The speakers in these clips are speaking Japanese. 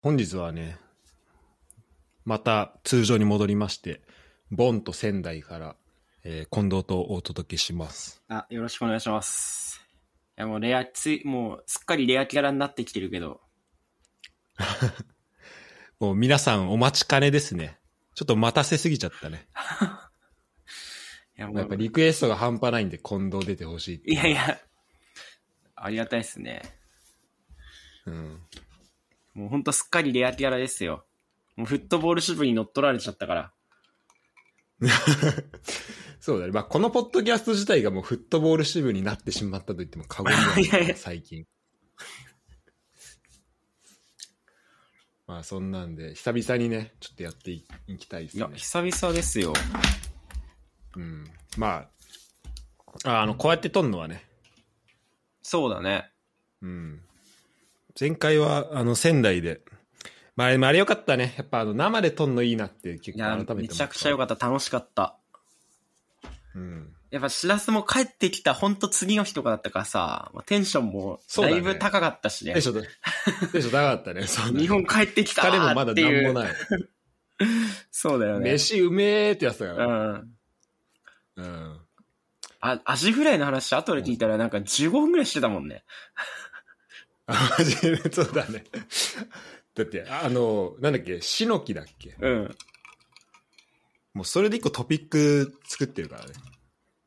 本日はね、また通常に戻りまして、ボンと仙台から、えー近藤とお届けします。あ、よろしくお願いします。いや、もうレア、つい、もう、すっかりレアキャラになってきてるけど、もう皆さんお待ちかねですね。ちょっと待たせすぎちゃったね。いや、もう、やっぱリクエストが半端ないんで近藤出てほしいっていやいや、ありがたいっすね。うん。もうほんとすっかりレアキャラですよ。もうフットボール支部に乗っ取られちゃったから。そうだね。まあ、このポッドキャスト自体がもうフットボール支部になってしまったと言っても過言ではない最近。まあ、そんなんで、久々にね、ちょっとやっていいきたいですねいや、。久々ですよ。うん。まあ、ああの、こうやって撮るのはね、そうだね。うん。前回は、あの、仙台で、まあ、でもあれよかったね。やっぱ、あの、生で撮るのいいなって結構改めて。めちゃくちゃ良かった。楽しかった。うん。やっぱ、しらすも帰ってきたほんと次の日とかだったからさ、まあテンションもだいぶ高かったしね。テンション、テンション高かったね。そうだね日本帰ってきた疲れもまだーっていう。なんもない。そうだよね。飯うめーってやつだうよ。ん。うん。あ、アジフライの話後で聞いたらなんか15分ぐらいしてたもんね。あ、マジで、そうだね。だって、あの、なんだっけ、シノキだっけ？うん。もうそれで一個トピック作ってるからね。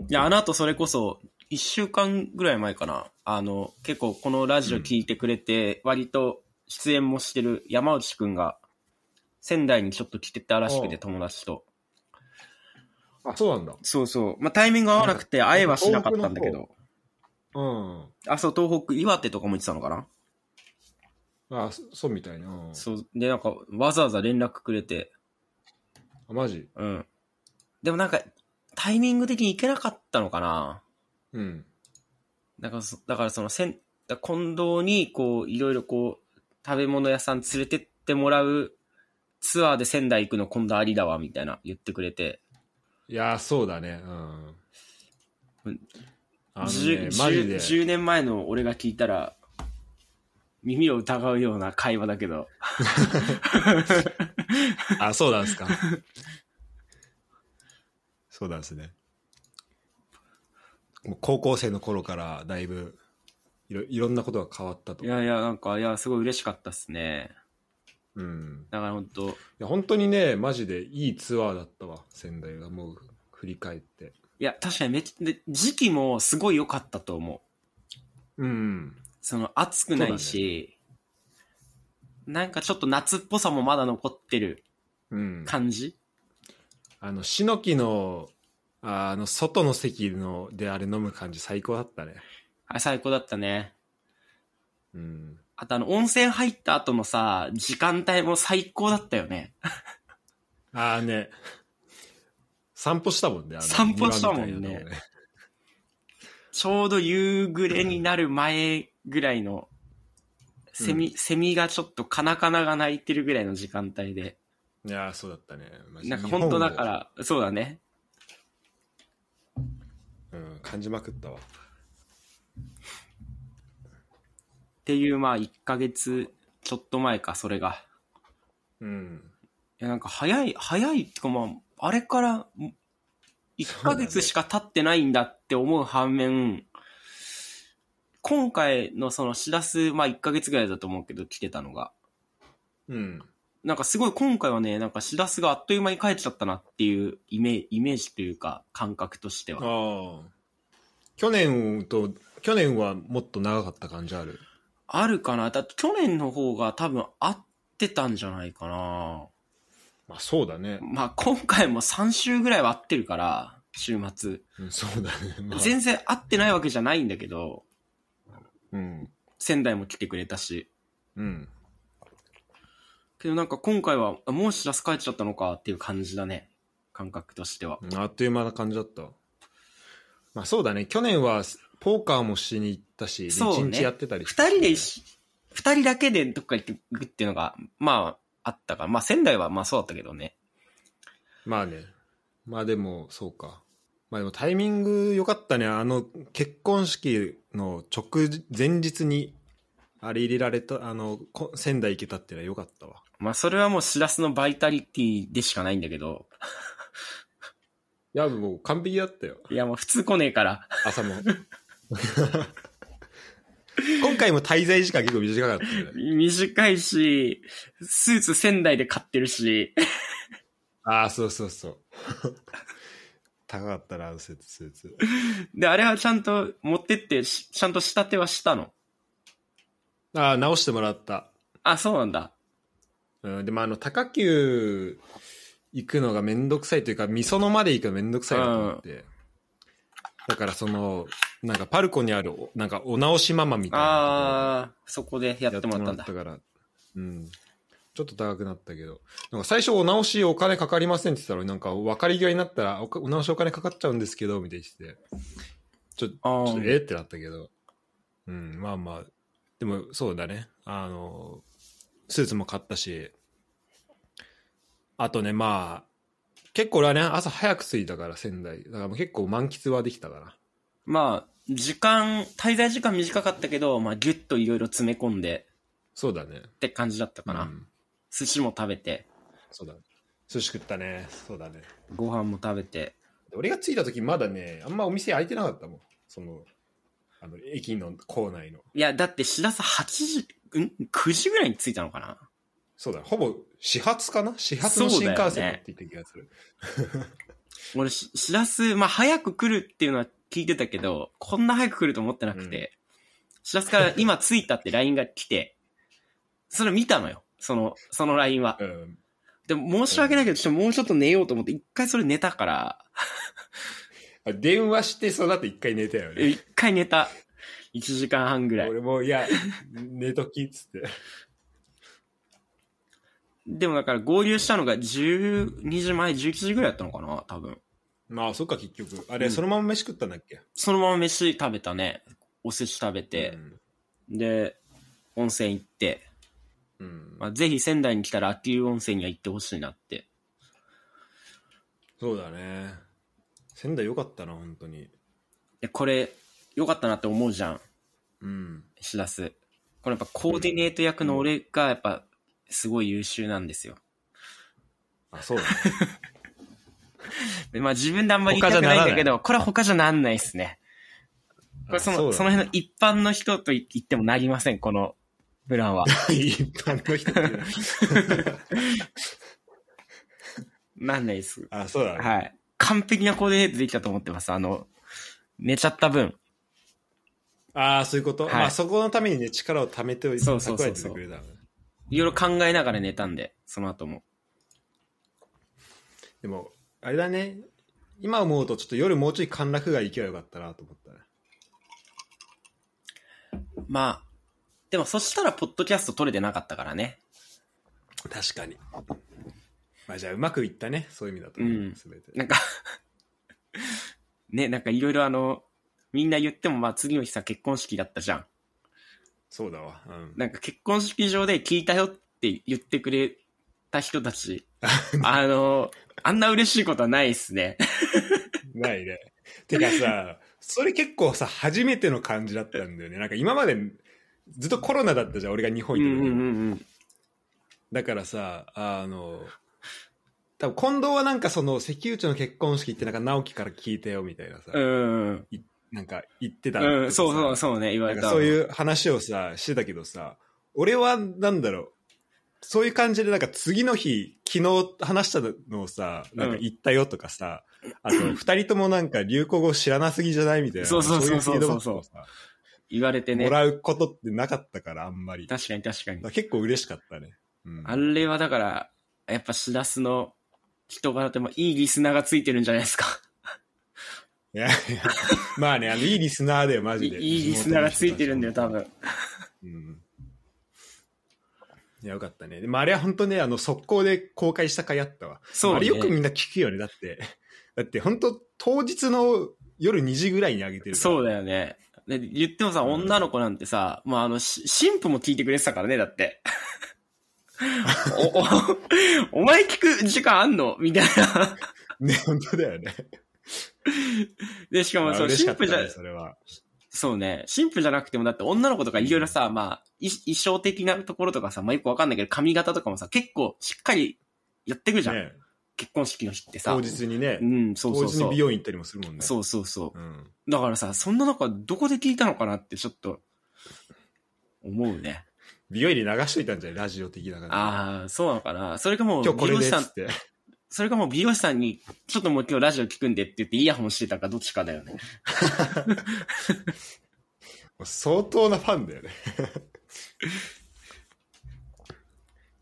いや、あの後それこそ、一週間ぐらい前かな。あの、結構このラジオ聞いてくれて、割と出演もしてる山内くんが、仙台にちょっと来てたらしくて、友達と。あ、そうなんだ。そうそう。まあ、タイミング合わなくて会えはしなかったんだけど。うん。あ、そう、東北、岩手とかも行ってたのかな？あ、そそうみたいな。うんそう。で、なんか、わざわざ連絡くれて、あ、マジ？うん。でもなんか、タイミング的に行けなかったのかな？うん。だからそ、だからその、せん、だ近藤に、こう、いろいろこう、食べ物屋さん連れてってもらうツアーで仙台行くの今度ありだわ、みたいな言ってくれて、いや、そうだね。うんうん。あのね10、マジで。10年前の俺が聞いたら、耳を疑うような会話だけど、あ、そうなんですか。そうなんですね。高校生の頃からだいぶいろいろんなことが変わったとい。やいや、なんか、いや、すごい嬉しかったっすね。うん。だから本当いや、本当にね、マジでいいツアーだったわ、仙台が。もう振り返って。いや、確かにめっちゃ、で時期もすごい良かったと思う。うん。その暑くないし、なんかちょっと夏っぽさもまだ残ってるうん。感じ？あの、シノキの、ああの、外の席のであれ飲む感じ最高だったね。あれ最高だったね。うん。あとあの、温泉入った後のさ、時間帯も最高だったよね。ああね。散歩したもんね。散歩したもんねちょうど夕暮れになる前ぐらいの、セミ、セミがちょっとカナカナが鳴いてるぐらいの時間帯で。いやーそうだったね。なんか本当だか。ら、そうだね。うん、感じまくったわ。っていう、まあ、1ヶ月ちょっと前か、それが。うん。いや、なんか早い、早いってかまあ、あれから、ん1ヶ月しか経ってないんだって思う反面、今回のそのしらす、まあ1ヶ月ぐらいだと思うけど来てたのが。うん。なんかすごい今回はね、なんかしらすがあっという間に帰っちゃったなっていうイメイメージというか感覚としては。ああ。去年と、去年はもっと長かった感じある？あるかなだって去年の方が多分合ってたんじゃないかなまあそうだね。まあ今回も3週ぐらいは合ってるから、週末。うん、そうだね。まあ、全然合ってないわけじゃないんだけど、うん。仙台も来てくれたし。うん。けどなんか今回は、あもうしらす帰っちゃったのかっていう感じだね。感覚としては。うんあっという間な感じだった。まあそうだね。去年はポーカーもしに行ったし、一、そうね日やってたり二人で二人だけでどっか行っていくっていうのが、まあ、あったから。まあ仙台はまあそうだったけどね。まあね。まあでも、そうか。まあでもタイミング良かったね。あの、結婚式の直前日にあれ入れられた、あの、こ仙台行けたってのはよかったわ。まあ、それはもうしらすのバイタリティでしかないんだけど、いや、もう完璧だったよ。いやもう普通来ねえから。朝も。今回も滞在時間結構短かったよね。短いし、スーツ仙台で買ってるし、ああ、そうそうそう。高かったな、あのスーツ、スーツ。で、あれはちゃんと持ってって、しちゃんと仕立てはしたの？ああ、直してもらった。あ、そうなんだ。うん、でもあの、高級行くのがめんどくさいというか、みそのまで行くのめんどくさいなと思って。だからその、なんかパルコにある、おなんかお直しママみたいなあー、そこでやってもらったんだ。から、うん。ちょっと高くなったけど。なんか最初お直しお金かかりませんって言ってたら、なんか分かり際になったら、おお直しお金かかっちゃうんですけど、みたいに言ってて。ちょちあょっと、ーえってなったけど。うん、まあまあ。でもそうだね。あの、スーツも買ったし。あとね、まあ、結構俺はね、朝早く着いたから、仙台。だからもう結構満喫はできたから。まあ、時間、滞在時間短かったけど、まあ、ギュッといろいろ詰め込んでそうだね。って感じだったかな。うん寿司も食べて、そうだね。寿司食ったね。そうだね。ご飯も食べて。俺が着いた時まだね、あんまお店開いてなかったもん。その、あの、駅の構内の。いや、だって、しらす8時、ん ?9 時ぐらいに着いたのかなそうだ、ほぼ始発かな？始発の新幹線だって言った気がする。俺し、しらす、まあ、早く来るっていうのは聞いてたけど、こんな早く来ると思ってなくて、しらすから今着いたって LINE が来て、それ見たのよ。その、その LINE は。うん。でも申し訳ないけど、ちょっともうちょっと寝ようと思って、一回それ寝たから、あ電話して、その後一回寝たよね。一回寝た。1時間半ぐらい。俺も、いや、寝ときっつって。でもだから合流したのが12時前、11時ぐらいだったのかな多分。まあ、そっか、結局。あれ、うんそのまま飯食ったんだっけ？そのまま飯食べたね。お寿司食べてう、んで、温泉行って、うん。まあ、ぜひ仙台に来たら秋保温泉には行ってほしいなって。そうだね。仙台よかったな、本当に。で、これ、良かったなって思うじゃん。うん。しらす。これやっぱコーディネート役の俺がやっぱすごい優秀なんですよ。あ、そうだね。で まあ自分であんまり言いたくないんだけど、これは他じゃなんないっすね。これその、あうだねその辺の一般の人と言ってもなりません、このプランは。一般の人。なんないっす。あ、そうだね。はい。完璧なコーディネートできたと思ってます。あの、寝ちゃった分。ああ、そういうこと、はいまあ、そこのためにね、力を貯めておいて、そうそうそうそういろいろ考えながら寝たんで、その後も。でも、あれだね。今思うと、ちょっと夜もうちょい陥落が行けばよかったなと思ったね。まあ、でもそしたらポッドキャスト撮れてなかったからね。確かに。まあ、じゃあ、うまくいったね。そういう意味だとね、うんすべて。なんか ね、なんかいろいろあの、みんな言ってもまあ次の日さ結婚式だったじゃん。そうだわ。うん。なんか結婚式場で聞いたよって言ってくれた人たち。あの、あんな嬉しいことはないっすね。ないね。てかさ、それ結構さ、初めての感じだったんだよね。なんか今までずっとコロナだったじゃん、俺が日本うん行ってる時うんうんうん。だからさ、あの、多分近藤はなんかその、関口の結婚式ってなんか直樹から聞いたよみたいなさ、うんなんか言ってたうん。うん、そうそうう。そうね、言われた。かそういう話をさ、してたけどさ、俺はなんだろう、そういう感じでなんか次の日、昨日話したのをさ、なんか言ったよとかさ、あと二人ともなんか流行語知らなすぎじゃないみたいな。そうそうそうそういフィードバックをさ言われてねも。らうことってなかったから、あんまり。確かに確かに。ら結構嬉しかったね。うん、あれはだから、やっぱしらすの人柄ってもいいリスナーがついてるんじゃないですか。いやいや、まあね、あの、いいリスナーだよ、マいジで。いいリスナーがついてるんだよ、多分。うん。いや、よかったね。でもあれは本当ね、あの、速攻で公開した回あったわ。そうねあれよくみんな聞くよね。だって、だって本当当日の夜2時ぐらいに上げてる。そうだよね。で言ってもさ、うん女の子なんてさ、まあ、あの、し神父も聞いてくれてたからね、だって。お、お、お前聞く時間あんの？みたいな。ね、本当だよね。で、しかもそう、神父じゃったね、、そうね。神父じゃなくても、だって女の子とかいろいろさ、まあ、い衣装的なところとかさ、まあよくわかんないけど、髪型とかもさ、結構しっかりやってくるじゃん。ね、結婚式の日ってさ。当日にね、うん、そうそう当日そう。に美容院行ったりもするもんね。そうそうそう。うん。だからさ、そんな中、どこで聞いたのかなってちょっと、思うね。美容院に流しといたんじゃない？ラジオ的な感じで。ああ、そうなのかな。それかもう、今日これ美容師さんですっ、て。それかもう美容師さんに、ちょっともう今日ラジオ聞くんでって言ってイヤホンしてたかどっちかだよね。相当なファンだよね。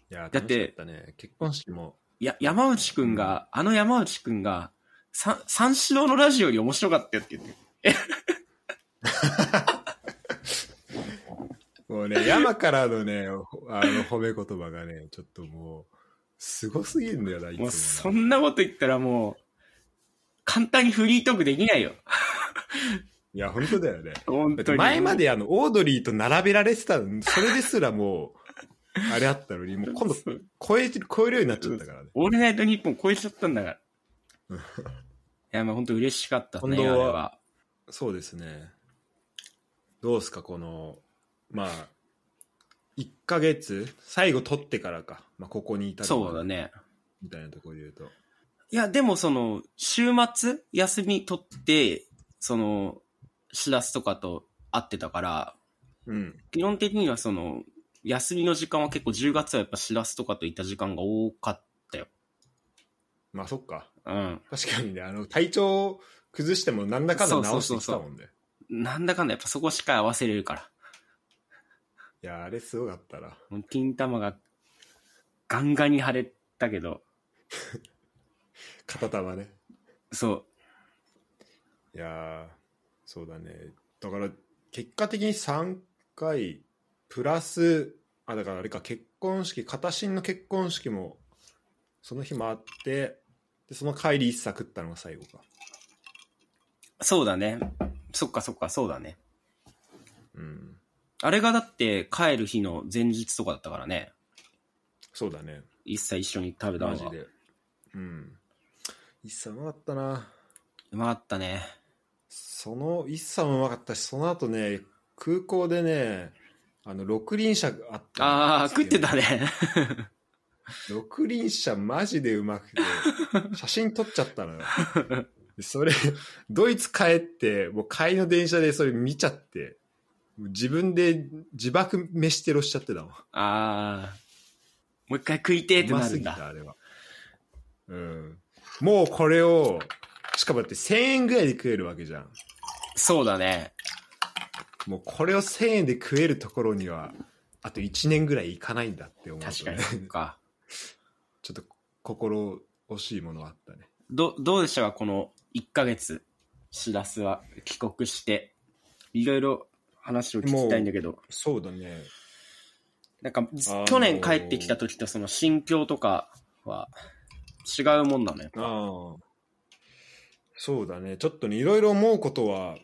いや、だってね。結婚式も。いや、山内くんが、あの山内くんが、さ三四郎のラジオより面白かったよって言って。もうね、山からのね、ほあの褒め言葉がね、ちょっともう、すごすぎるんだよな、いつももそんなこと言ったらもう、簡単にフリートークできないよ。いや、本当だよね。だって本当に。前まであの、オードリーと並べられてたの、それですらもう、あれあったのに、もう今度そう超え超えるようになっちゃったからね。オールナイトニッポン超えちゃったんだから。う んいや、まあ本当嬉しかったね、あれ近藤はは。そうですね。どうすか、この、まあ、1ヶ月、最後取ってからか、まあ、ここに至るそうだね。みたいなところで言うと。いや、でもその、週末、休み取って、その、しらすとかと会ってたから、うん。基本的にはその、休みの時間は結構10月はやっぱしらすとかといた時間が多かったよ。まあ、そっか。うん。確かにね、あの、体調崩してもなんだかんだ直してきたもんね。なんだかんだやっぱそこしっかり合わせれるから。いや、あれすごかったな。金玉がガンガンに腫れたけど、片玉ね。そう。いやー、そうだね。だから、結果的に3回、プラス、あ、だからあれか、結婚式、片新の結婚式も、その日もあって、で、その帰り一茶食ったのが最後か。そうだね。そっかそっか、そうだね。うん。あれがだって帰る日の前日とかだったからね。そうだね。一切一緒に食べたのが。マジで。うん。一茶うまかったな。うまかったね。その一茶もうまかったし、その後ね、空港でね、あの、六輪車があったああ、食ってたね。六輪車マジでうまくて、写真撮っちゃったのよ。でそれ、ドイツ帰って、もう帰りの電車でそれ見ちゃって、自分で自爆飯テロしちゃってたもん。ああ。もう一回食いてえってうますぎた、なるんだ。あれは。うん。もうこれを、しかもだって1000円ぐらいで食えるわけじゃん。そうだね。もうこれを1000円で食えるところには、あと1年ぐらいいかないんだって思うと、ね。確かにそっか。ちょっと心惜しいものがあったね。ど、どうでしたかこの1ヶ月、しらすは帰国して、いろいろ話を聞きたいんだけど、そうだね。なんか、ー去年帰ってきた時とその心境とかは違うもんなのよ。ああ。そうだね。ちょっとね、いろいろ思うことは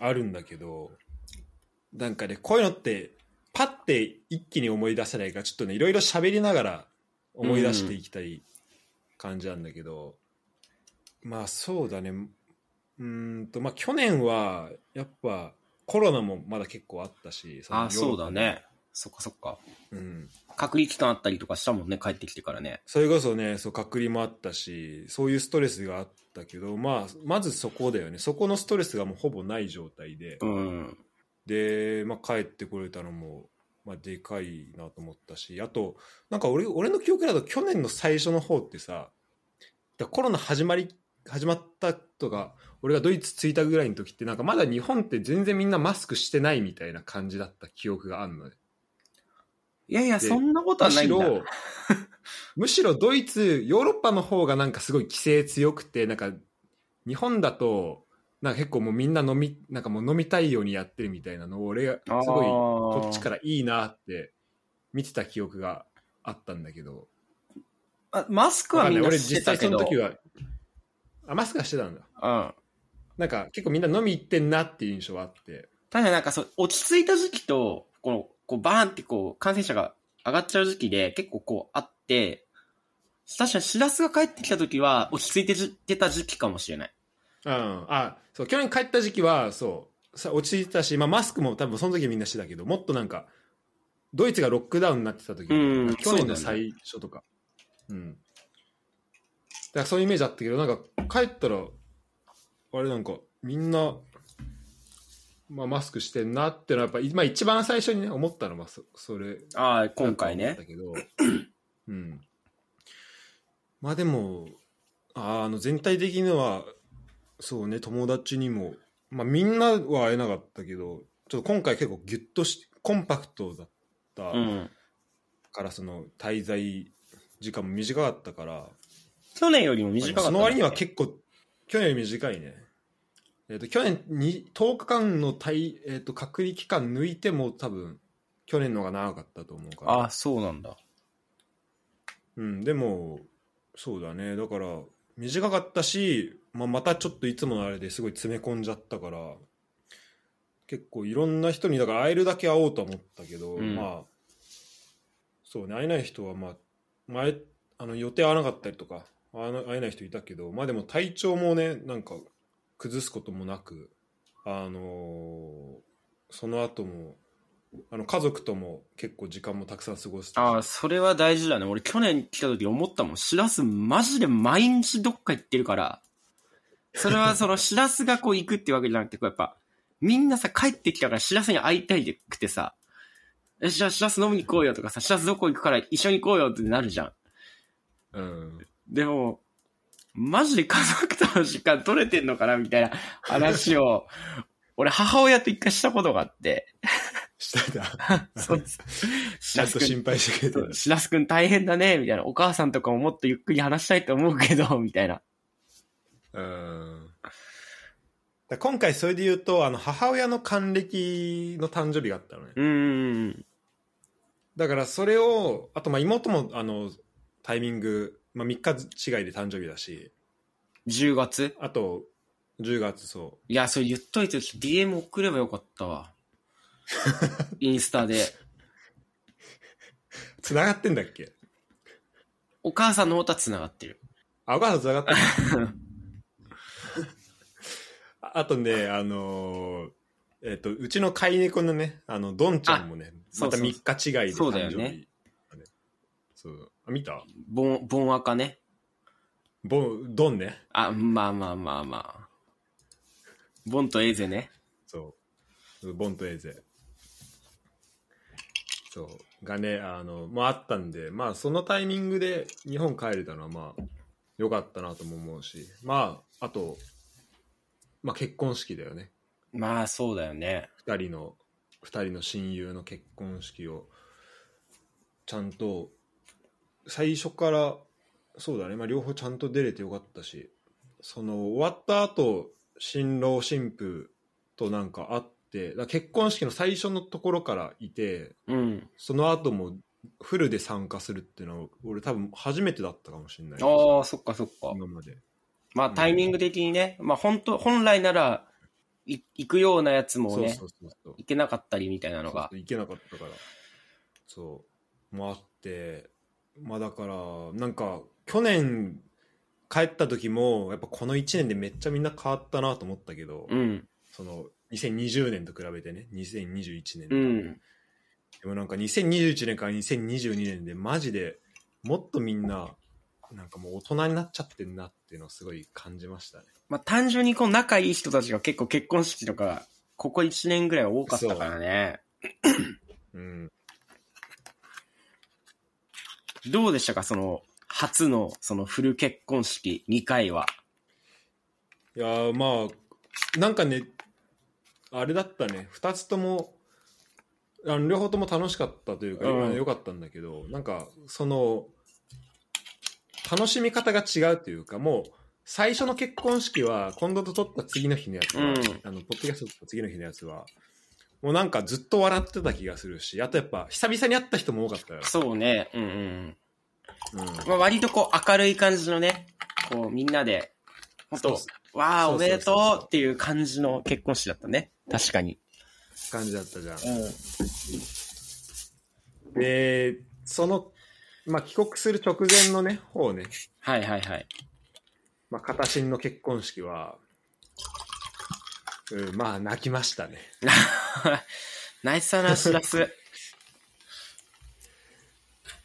あるんだけど、なんかね、こういうのって、パッて一気に思い出せないから、ちょっとね、いろいろ喋りながら思い出していきたい感じなんだけど、まあそうだね。うーんと、まあ去年は、やっぱコロナもまだ結構あったし、ああ、のそうだ。ね。そっかそっか。うん。隔離期間あったりとかしたもんね、帰ってきてからね。それこそねそう隔離もあったしそういうストレスがあったけど、まあ、まずそこだよねそこのストレスがもうほぼない状態で、うん。で、まあ、帰ってこれたのも、まあ、でかいなと思ったしあとなんか俺俺の記憶だと去年の最初の方ってさだコロナ始まり始まったとか俺がドイツ着いたぐらいの時ってなんかまだ日本って全然みんなマスクしてないみたいな感じだった記憶があるのねいやいや、でそんなことはないんだ。むしろ、むしろドイツ、ヨーロッパの方がなんかすごい規制強くて、なんか日本だと、なんか結構もうみんな飲み、なんかもう飲みたいようにやってるみたいなのを俺がすごいこっちからいいなって見てた記憶があったんだけど、あマスクはみんな俺して実際たけど。その時は、あ、マスクはしてたんだ。うん。なんか結構みんな飲み行ってんなっていう印象はあって、ただなんかそう、落ち着いた時期と、この、こうバーンってこう、感染者が上がっちゃう時期で結構こうあって、確かにシラスが帰ってきた時は落ち着いてじてた時期かもしれない。うん、あ、そう、去年帰った時期は、そう、さ落ち着いたし、まあ、マスクも多分その時みんなしてたけどもっとなんかドイツがロックダウンになってた時、うん去年の最初とか。うん。だからそういうイメージあったけどなんか帰ったらあれなんかみんな、まあ、マスクしてんなってのはやっぱ、まあ、一番最初にね思ったのはそそれああ、今回ねだ。けど、うん。まあでも、あーあの全体的には、そうね、友達にも、まあみんなは会えなかったけど、ちょっと今回結構ギュッとし、コンパクトだったうん。から、その滞在時間も短かったから、去年よりも短かった、その割には結構、去年より短いね。えっと去年に10日間の滞、えっと隔離期間抜いても多分去年の方が長かったと思うからああ、そうなんだ。うん、でも、そうだね。だから、短かったし、まあ、またちょっといつものあれですごい詰め込んじゃったから、結構いろんな人に、だから会えるだけ会おうとは思ったけど、うんまあ、そうね、会えない人は、まあ、前、あの予定合わなかったりとか、会えな会えない人いたけど、まあでも体調もね、なんか崩すこともなく、あのーその後も、あの家族とも結構時間もたくさん過ごしああ、それは大事だね。俺去年来た時思ったもん。しらすマジで毎日どっか行ってるから。それはそのしらすがこう行くってわけじゃなくて、こうやっぱ、みんなさ帰ってきたからしらすに会いたいくてさ、え、じゃあしらす飲みに行こうよとかさ、しらすどこ行くから一緒に行こうよってなるじゃん。うん。でも、マジで家族との時間取れてんのかなみたいな話を、俺母親と一回したことがあって、してた。そうしちゃんと心配してくれてしらすくん大変だね、みたいな。お母さんとかももっとゆっくり話したいと思うけど、みたいな。た。うん。だ今回それで言うと、あの、母親の還暦の誕生日があったのね。うーん。だからそれを、あとまあ妹も、あの、タイミング、まあ3日違いで誕生日だし、10月？あと、10月そいや、それ言っといて、DM 送ればよかったわ。インスタで。う。繋がってんだっけ？お母さんの方とは繋がってる。あ、お母さん繋がってんのああとね、あのーえっ、と、うちの飼い猫のね、あの、ドンちゃんもね、またそうそう3日違いでそうだ誕生日。よねそう。あ、見た？ボン、ボン赤ね。ボン、ドンね？あ、まあまあまあまあ。ボンとエーゼね。そう。ボンとエーゼ。そう。がね、あの、まああったんで、まあそのタイミングで日本帰れたのはまあ良かったなとも思うし、まああと、まあ結婚式だよね。まあそうだよね。二人の、二人の親友の結婚式を、ちゃんと、最初から、そうだね、まあ両方ちゃんと出れてよかったし、その終わった後、新郎新婦となんか会って、結婚式の最初のところからいて、うん。その後もフルで参加するっていうのは、俺多分初めてだったかもしれない。ああ、そっかそっか。今まで。まあタイミング的にね、まあ本当本来なら、い行くようなやつもね。行けなかったりみたいなのが。行けなかったからそうもあってまあだからなんか去年帰った時もやっぱこの1年でめっちゃみんな変わったなと思ったけど、うん。その2020年と比べてね2021年、うん。でもなんか2021年から2022年でマジでもっとみんななんかもう大人になっちゃってんなっていうのをすごい感じましたねまあ単純にこう仲いい人たちが結構結婚式とか、ここ1年ぐらい多かったからね。うん どうでしたか？その、初のそのフル結婚式2回は。いやーまあなんかねあれだったね。2つともあの両方とも楽しかったというか、うん。良かったんだけどなんかその楽しみ方が違うというかもう最初の結婚式は今度と撮った次の日のやつは、うん。あのポッドキャスト撮った次の日のやつはもうなんかずっと笑ってた気がするしあとやっぱ久々に会った人も多かったよ、そうね。うんうん。うん、まあ割とこう明るい感じのね、こうみんなで、本当わあ、おめでとうっていう感じの結婚式だったね。確かに。感じだったじゃんうん。でその、まあ、帰国する直前のね方ねはいはいはい。まあ、片新の結婚式は、うん、まあ、泣きましたね。ナイスだな、しらす。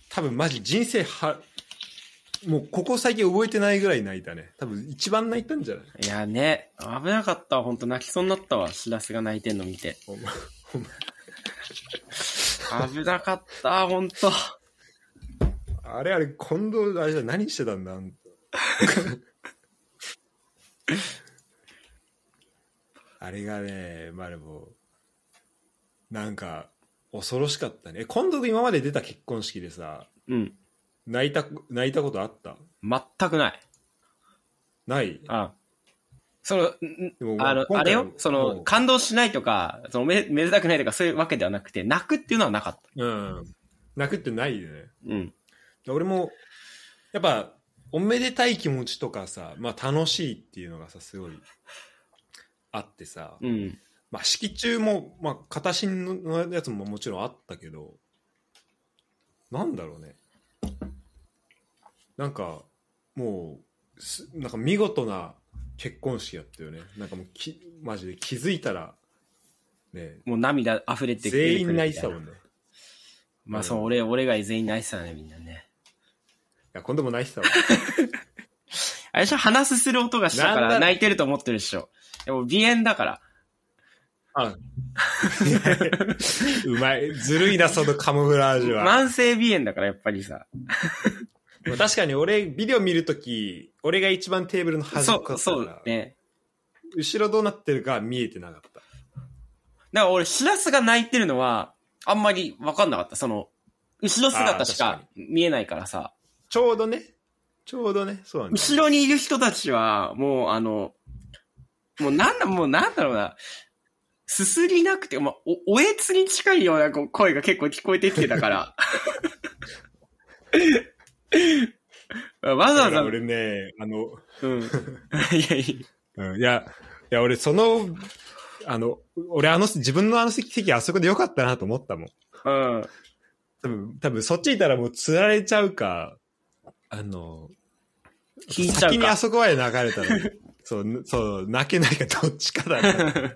多分マジ人生は、もうここ最近覚えてないぐらい泣いたね。多分一番泣いたんじゃない？いやね、危なかったわ。ほんと泣きそうになったわ。しらすが泣いてんの見て。ほんまほんま危なかった、ほんと。あれあれ、近藤、あれじゃ何してたんだ あれがね、まあでも、なんか、恐ろしかったね。え近藤君今まで出た結婚式でさ、うん。泣いた、泣いたことあった？全くない。ない？あその、んでもあの、あれよ、その、感動しないとか、そのめ、めでたくないとか、そういうわけではなくて、泣くっていうのはなかった。うん。泣くってないよね。うん。俺も、やっぱ、おめでたい気持ちとかさ、まあ楽しいっていうのがさ、すごい、あってさ、うん。まあ式中も、まあ形のやつももちろんあったけど、なんだろうね。なんか、もう、すなんか見事な結婚式やったよね。なんかもうき、マジで気づいたら、ね、もう涙溢れて全員泣いてたもん。ね。いまあ、そう、俺、俺が全員泣いてたね、みんなね。や、今度も泣いてたわ。あれでしょ話すする音がしたから泣いてると思ってるでしょ。でも、鼻炎だから。あうまい。ずるいな、そのカモフラージュは。慢性鼻炎だから、やっぱりさ。確かに俺、ビデオ見るとき、俺が一番テーブルの端っこだそう、ったから、そうね。後ろどうなってるか見えてなかった。だから俺、しらすが泣いてるのは、あんまり分かんなかった。その、後ろ姿しか見えないからさ。ちょうどね、ちょうどね、そうなん。後ろにいる人たちは、もうあの、もうなんだ、もうなんだろうな。すすりなくて、まあ、お、おえつに近いようなこう声が結構聞こえてきてたから。わざわざ、俺ね、あの、いやいうん、いや、いや、俺その、あの、俺あの、自分のあの席、席あそこでよかったなと思ったもん。や、うん。多分、多分そっちいたらもう釣られちゃうか、あの、聞いちゃう先にあか。そこまで流れたら、そう、そう、泣けないかどっちかだな。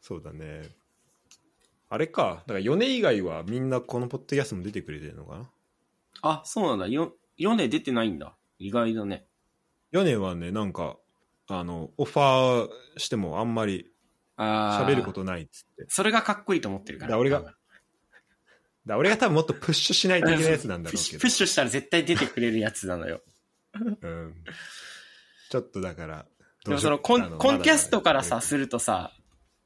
そうだね。あれか。だから、米以外はみんなこのポッドキャストも出てくれてるのかな？あ、そうなんだ。よ、ヨネ出てないんだ。意外だね。米はね、なんか、あの、オファーしてもあんまりああ。喋ることないっつって。それがかっこいいと思ってるから。だ俺がら俺が多分もっとプッシュしないといけないやつなんだろうけど プッ。シュしたら絶対出てくれるやつなのよ。うん。ちょっとだから、でもそのコンあのコンキャストからさ、するとさ、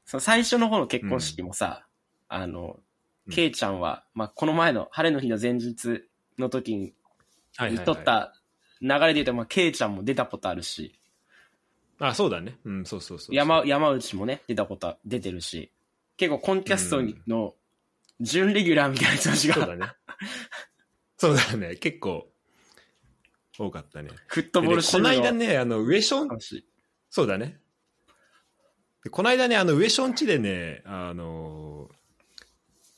その最初の方の結婚式もさ、あの、うんケイちゃんは、まあ、この前の晴れの日の前日の時にはい撮った流れで言うと、まあ、ケイちゃんも出たことあるし、あ、そうだね。うん、そうそうそう。山、山内もね、出たこと、出てるし、結構コンキャストの準レギュラーみたいな人たちが、そうだね。そうだね。結構、多かったね。フットボールでこの間ね、あの、上ション、話。そうだね。でこの間ね、あの、上ション地でね、あのー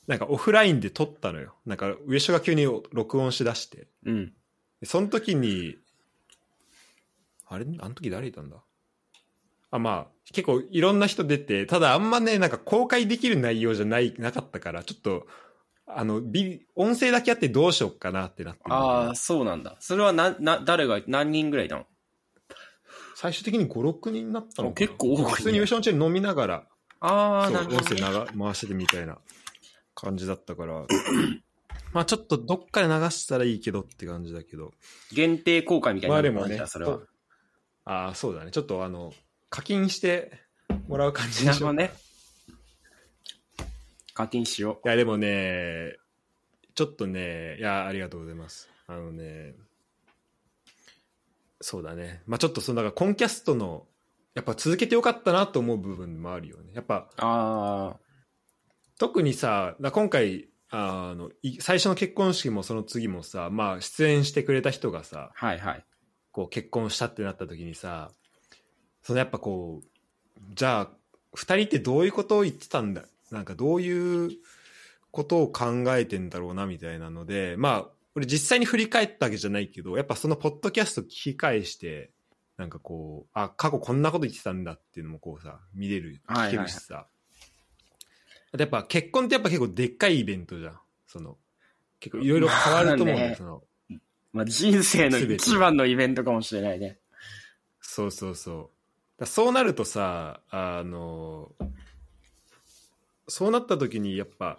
なんかオフラインで撮ったのよ。なんか、上所が急に録音しだして。うん。でその時に、あれ？あの時誰いたんだ？あ、まあ、結構いろんな人出て、ただあんまね、なんか公開できる内容じゃない、なかったから、ちょっと、あの、ビ音声だけあってどうしよっかなってなってああ、そうなんだ。それはな、な、誰が、何人ぐらいいたの？最終的に5、6人になったのかな結構多い？ね普通に上所の地で飲みながら、ああ、そうなるほど、音声ね。長回しててみたいな感じだったから、まあちょっとどっかで流したらいいけどって感じだけど、限定公開みたいなのまあでもねそれは。ああ、そうだね。ちょっとあの、課金してもらう感じにしよう。なるほどね。課金しよいや、でもね、ちょっとね、いや、ありがとうございます。あのね、そうだね。まあちょっとその、だからコンキャストの、やっぱ続けてよかったなと思う部分もあるよね。やっぱ、う。あ特にさ、だ今回、あの、い最初の結婚式もその次もさ、まあ出演してくれた人がさ、あ、はいはい。こう結婚したってなった時にさそのやっぱこうじゃあ2人ってどういうことを言ってたんだなんかどういうことを考えてんだろうなみたいなのでまあ俺実際に振り返ったわけじゃないけどやっぱそのポッドキャスト聞き返してなんかこう、あ、過去こんなこと言ってたんだっていうのもこうさ、見れる、聞けるしさ。でやっぱ結婚ってやっぱ結構でっかいイベントじゃん。その、結構いろいろ変わると思うんだよ、まあねその、まあ、人生の一番のイベントかもしれないね。そうそうそう。だそうなるとさ、あの、そうなった時にやっぱ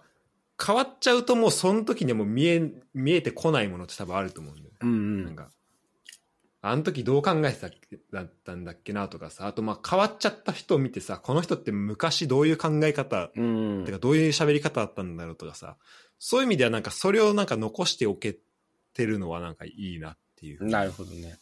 変わっちゃうともうその時にはもう見え、見えてこないものって多分あると思うんだよね。うんうん。なんか、あの時どう考えてただったんだっけなとかさ、あとまあ変わっちゃった人を見てさ、この人って昔どういう考え方、うんてかどういう喋り方だったんだろうとかさ、そういう意味ではなんかそれをなんか残しておけてるのはなんかいいなっていうなるほどね。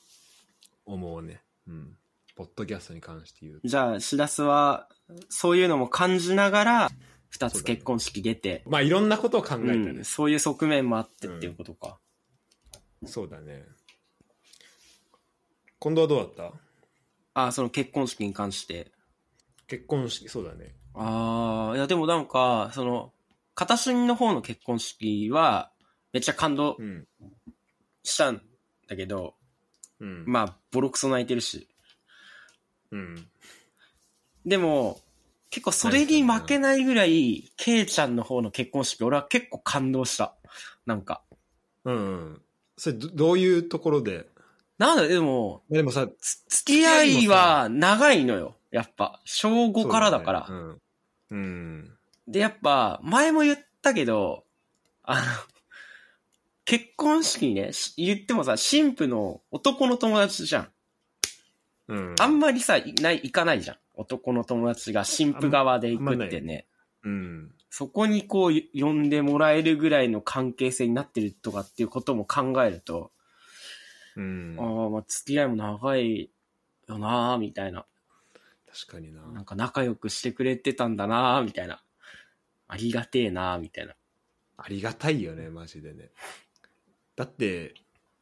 思うね。うん。ポッドキャストに関して言うと。じゃあ、しらすは、そういうのも感じながら、二つ結婚式出て、まあいろんなことを考えたね。うん、そういう側面もあってっていうことか。そうだね。今度はどうだった？ああ、その結婚式に関して。結婚式、そうだね。ああ、いやでもなんか、その、片新の方の結婚式は、めっちゃ感動うん。したんだけど、うん。まあ、ボロクソ泣いてるし。うん。でも、結構それに負けないぐらい、ケイちゃんの方の結婚式、俺は結構感動した。なんか。うん、うん。それど、どういうところで？なんだ、でも、でもさ、つ付き合いは長いのよ。やっぱ。小5からだから。そうだねうん。うん。で、やっぱ、前も言ったけど、あの、結婚式にね、し言ってもさ、新婦の男の友達じゃん。うん。あんまりさ、いない、行かないじゃん。男の友達が新婦側で行くってね。うん。そこにこう、呼んでもらえるぐらいの関係性になってるとかっていうことも考えると、うん。ああ、まあ、付き合いも長いよなーみたいな。確かにな。なんか仲良くしてくれてたんだなーみたいな。ありがてえなーみたいな。ありがたいよね、マジでね。だって、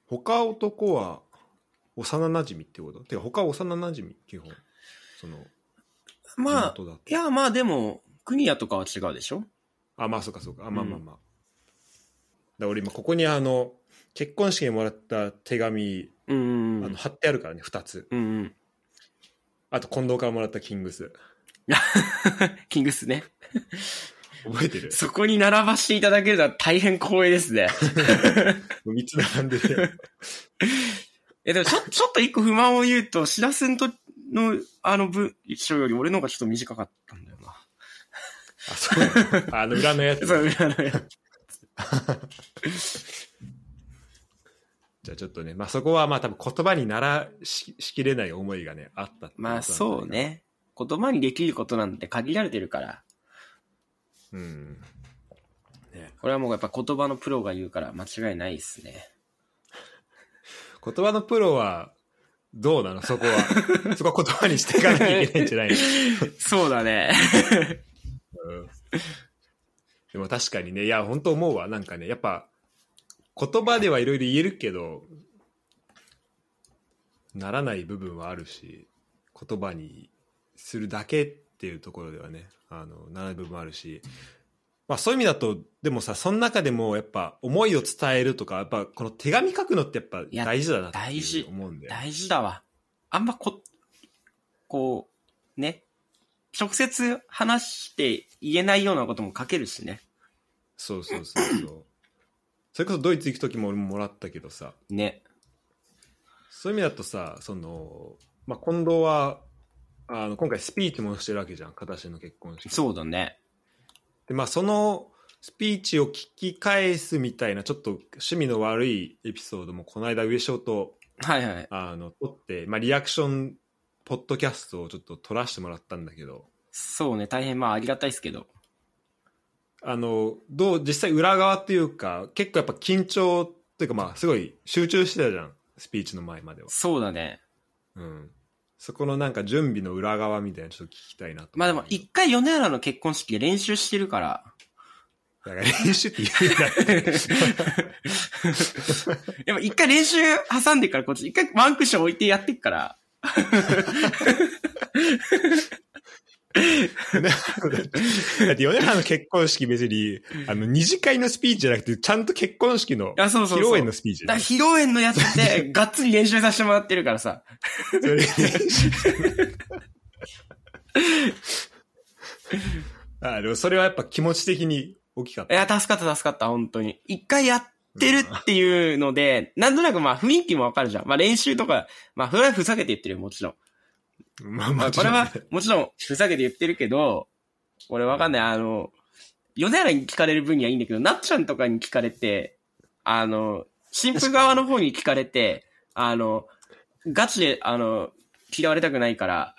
他男は幼馴染ってこと？てか他は幼馴染基本。その、まあ、いや、まあでも、国谷とかは違うでしょ？あ、まあそうかそうか。あまあまあまあ。だから俺今ここにあの、結婚式にもらった手紙、うんうんあの貼ってあるからね、二つ。うん。うんうん。あと近藤からもらったキングス。キングスね。覚えてる？そこに並ばしていただけるのは大変光栄ですね。三つ並んでるよ。え、でもちょ、ちょっと一個不満を言うと、しらすんとの、あの文章より俺の方がちょっと短かったんだよな。あ、そう あの？裏のやつ。そう、裏のやつじゃあちょっとね、まあそこはまあ多分言葉にならししきれない思いがね、あったまあそう。ね。言葉にできることなんて限られてるから。うん。ね、これはもうやっぱ言葉のプロが言うから間違いないですね。言葉のプロは、どうなの？そこは。そこは言葉にしていかなきゃいけないんじゃないの、そうだね。うん、でも確かにね、いや、本当思うわ。なんかね、やっぱ、言葉ではいろいろ言えるけど、ならない部分はあるし、言葉にするだけっていうところではね、あの、ならない部分もあるし、まあそういう意味だと、でもさ、その中でもやっぱ思いを伝えるとか、やっぱこの手紙書くのってやっぱ大事だなって大事思うんだよ。大事だわ。あんまこ、こう、ね。直接話して言えないようなことも書けるしね。そうそうそうそう。それこそドイツ行く時も俺ももらったけどさ、ね。そういう意味だとさ、その、まあ、近藤は、あの、今回スピーチもしてるわけじゃん、形の結婚式。そうだね。で、まあ、そのスピーチを聞き返すみたいな、ちょっと趣味の悪いエピソードも、この間、上翔と、はいはい。あの、撮って、まあ、リアクション、ポッドキャストをちょっと撮らせてもらったんだけど、そうね。大変まあありがたいですけど。あの、どう、実際裏側っていうか、結構やっぱ緊張っていうか、まあ、すごい集中してたじゃん、スピーチの前までは。そうだね。うん。そこのなんか準備の裏側みたいなのちょっと聞きたいなと。まあでも一回米原の結婚式で練習してるから。だから練習って言うんだって。でも一回練習挟んでからこっち、一回ワンクッション置いてやってっから。だって米原の結婚式別に、あの、二次会のスピーチじゃなくて、ちゃんと結婚式の、あ、そうそう。披露宴のスピーチだから披露宴のやつで、がっつり練習させてもらってるからさ。あでもそれはやっぱ気持ち的に大きかった。いや、助かった助かった、本当に。一回やってるっていうので、なんとなくまあ雰囲気もわかるじゃん。まあ練習とか、まあふざけて言ってるよ、もちろん。まあまあこれは、もちろんふざけて言ってるけど、俺わかんない、あの、米原に聞かれる分にはいいんだけど、なっちゃんとかに聞かれて、あの、新婦側の方に聞かれて、あの、ガチで、あの、嫌われたくないから、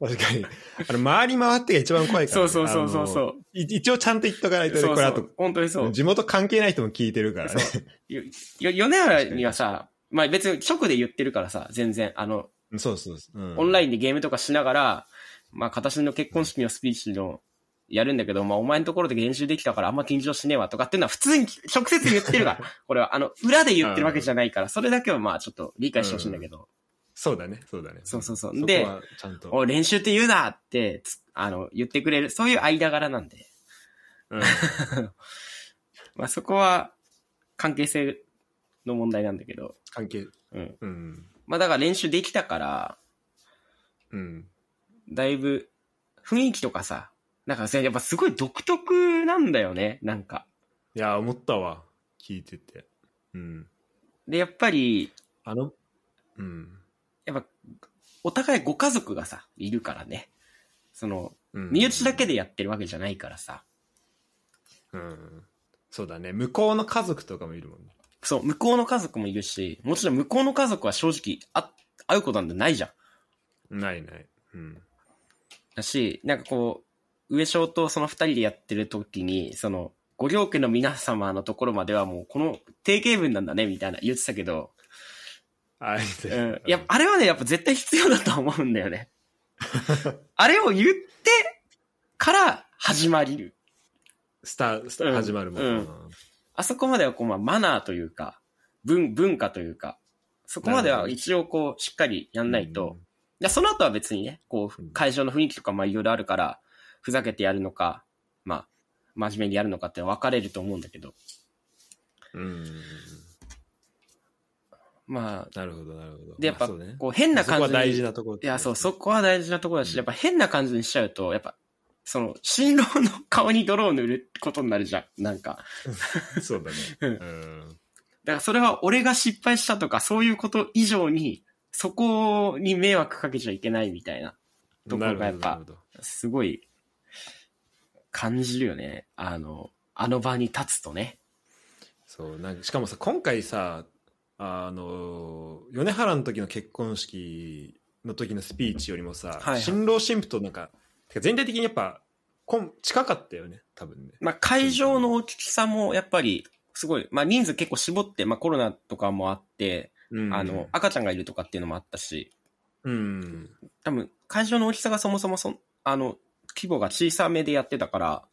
確かに。あの、回り回ってが一番怖いから、そうそうそうそうそう。一応ちゃんと言っとかないとね、そうこれあとそう、本当にそう。地元関係ない人も聞いてるからね。よ、よ、米原にはさ、まあ別に直で言ってるからさ、全然、あの、そうそうそう。うんオンラインでゲームとかしながら、まあ形の結婚式のスピーチの、やるんだけど、まあお前のところで練習できたからあんま緊張しねえわとかっていうのは普通に直接言ってるから、これは、あの、裏で言ってるわけじゃないから、それだけはまあちょっと理解してほしいんだけど、そうだね、そうだね。そうそうそうこではちゃんと。おい練習って言うなって、つあの、言ってくれる、そういう間柄なんで、うん まあそこは関係性の問題なんだけど、関係。うん。うん。まあだから練習できたから、うん。だいぶ、雰囲気とかさ、なんかさ、やっぱすごい独特なんだよね、なんか。いや、思ったわ。聞いてて。うん。で、やっぱり、あの、うん。やっぱ、お互いご家族がさ、いるからね。その、うん身内だけでやってるわけじゃないからさ。うん。そうだね。向こうの家族とかもいるもんね。そう、向こうの家族もいるし、もちろん向こうの家族は正直、あ、会うことなんてないじゃん。ないない。うん。だし、なんかこう、上昇とその二人でやってる時に、その、ご両家の皆様のところまではもう、この定型文なんだね、みたいな言ってたけど、あれうん。いや、あれはね、やっぱ絶対必要だと思うんだよね。あれを言ってから始まりる。スター、スタ始まるもん。うんあそこまではこう、まあ、マナーというか、文、文化というか、そこまでは一応こう、しっかりやんないと、いや、その後は別にね、こう、会場の雰囲気とかまあいろいろあるから、ふざけてやるのか、まあ、真面目にやるのかって分かれると思うんだけど、うん。うん。まあ、なるほど、なるほど。で、やっぱ、こう、変な感じに。そこは大事なところ。いや、そう、そこは大事なところだし、やっぱ変な感じにしちゃうと、やっぱ、その、新郎の顔に泥を塗ることになるじゃん。なんか。そうだね。うんうん。だからそれは俺が失敗したとか、そういうこと以上に、そこに迷惑かけちゃいけないみたいな、ところがやっぱすごい、感じるよね。あの、あの場に立つとね。そうなんかしかもさ今回さあの米原の時の結婚式の時のスピーチよりもさ、はいはい新郎新婦となんか全体的にやっぱ近かったよね多分ね。まあ、会場の大きさもやっぱり、すごい、まあ人数結構絞って、まあコロナとかもあって、うん。あの、赤ちゃんがいるとかっていうのもあったし、うん。多分、会場の大きさがそもそもそ、あの、規模が小さめでやってたから、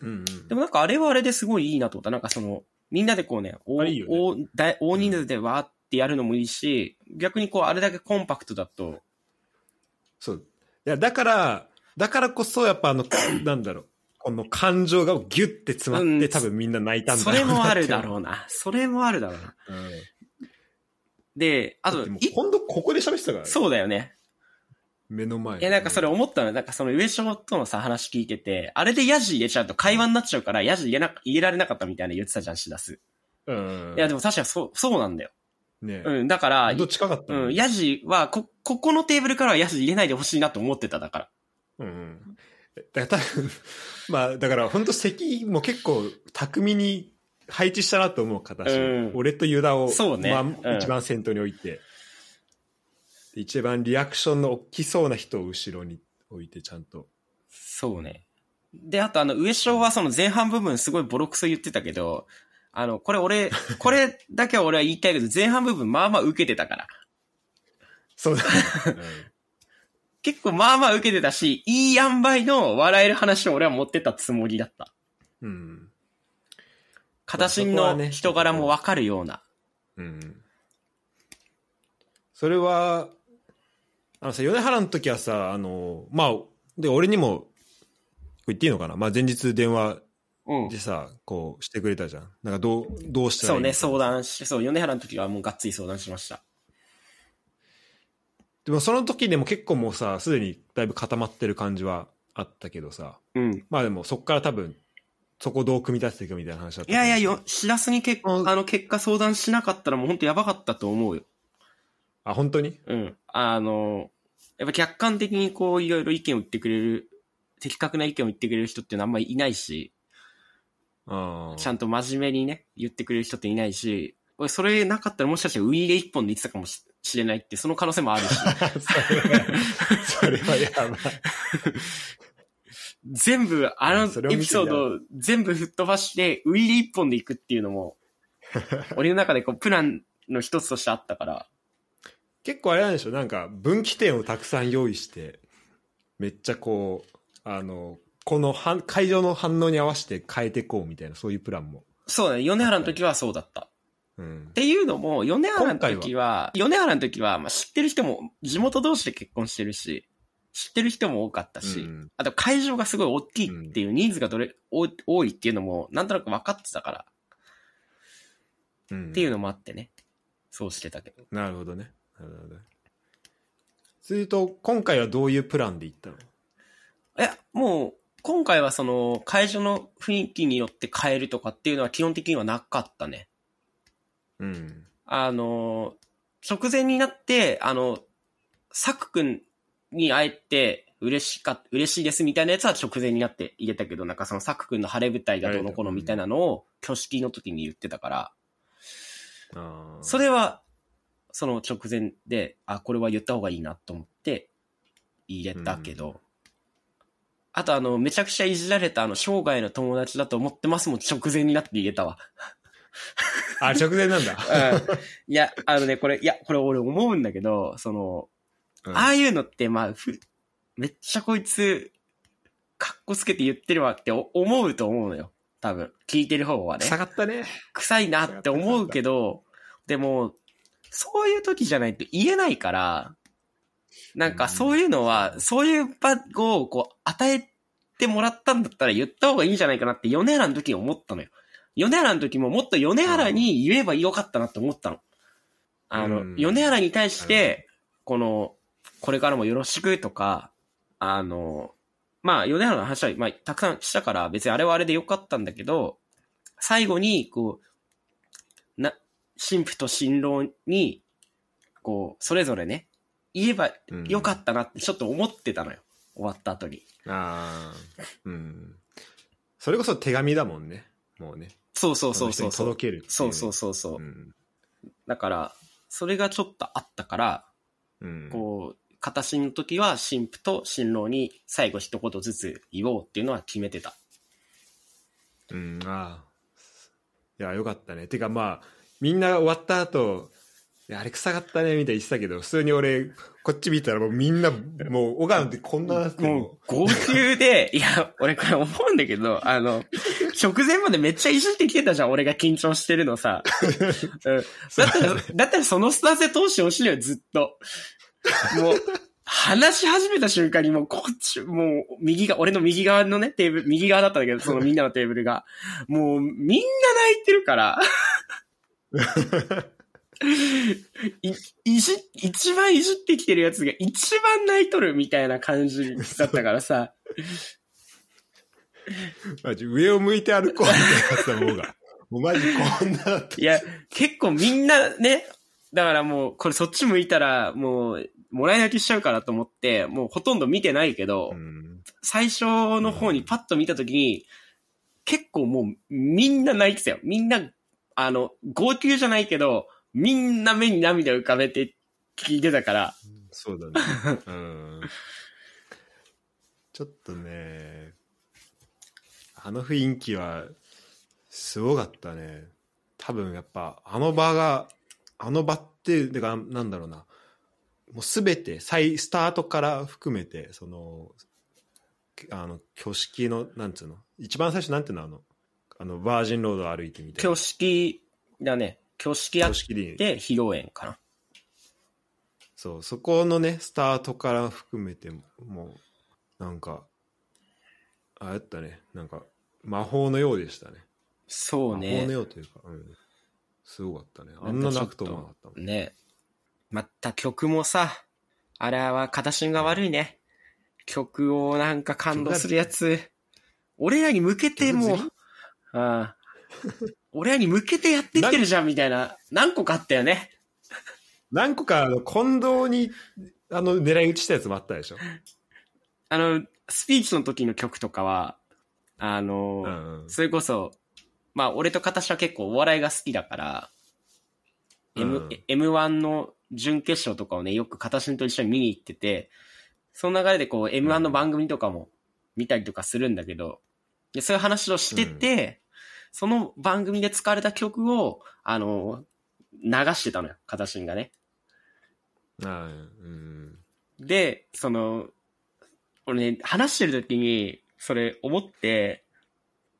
うんうん。でもなんかあれはあれですごいいいなと思った。なんかその、みんなでこうね、大あいいよね。大大大人数でわーってやるのもいいし、逆にこうあれだけコンパクトだと、そう。いやだからだからこそやっぱあの なんだろうこの感情がギュッて詰まって、うん多分みんな泣いたんだそれもあるだうろうな。それもあるだろうな。な、うん、で、あとだっても、うい今度ここで喋ってたからねそうだよね。目の前いや、なんかそれ思ったの。なんかその上昇とのさ、話聞いてて、あれでヤジ入れちゃうと会話になっちゃうから、ヤジ入れな、入れられなかったみたいな言ってたじゃん、しだす。うんいや、でも確かにそう、そうなんだよ。ねうん、だから、どっちかかったうん、ヤジは、こ、ここのテーブルからはヤジ入れないでほしいなと思ってた、だから。うんうん。だから多分、まあ、だから本当席も結構巧みに配置したなと思う形。うん俺とユダを、そうね一番先頭に置いて、で一番リアクションの大きそうな人を後ろに置いてちゃんと。そうね。で、あとあの、上昇はその前半部分すごいボロクソ言ってたけど、あの、これ俺、これだけは俺は言いたいけど、前半部分まあまあ受けてたから。そうだ、ね 結構まあまあ受けてたし、いい塩梅の笑える話を俺は持ってたつもりだった。うん。うん。形の人柄もわかるような。うん。それは、あのさ、米原の時はさ、あの、まあ、で、俺にも、言っていいのかな？まあ前日電話うんで。さ、こうしてくれたじゃん。なんかどう、どうしたらそね、いういみたいな相談し、そう、米原の時はもうがっつり相談しました。でもその時でも結構もうさ、すでにだいぶ固まってる感じはあったけどさ、うん。まあでもそっから多分、そこどう組み立てていくみたいな話だったいやいや、よ、しらすに結うんあの、結果相談しなかったらもう本当やばかったと思うよ。あ、本当に？うん。あの、やっぱ客観的にこういろいろ意見を言ってくれる、的確な意見を言ってくれる人っていうのはあんまりいないし、ああ。ちゃんと真面目にね、言ってくれる人っていないし、俺それなかったらもしかしたらウィーレ一本で言ってたかもししれないって、その可能性もあるし。それはやばい。全部、あのエピソードを全部吹っ飛ばして、ウィーレ一本で行くっていうのも、俺の中でこう、プランの一つとしてあったから、結構あれなんでしょなんか分岐点をたくさん用意して、めっちゃこう、あの、この反会場の反応に合わせて変えていこうみたいな、そういうプランも。そうだね、米原の時はそうだった。うんっ。ていうのも、米原の時は、米原の時は、まあ、知ってる人も、地元同士で結婚してるし、知ってる人も多かったし、うんあと会場がすごい大きいっていう、人数がどれ、多い多いっていうのも、なんとなく分かってたから、うんっていうのもあってね、そうしてたけど。なるほどね。なるほどね。すると、今回はどういうプランで行ったの？え、もう、今回はその、会場の雰囲気によって変えるとかっていうのは基本的にはなかったね。うん。あの、直前になって、あの、サク君に会えて嬉しか、嬉しいですみたいなやつは直前になって入れたけど、なんかそのサク君の晴れ舞台がどうのこうのみたいなのを挙式の時に言ってたから。それは、その直前で、あ、これは言った方がいいなと思って入れたけど、あとあの、めちゃくちゃいじられたあの、生涯の友達だと思ってますもん直前になって入れたわ。あ、直前なんだ。いや、あのね、これ、いや、これ俺思うんだけど、その、うんああいうのって、まあ、ふ、めっちゃこいつ、かっこつけて言ってるわってお思うと思うのよ。多分。聞いてる方はね。臭かったね。臭いなって思うけど、でも、そういう時じゃないと言えないから、なんかそういうのは、そういう場をこう、与えてもらったんだったら言った方がいいんじゃないかなって、米原の時に思ったのよ。米原の時ももっと米原に言えばよかったなって思ったの。あの、うん米原に対して、この、これからもよろしくとか、あの、まあ、米原の話は、まあ、たくさんしたから、別にあれはあれでよかったんだけど、最後に、こう、な、神父と新郎に、こう、それぞれね、言えばうんよかったなってちょっと思ってたのよ。終わった後に。ああ。うん。それこそ手紙だもんね。もうね。そうそうそうそうそ届けるっていそうそうそうそう。うん。だから、それがちょっとあったから、うん。こう、形の時は神父と新郎に最後一言ずつ言おうっていうのは決めてた。うん、ああ。いや、よかったね。てかまあ、みんな終わった後、いやあれ臭かったね、みたいに言ってたけど、普通に俺、こっち見たらもうみんな、もう、小川ってこんななってもう、号泣で、いや、俺これ思うんだけど、あの、直前までめっちゃいじってきてたじゃん、俺が緊張してるのさ。うん、だったら、だったらそのスタンスで通してほしいのよ、ずっと。もう、話し始めた瞬間にもうこっち、もう右が、俺の右側のね、テーブル、右側だったんだけど、そのみんなのテーブルが。もう、みんな泣いてるから。い、いじ、一番いじってきてるやつが一番泣いとるみたいな感じだったからさ。マジ上を向いて歩こうみたいなやつだもうが。もうマジこんないや、結構みんなね、だからもう、これそっち向いたら、もう、もらい泣きしちゃうからと思って、もうほとんど見てないけど、うん。最初の方にパッと見たときに、結構もうみんな泣いてたよ。みんな、あの、号泣じゃないけど、みんな目に涙浮かべて聞いてたから、そうだね。うん。ちょっとね、あの雰囲気は、すごかったね。多分やっぱ、あの場が、あの場って、てか、なんだろうな。もうすべて、再、スタートから含めて、その、あの、挙式の、なんつうの？一番最初なんていうの？あの、あの、バージンロードを歩いてみたいな。挙式だね。挙式やっ挙式でいいて披露宴かな。そう、そこのね、スタートから含めても、もう、なんか、あれやったね。なんか、魔法のようでしたね。そう魔法のね。ようというか、うん。すごかったね。あんな泣くと思わなかったもん。ね。また曲もさ、あれは形が悪いね。曲をなんか感動するやつ。俺らに向けてもうああ俺らに向けてやってきてるじゃんみたいな、何個かあったよね。何個か、あの、近藤に、あの、狙い撃ちしたやつもあったでしょ。あの、スピーチの時の曲とかは、あの、うんうん。それこそ、まあ、俺と形は結構お笑いが好きだから、M うん M1 の準決勝とかをね、よく形と一緒に見に行ってて、その流れでこう M1 の番組とかも見たりとかするんだけど、でそういう話をしてて、その番組で使われた曲を、あの、流してたのよ、形がね。ああうん。で、その、俺ね、話してる時に、それ思って、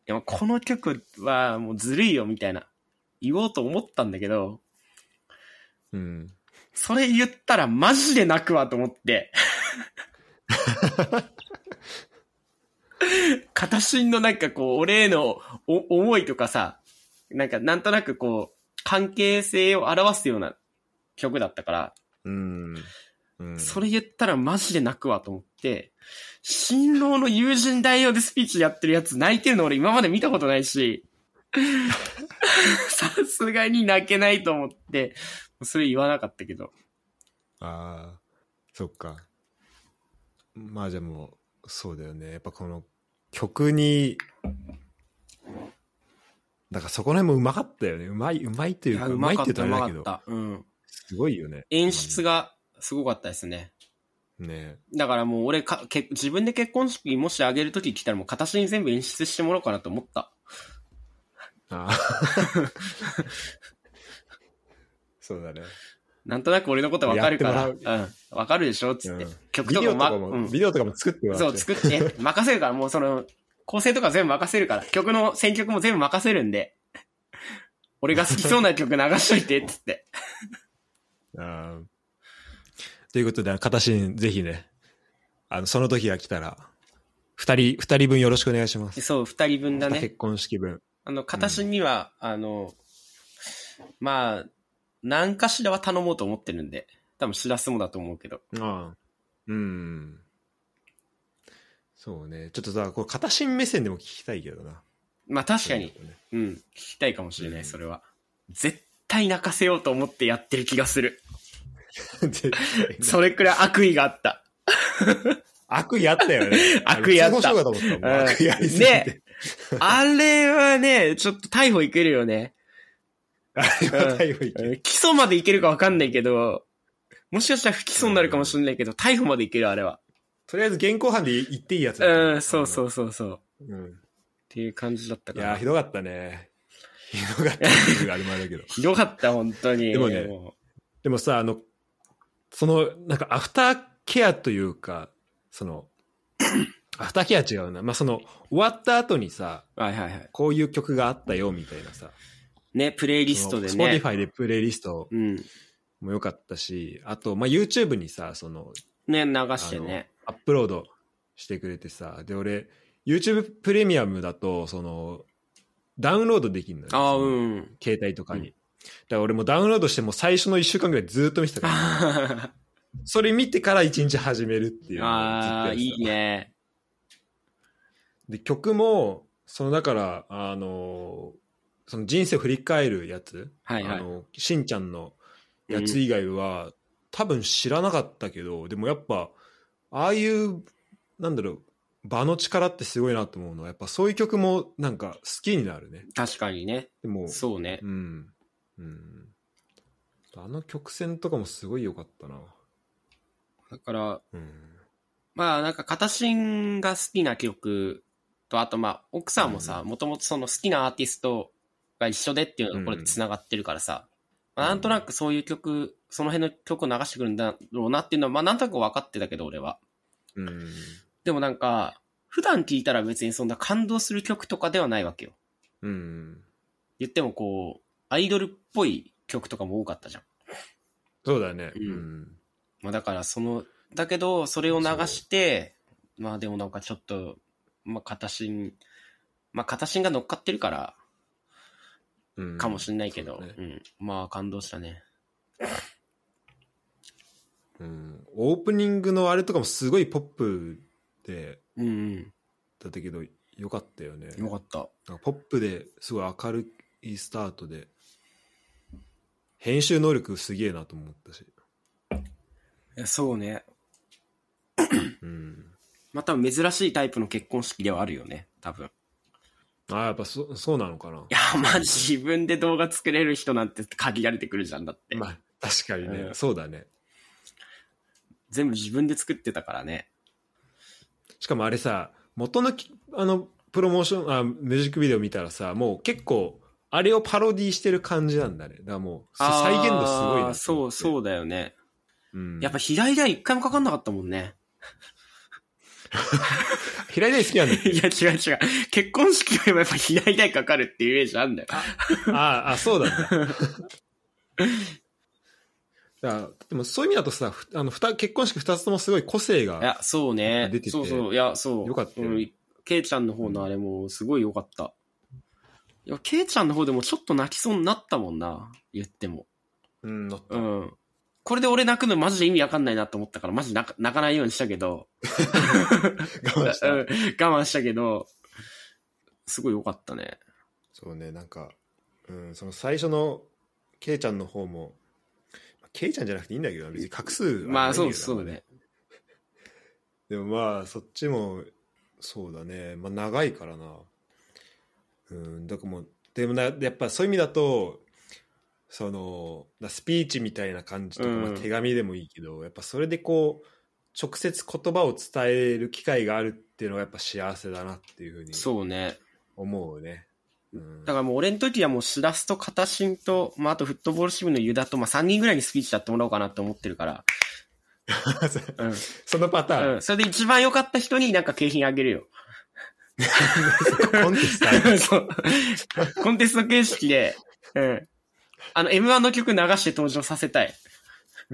いや、この曲はもうずるいよ、みたいな、言おうと思ったんだけど、うん。それ言ったらマジで泣くわと思って。片心のなんかこう、俺へのお思いとかさ、なんかなんとなくこう、関係性を表すような曲だったから、うん。うん。それ言ったらマジで泣くわと思って、新郎の友人代表でスピーチやってるやつ泣いてるの俺今まで見たことないし、さすがに泣けないと思って、それ言わなかったけど。ああ、そっか。まあじゃあもう、そうだよね。やっぱこの曲に、だからそこら辺もうまかったよね。うまい、うまいというか、ううまいってまかった、言うとあれだけど。うん。すごいよね。演出がすごかったですね。ねだからもう俺か、け自分で結婚式もしあげるとき来たらもう形に全部演出してもらおうかなと思った。ああ そうだね。なんとなく俺のことわかるから。やっうん。わかるでしょつって。うん曲とかも、ま、ビデオとかも、うんビデオとかも作ってもらってそう、作って、任せるから、もうその、構成とか全部任せるから、曲の選曲も全部任せるんで、俺が好きそうな曲流しといて、つって。あーということで、形にぜひね、あの、その時が来たら、二人、二人分よろしくお願いします。そう、二人分だね。結婚式分。あの、形には、あの、まあ、何かしらは頼もうと思ってるんで、多分しらすもだと思うけど。ああ。うん。そうね。ちょっとさ、こう、片心目線でも聞きたいけどな。まあ確かに、そうねうん、聞きたいかもしれない、うんそれは。絶対泣かせようと思ってやってる気がする。それくらい悪意があった。悪意あったよね。悪意あったったありすぎて。ねあれはね、ちょっと逮捕いけるよね。あれは逮捕いける。うん起訴までいけるかわかんないけど、もしかしたら不起訴になるかもしれないけど、逮捕までいける、あれは。とりあえず現行犯で言っていいやつだねうん、そうそうそうそう。っうん。ていう感じだったいやー、からひ。どかったね。ひどかったあれだけど。ひどかった、本当に。でもねもでもさ、あの、その、なんかアフターケアというか、その、アフターケア違うな。まあ、その、終わった後にさ、うはいはいはい。こういう曲があったよ、みたいなさ。ね、プレイリストでスね。Spotify でプレイリストうん。も良かったし、あと、まあ、YouTube にさ、その、ね、流してね。アップロードしてくれてさ、で、俺、YouTube プレミアムだと、その、ダウンロードできるのよ。ああ、うん。携帯とかに。だから俺もダウンロードしても最初の1週間ぐらいずっと見てたから、あ それ見てから1日始めるっていうあー、やってたいいね。で、曲も、その、だから、あの、その人生を振り返るやつ、はいはいあの、しんちゃんのやつ以外は、多分知らなかったけど、でもやっぱ、ああいう、なんだろう、場の力ってすごいなと思うのは、やっぱそういう曲もなんか好きになるね。確かにね。でも、そうねう。ん。うん。あの曲線とかもすごい良かったな。だから、うん。まあなんか、片心が好きな曲と、あとまあ、奥さんもさ、うもともとその好きなアーティストが一緒でっていうところで繋がってるからさ、まあ、なんとなくそういう曲、その辺の曲を流してくるんだろうなっていうのは、まあなんとなく分かってたけど、俺は。うん。でもなんか、普段聴いたら別にそんな感動する曲とかではないわけよ。うん。言ってもこう、アイドルっぽい曲とかも多かったじゃん。そうだね。うんうん。まあだからその、だけど、それを流して、まあでもなんかちょっと、まあ片心、まあ片心が乗っかってるから、うんかもしんないけど、ねうん。まあ感動したね。うん、オープニングのあれとかもすごいポップでうんだったけどよかったよねうん。よかった。なんかポップですごい明るいスタートで編集能力すげえなと思ったし、いやそうね。うん、まあ多分珍しいタイプの結婚式ではあるよね、多分。ああやっぱそそうなのかないや、まあ自分で動画作れる人なんて限られてくるじゃんだって。まあ確かにね、うんそうだね全部自分で作ってたからね。しかもあれさ元のきあのプロモーションあミュージックビデオ見たらさもう結構あれをパロディしてる感じなんだねだからもう再現度すごいなあーそう、う、そうだよね。うん、やっぱ平井大一回もかかんなかったもんね。平井大好きなんだ いや、違う違う。結婚式よりもやっぱ平井大かかるっていうイメージあんだよ。ああ、あ、そうだ でもそういう意味だとさ、ふあの、ふた結婚式二つともすごい個性が、いや、そうね出て。てそうそう。いや、そう。よかったようん。ケイちゃんの方のあれもすごい良かった。いや、ケイちゃんの方でもちょっと泣きそうになったもんな。言っても。うん、乗った。うん。これで俺泣くのマジで意味わかんないなと思ったから、マジ泣か泣かないようにしたけど。我慢した。うん我慢したけど、すごい良かったね。そうね、なんか、うん、その最初の、ケイちゃんの方も、まあケイちゃんじゃなくていいんだけどな、別に画数はまあ、そうそうね。でもまあ、そっちも、そうだね、まあ長いからな。うん、だからもう、でもな、やっぱそういう意味だと、その、なスピーチみたいな感じとか、うんまあ、手紙でもいいけど、やっぱそれでこう、直接言葉を伝える機会があるっていうのがやっぱ幸せだなっていうふうにそうね。思うね。うんだからもう俺の時はもうしらすと片新と、まああとフットボール支部のユダと、まあ3人ぐらいにスピーチやってもらおうかなって思ってるから。うん。そのパターン、うん。それで一番良かった人になんか景品あげるよ。コンテスト。コンテスト形式で、うん。あの、M1 の曲流して登場させたい。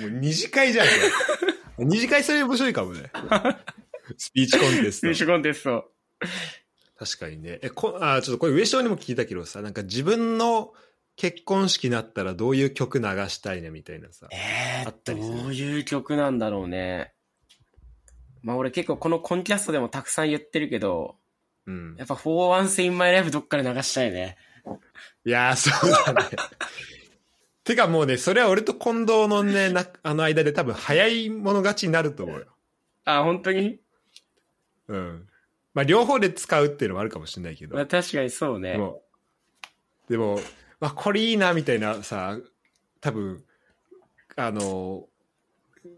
もう二次会じゃん。二次会それ面白いかもね。スピーチコンテストスピー。チコンテスト。確かにね。え、こあ、ちょっとこれ上昇にも聞いたけどさ、なんか自分の結婚式になったらどういう曲流したいねみたいなさ。えーあったりする？どういう曲なんだろうね。まあ俺結構このコンキャストでもたくさん言ってるけど、うんや。っぱ For Once in My Life どっかで流したいね。いやー、そうだね。てかもうね、それは俺と近藤のね、なあの間で多分早い者勝ちになると思うよ。あ、本当に？うん。まあ両方で使うっていうのもあるかもしれないけど。まあ確かにそうねで。も、でも、まあ、これいいなみたいなさ、多分、あの、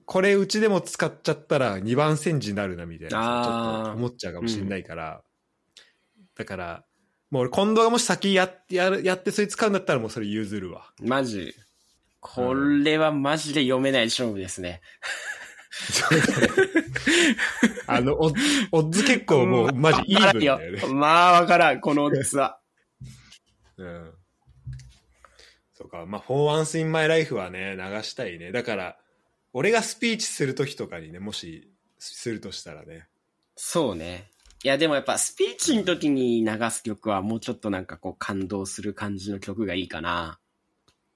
これうちでも使っちゃったら2番煎じになるなみたいなさ、ちょあーっと思っちゃうかもしれないから、だから、もう俺近藤がもし先やって、やるやってそれ使うんだったらもうそれ譲るわ。マジ。これはマジで読めない勝負ですね。あの、オッオッズ結構もうマジイーブンだよね。まあわからん、このオッズは。うん。そうか、まあ、For Once in My Life はね、流したいね。だから、俺がスピーチするときとかにね、もし、するとしたらね。そうね。いやでもやっぱスピーチの時に流す曲はもうちょっとなんかこう感動する感じの曲がいいかな。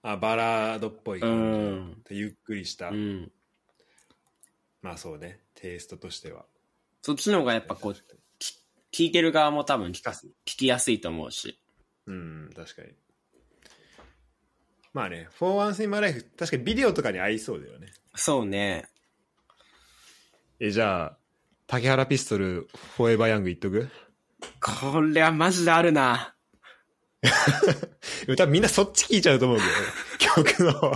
あ、バラードっぽい感うん。ゆっくりした。うん。まあそうね、テイストとしては。そっちの方がやっぱこう、聞いてる側も多分聞聞かす。聞きやすいと思うし。うん、確かに。まあね、For Once in My Life、確かにビデオとかに合いそうだよね。そうね。え、じゃあ、竹原ピストル、フォーエバーヤング言っとく？これはマジであるな。多分みんなそっち聞いちゃうと思うけど、曲の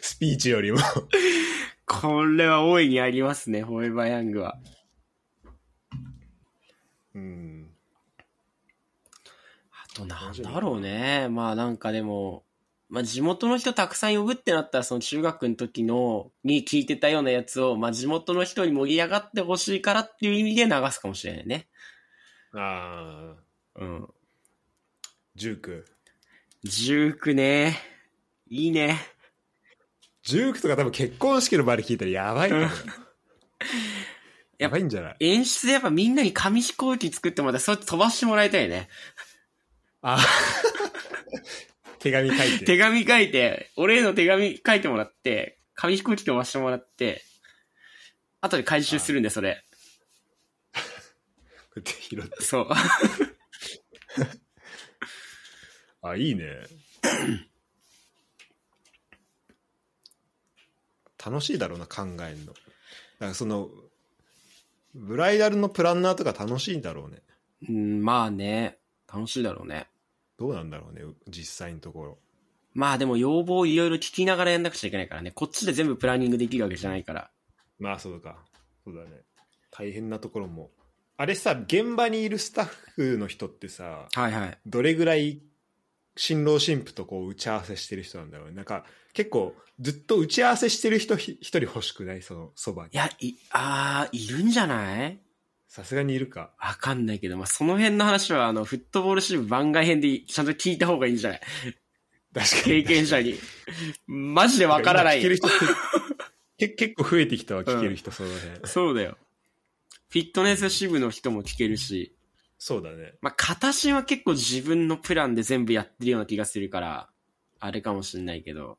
スピーチよりも。これは大いにありますね、フォーエバーヤングは。うん。あとなんだろうね。まあなんかでも、まあ地元の人たくさん呼ぶってなったらその中学の時のに聞いてたようなやつを、まあ地元の人に盛り上がってほしいからっていう意味で流すかもしれないね。ああ、うん。ジューク。ジュークね。いいね。ジュークとか多分結婚式の場で聞いたらやばいかもよ。やばいんじゃない？演出でやっぱみんなに紙飛行機作ってもらって、それ飛ばしてもらいたいね。あ 手紙書いて。手紙書いて、俺への手紙書いてもらって、紙飛行機飛ばしてもらって、後で回収するんで、それ。こうやって拾って。そう。あ、いいね。楽しいだろうな、考えるの。だからその、ブライダルのプランナーとか楽しいんだろうね。うん、まあね、楽しいだろうね。どうなんだろうね、実際のところ。まあでも要望いろいろ聞きながらやんなくちゃいけないからね。こっちで全部プランニングできるわけじゃないから。まあそうか。そうだね。大変なところも。あれさ、現場にいるスタッフの人ってさ、はいはい。どれぐらい新郎新婦とこう打ち合わせしてる人なんだろうね。なんか結構ずっと打ち合わせしてる人ひ一人欲しくない？そのそばにい。や、い、あー、いるんじゃない？さすがにいるか。わかんないけど、まあ、その辺の話は、あの、フットボール支部番外編でちゃんと聞いた方がいいんじゃない？確か経に。験者に。マジでわからない今聞ける人ってけ 結構増えてきたわ、聞ける人、その辺。そうだよ。フィットネス支部の人も聞けるし、そうだね。まあ、形は結構自分のプランで全部やってるような気がするから、あれかもしんないけど。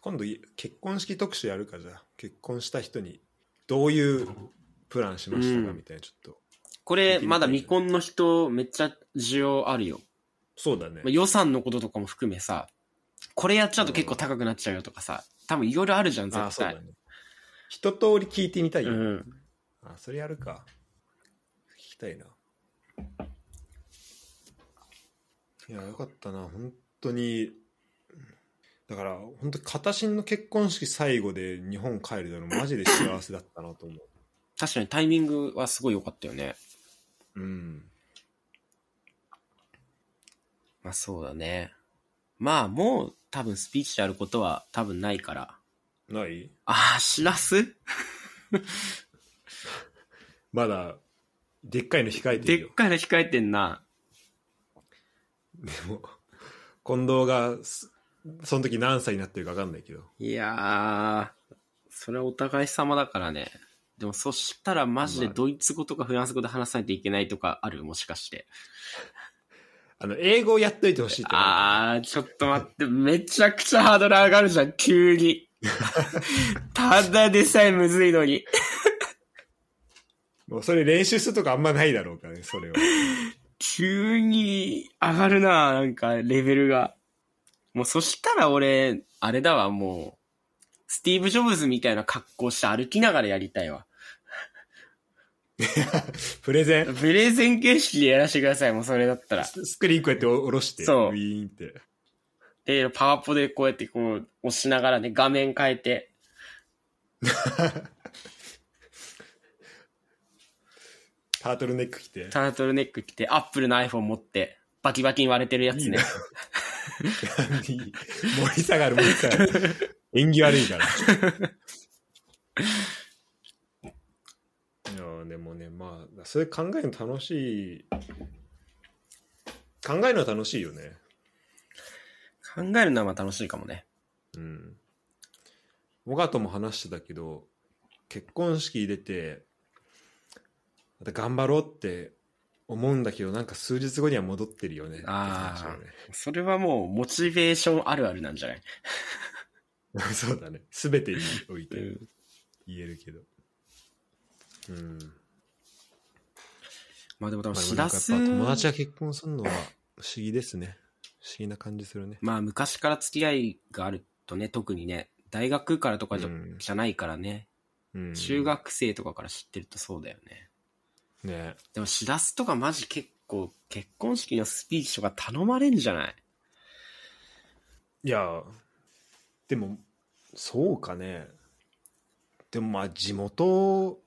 今度い結婚式特集やるかじゃあ結婚した人にどういうプランしましたか？うんみたいなちょっと。これ、まだ未婚の人、めっちゃ需要あるよ。そうだねまあ、。予算のこととかも含めさ、これやっちゃうと結構高くなっちゃうよとかさ、多分いろいろあるじゃん、絶対。あそうだね。一通り聞いてみたいよ。うん。あ、それやるか。聞きたいな。いや、よかったな。本当に。だから、本当片新の結婚式最後で日本帰るのマジで幸せだったなと思う。確かにタイミングはすごい良かったよね。うん。まあそうだね。まあもう多分スピーチやることは多分ないから。ない？ああ、しらす？まだ、でっかいの控えてでるよ。っかいの控えてんな。でも、近藤がす、その時何歳になってるか分かんないけど。いやー、それはお互い様だからね。でもそしたらマジでまあドイツ語とかフランス語で話さないといけないとかある？もしかして。あの、英語をやっといてほしいって思うあー、ちょっと待って、めちゃくちゃハードル上がるじゃん、急に。ただでさえむずいのに。もうそれ練習するとかあんまないだろうからね、それは。急に上がるな、なんか、レベルが。もうそしたら俺、あれだわ、もう、スティーブ・ジョブズみたいな格好して歩きながらやりたいわ。プレゼン、プレゼン形式でやらせてください、もうそれだったら。ススクリーンこうやって下ろして、そうウィーンって。で、パワポでこうやってこう、押しながらね、画面変えて。タートルネック着て。タートルネック着て、アップルの iPhone 持って、バキバキに割れてるやつね。いい 盛り下がる、盛り下がる。縁起悪いから。いやでもそれ考えるの楽しい。考えるの楽しいよね。考えるのはまあ楽しいかもね。うん。尾形も話してたけど、結婚式出て、また頑張ろうって思うんだけど、なんか数日後には戻ってるよねって話だよね。それはもう、モチベーションあるあるなんじゃない？そうだね。すべてにおいてうん言えるけど。うん。まあでも多分、しらす、友達が結婚するのは不思議ですね。不思議な感じするね。まあ昔から付き合いがあるとね、特にね、大学からとかじゃ,、ないからね、うん。中学生とかから知ってるとそうだよね。ねでもしらすとかマジ結構、結婚式のスピーチとか頼まれんじゃない？いや、でも、そうかね。でもまあ地元、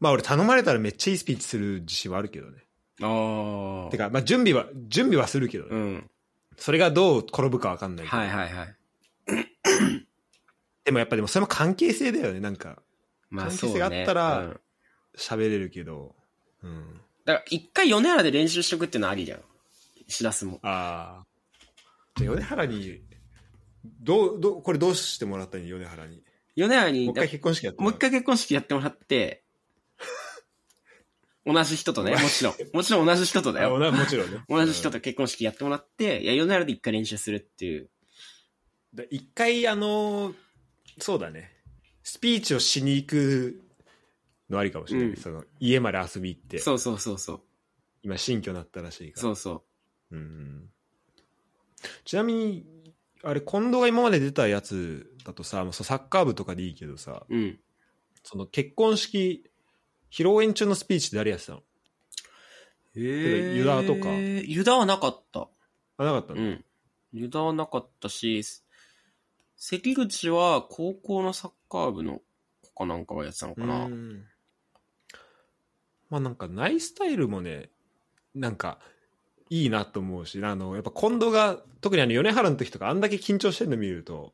まあ俺頼まれたらめっちゃいいスピーチする自信はあるけどね。ああ。てか、まあ準備は、準備はするけどね。うん。それがどう転ぶかわかんないけど。はいはいはい。でもやっぱでもそれも関係性だよね。なんか、まあ関係性そうね。があったらうん喋れるけど。うん。だから一回米原で練習しとくっていうのはありだよ。しらすも。ああ。じゃあ米原に、どう、どう、これどうしてもらったの？米原に。米原に、もう一回結婚式やってもう一回結婚式やってもらって、同じ人とね、もちろん。もちろん同じ人とだよ。もちろんね。同じ人と結婚式やってもらって、いや、米原で一回練習するっていう。で一回あのそうだねスピーチをしに行くのありかもしれない、うんその家まで遊び行ってそうそうそうそう。今新居になったらしいからそうそうんちなみにあれ近藤が今まで出たやつだとさもうサッカー部とかでいいけどさう。うん。その結婚式披露宴中のスピーチって誰やってたの？えユダとかユダはなかった。あなかったの、うん。ユダはなかったし、関口は高校のサッカー部の子かなんかがやってたのかな。うんまあなんかナイスタイルもねなんかいいなと思うしあのやっぱ近藤が特にあの米原の時とかあんだけ緊張してるの見ると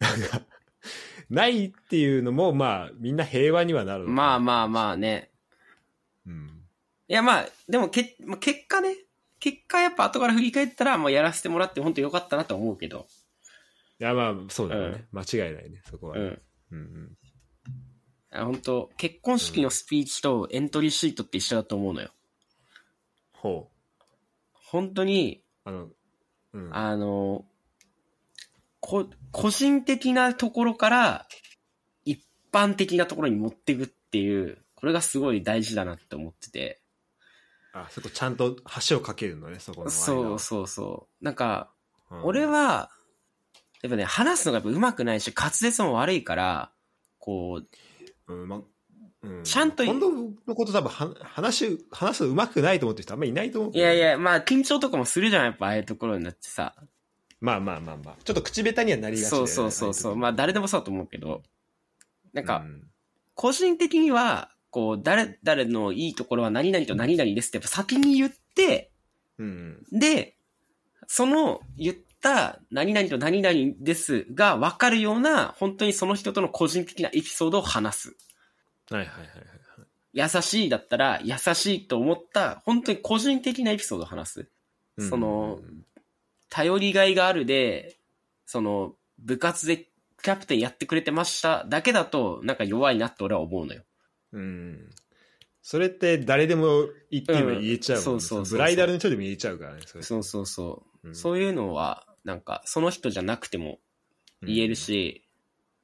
なんかないっていうのもまあみんな平和にはなるまああ、まあまあね。うん、いやまあ、でもけ、まあ結果ね、結果やっぱ後から振り返ったらもうやらせてもらって本当よかったなと思うけど。いやまあそうだよね、間違いないねそこはね、うん。うんうん。あ本当結婚式のスピーチとエントリーシートって一緒だと思うのよ。ほ本当に、うあのうん。あの、こ、個人的なところから一般的なところに持っていくっていう、これがすごい大事だなって思ってて。あそこちゃんと橋を架けるのねそこの間そうそうそう。なんか、うん俺は、やっぱね、話すのがやっぱ上手くないし、滑舌も悪いから、こう、うんまうん、ちゃんと近藤のこと多分は話話すうまくないと思ってる人あんまりいないと思ういやいや、まあ緊張とかもするじゃん、やっぱああいうところになってさ。まあまあまあまあ。ちょっと口下手にはなりがちだよねそうそうそうそう。まあ誰でもそうだと思うけど、なんか、うん。個人的には、こう、誰、誰のいいところは何々と何々ですってやっぱ先に言って、うん。で、その言った何々と何々ですが分かるような、本当にその人との個人的なエピソードを話す。はいはいはいはい。優しいだったら、優しいと思った、本当に個人的なエピソードを話す。うん。その頼りがいがあるで、その、部活でキャプテンやってくれてましただけだと、なんか弱いなって俺は思うのよ。うん。それって誰でも言っても言えちゃううん。そうそうブライダルの人でも言えちゃうからねそれ。そうそうそう。うん。そういうのは、なんか、その人じゃなくても言えるし、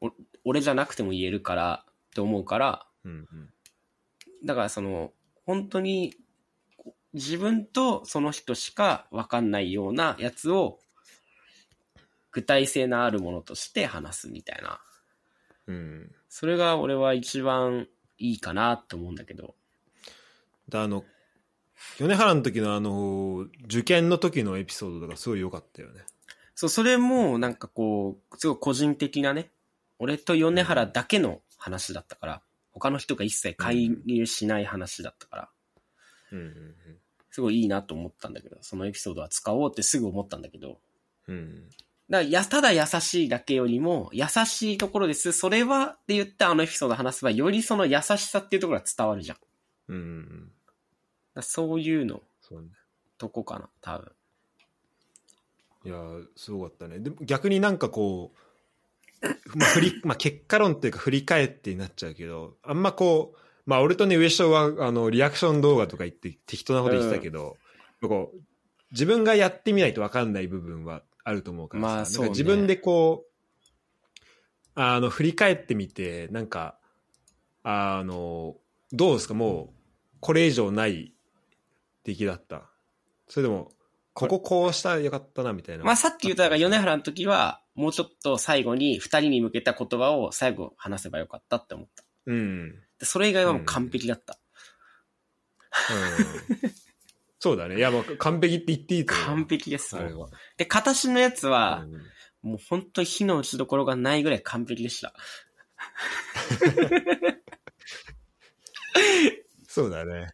お俺じゃなくても言えるからって思うから、うんうん。だからその、本当に、自分とその人しか分かんないようなやつを、具体性のあるものとして話すみたいな。うんそれが俺は一番いいかなって思うんだけど。であの米原の時のあの受験の時のエピソードとかすごい良かったよねそう、それもなんかこう、すごい個人的なね、俺と米原だけの話だったから、他の人が一切介入しない話だったから、うんうんすごいいいなと思ったんだけど、そのエピソードは使おうってすぐ思ったんだけど、うんうんだや、ただ優しいだけよりも、優しいところです。それはって言ってあのエピソード話せば、よりその優しさっていうところが伝わるじゃん。うんうんうんらそういうの、そうねとこかな、多分。いやーすごかったねでも逆になんかこう、まあ振りまあ、結果論っていうか振り返ってになっちゃうけどあんまこうまあ俺とね上昇はあのリアクション動画とか言って適当なこと言ってたけど、こう自分がやってみないと分かんない部分はあると思うからさ、まあそうね。自分でこうあの振り返ってみてなんかあのどうですか？もうこれ以上ない出来だった。それでもこここうしたらよかったなみたいな。まあさっき言ったが米原の時は、もうちょっと最後に二人に向けた言葉を最後話せばよかったって思った。うんでそれ以外はもう完璧だった。うんそうだね。いや、もう完璧って言っていいと思う。完璧ですあれは。で、形のやつは、うんもう本当に火の打ちどころがないぐらい完璧でした。そうだね。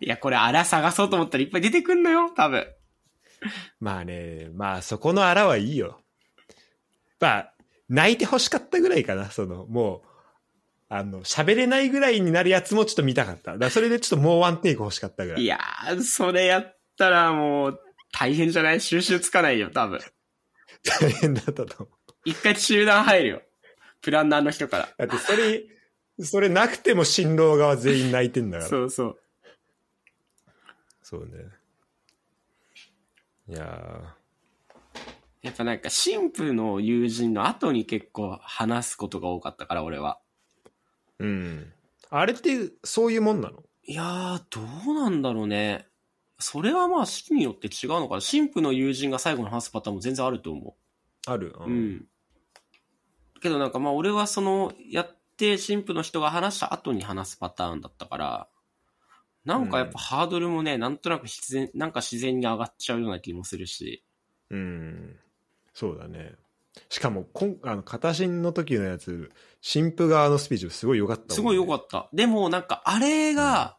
いや、これ、あら探そうと思ったらいっぱい出てくんのよ、多分。まあね、まあそこのあらはいいよ。まあ、泣いて欲しかったぐらいかな、その、もう、あの、喋れないぐらいになるやつもちょっと見たかった。だそれでちょっともうワンテイク欲しかったぐらい。いやー、それやったらもう、大変じゃない？収集つかないよ、多分。大変だったと思う。一回中断入るよ。プランナーの人から。だってそれ、それなくても新郎側全員泣いてんだから。そうそう。そうね。いややっぱなんか、神父の友人の後に結構話すことが多かったから、俺は。ーうん。あれってそういうもんなの？いやー、どうなんだろうね。それはまあ、式によって違うのかな。神父の友人が最後に話すパターンも全然あると思ある？う。うん。けどなんかまあ、俺はその、やって神父の人が話した後に話すパターンだったから、なんかやっぱハードルもね、なんとなく自然、なんか自然に上がっちゃうような気もするし。うん。そうだね。しかも、こんあの、片新の時のやつ、新婦側のスピーチすごい良かったね、すごい良かった。でもなんかあれが、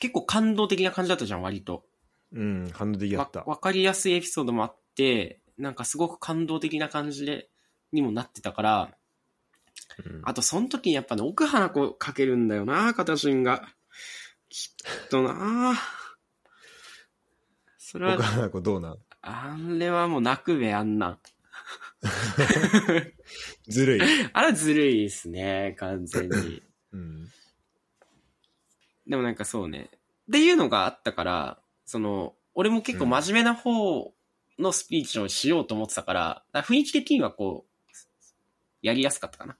結構感動的な感じだったじゃん、割と。うん、感動的だわった。わかりやすいエピソードもあって、なんかすごく感動的な感じで、にもなってたから、うんあとその時にやっぱね、奥花子かけるんだよな、片新が。きっとなそれは、僕はなんかどうなん？あれはもう泣くべ、あんなん。ずるい。あれはずるいですね、完全に。うん。でもなんかそうね。っていうのがあったから、その、俺も結構真面目な方のスピーチをしようと思ってたから、だから雰囲気的にはこう、やりやすかったかな。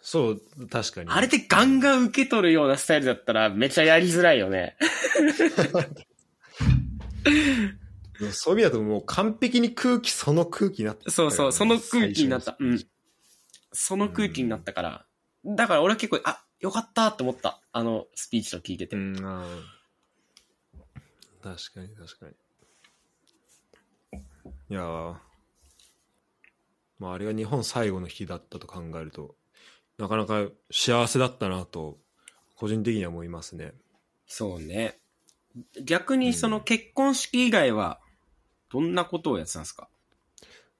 そう、確かに。あれでガンガン受け取るようなスタイルだったらめちゃやりづらいよね。そういう意味だともう完璧に空気その空気になった、そうそう、その空気になった。うん。その空気になったから。だから俺は結構、あ、よかったって思った。あのスピーチを聞いてて。うん、確かに確かに。いやーまああれが日本最後の日だったと考えると、なかなか幸せだったなと、個人的には思いますね。そうね。逆にその結婚式以外は、どんなことをやってたんですか？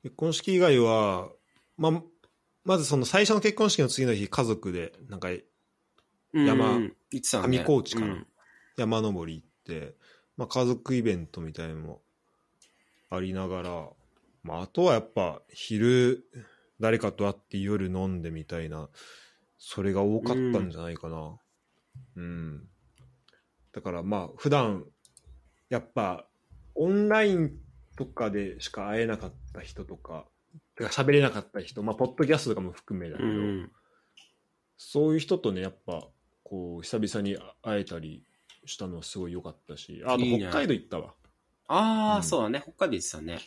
結婚式以外は、まあ、まずその最初の結婚式の次の日、家族で、なんか山。上高地かなうん。山登り行って、まあ、家族イベントみたいのもありながら、まあ、あとはやっぱ昼誰かと会って夜飲んでみたいなそれが多かったんじゃないかな。うん、だからまあ普段やっぱオンラインとかでしか会えなかった人とかてか喋れなかった人まあポッドキャストとかも含めだけど、うん。そういう人とね、やっぱ、こう、久々に会えたりしたのはすごい良かったし、あといいね北海道行ったわ。ああ、うんそうだね。北海道言ってたね。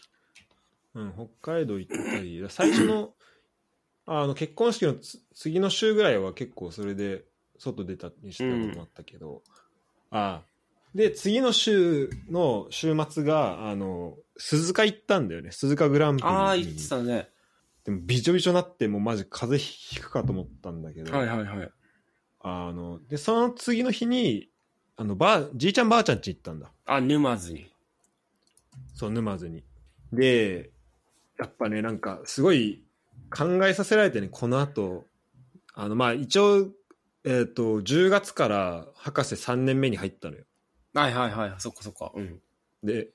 うん、北海道行ったり、最初の、あの、結婚式のつ次の週ぐらいは結構それで外出たりしたこともあったけど、あで、次の週の週末が、あの、鈴鹿行ったんだよね。鈴鹿グランプリに。ああ、言ってたね。でも、びちょびちょになって、もうマジ風邪ひくかと思ったんだけど、はいはいはい。あの、で、その次の日に、あの、ばあ、じいちゃんばあちゃん家行ったんだ。あ、沼津に。そう、沼津に。で、やっぱね、なんか、すごい考えさせられてね、この後、あの、まあ、一応、えっ、と、10月から博士3年目に入ったのよ。はいはいはい。そっかそっか。うん。で、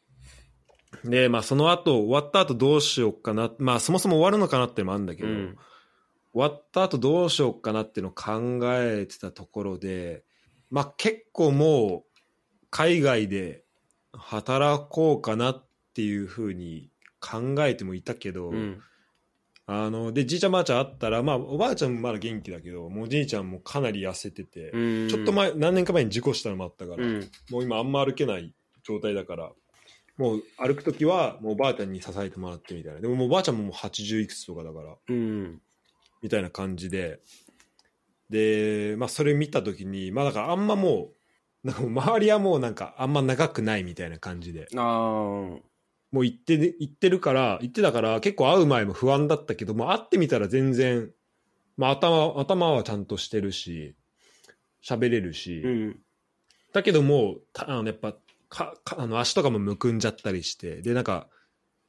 で、まあ、その後、終わった後どうしようかな。まあ、そもそも終わるのかなっていうのもあるんだけど、うん。終わった後どうしようかなっていうのを考えてたところで、まあ結構もう海外で働こうかなっていうふうに考えてもいたけど、うん。あの、で、じいちゃんばあちゃんあったら、まあおばあちゃんもまだ元気だけど、もうじいちゃんもかなり痩せてて、うん。ちょっと前、何年か前に事故したのもあったから、うん。もう今あんま歩けない状態だから、もう歩くときはもうおばあちゃんに支えてもらってみたいな。でももうおばあちゃんももう80いくつとかだから、うん。みたいな感じで、で、まあ、それ見たときに、まあ、だからあんまもう、なんか周りはもうなんかあんま長くないみたいな感じで、ああ。もう行って、行ってるから、行ってたから結構会う前も不安だったけど、もう会ってみたら全然、まあ、頭、頭はちゃんとしてるし、喋れるし、うん。だけどもう、たあのやっぱかかあの足とかもむくんじゃったりして、で、なんか、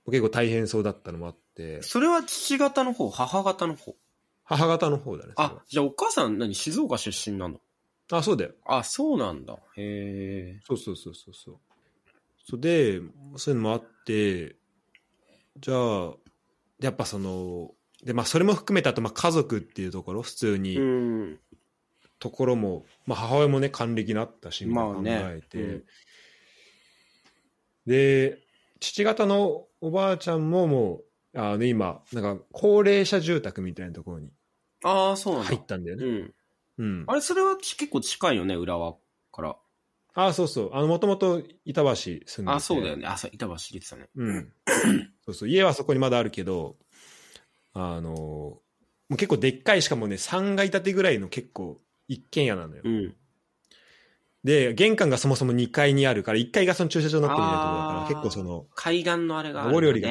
結構大変そうだったのもあって、それは父方の方、母方の方？母方の方だね。あ、じゃあお母さん何静岡出身なの？はあ、そうだよ。あ、そうなんだ。へえ。そうそうそうそうそう。そうで、そういうのもあって、じゃあ、やっぱその、で、まあそれも含めてあと、まあ家族っていうところ、普通に、うん。ところも、まあ、母親もね還暦になったしみたいな考まあねえて、うんで父方のおばあちゃんももうあの今なんか高齢者住宅みたいなところにああ、そうなんだ。入ったんだよね。うん。うん、あれ、それは結構近いよね、浦和から。あそうそうあのもともと板橋住んでてあ、そうだよね。あ、そう、板橋出てたね。うん、そうそう家はそこにまだあるけどあのもう結構でっかいしかもね3階建てぐらいの結構一軒家なのよ、うん。で玄関がそもそも2階にあるから1階がその駐車場になってるみたいなところだから結構その海岸のあれがある、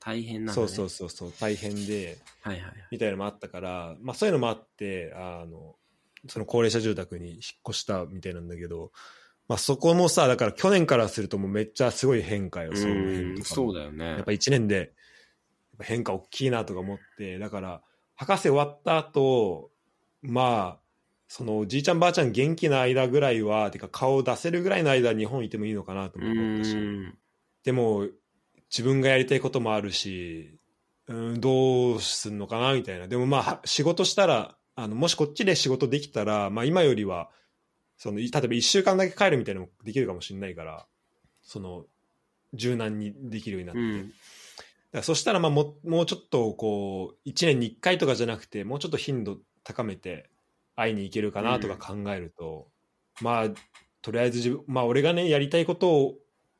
大変なね。そうそうそうそう大変ではいはいはい。みたいなのもあったから、まあ、そういうのもあってあのその高齢者住宅に引っ越したみたいなんだけど、まあ、そこもさだから去年からするともうめっちゃすごい変化よそのとかもそうだよね。やっぱ1年で変化大きいなとか思ってだから博士終わった後まあそのおじいちゃんばあちゃん元気な間ぐらいはてか顔を出せるぐらいの間日本いてもいいのかなと思ったしん。でも自分がやりたいこともあるし、うん、どうすんのかなみたいなでもまあ仕事したらあのもしこっちで仕事できたら、まあ、今よりはその例えば1週間だけ帰るみたいなのもできるかもしれないからその柔軟にできるようになって、うん。そしたらまあももうちょっとこう1年に1回とかじゃなくてもうちょっと頻度高めて会いに行けるかなとか考えると、まあとりあえず自分まあ俺がねやりたいことを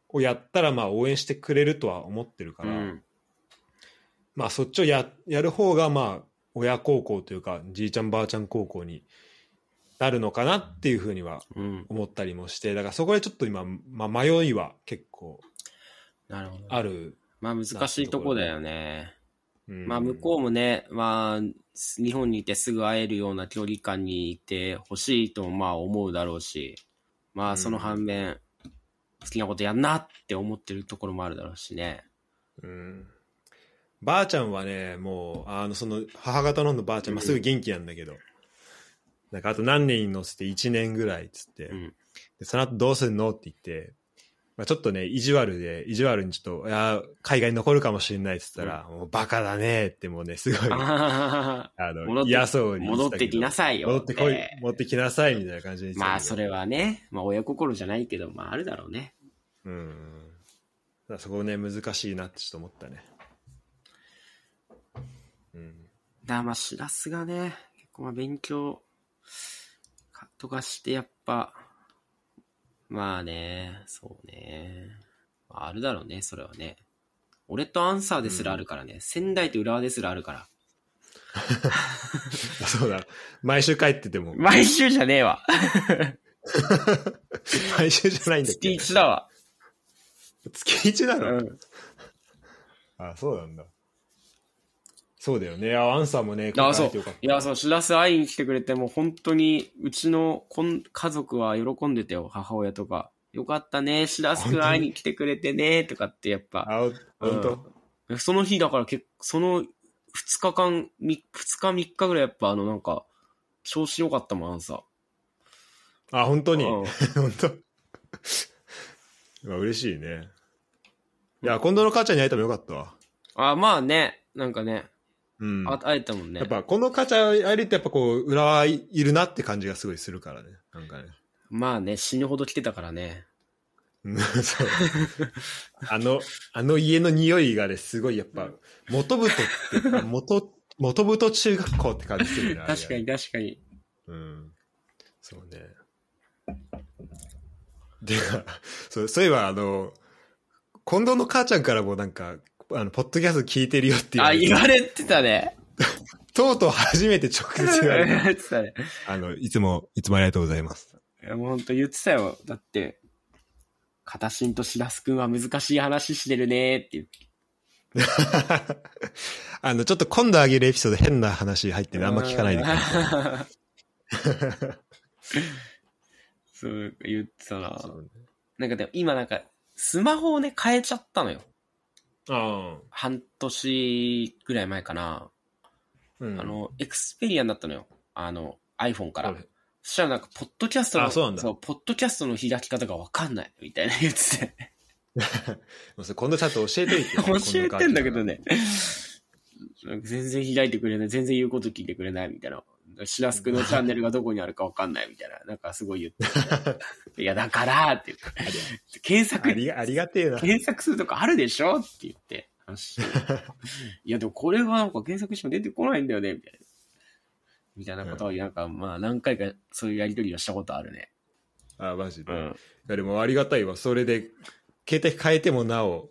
をやったらまあ応援してくれるとは思ってるから、うん。まあそっちをややる方がまあ親孝行というかじいちゃんばあちゃん孝行になるのかなっていうふうにはうん。思ったりもしてだからそこでちょっと今、まあ、迷いは結構なるほど。ある、まあ難しいとこだよね。うん。まあ向こうもね、まあ、日本にいてすぐ会えるような距離感にいてほしいともまあ思うだろうし、まあその反面、好きなことやんなって思ってるところもあるだろうしね。うん。ばあちゃんはねもうあのその母方のばあちゃん、まあ、すぐ元気なんだけど、なんかあと何年に乗せて1年ぐらいっつって、うん。でその後どうすんのって言って、まあ、ちょっとね意地悪で意地悪にちょっといや海外に残るかもしれないっつったら、もうバカだねってもうねすごいああの嫌そうに言戻ってきないさいよ。戻ってこいね戻ってきなさいみたいな感じでまあそれはね、まあ親心じゃないけど、まああるだろうね。うん。そこね難しいなってちょっと思ったね。うん。だまあしらすがね、結構まあ勉強かとかしてやっぱ、まあね、そうね。まああるだろうね、それはね。俺とアンサーですらあるからね。仙台と浦和ですらあるから。あ そうだ毎週帰ってても毎週じゃねえわ。毎週じゃないんだっ月け一だわ。月1なうの、ん。あそうなんだそうだよね。あアンサーもねあ、そう。いや、そう、しらす会いに来てくれて、もう本当に、うちのこん家族は喜んでたよ、母親とか。よかったね、しらすくん会いに来てくれてね、とかってやっぱ。たあ本当、その日だからその2日間、み2日3日ぐらいやっぱあのなんか、調子良かったもん、さ。あ本当に？うん。本当？まあ嬉しいね。いや今度の母ちゃんに会えてもよかったわ。あ、まあね、なんかね、うん。あ会えたもんね。やっ。ぱこの母ちゃん会えるってやっぱこう裏はいるなって感じがすごいするからね。なんかね。まあね、死ぬほど来てたからね。うんそう。あのあの家の匂いがねすごいやっぱ元太って 元元太中学校って感じするね確かに確かに。うん。そうね。でそうそういえばあの近藤の母ちゃんからもなんかあのポッドキャスト聞いてるよってあ、いう言われてたね。とうとう初めて直接言われた言われてたね。あのいつもいつもありがとうございますいや、もうほんと言ってたよ。だって、片新としらすくんは難しい話してるねって言って。あのちょっと今度あげるエピソード変な話入ってるあんま聞かないでください そう、言ってたな。ねなんかでも今なんか、スマホをね、変えちゃったのよ。あ半年ぐらい前かな。あ、うんあの、エクスペリアになったのよ。あの、iPhone から。はいそしたらなんか、ポッドキャストの、あそうなんだポッドキャストの開き方がわかんない。みたいな言ってて。今度ちゃんと教えといて 教えてんだけどね。全然開いてくれない。全然言うこと聞いてくれない。みたいな。シラスクのチャンネルがどこにあるかわかんないみたいな、なんかすごい言って。いや、だからって言って。検索あ、りありがてえな。検索するとかあるでしょって言って。話いや、でもこれはなんか検索しても出てこないんだよね、みたいな。みたいなことを、なんか、まあ何回かそういうやりとりをしたことあるね。あ、マジで。いん。や、でもありがたいわ。それで、携帯変えてもなお、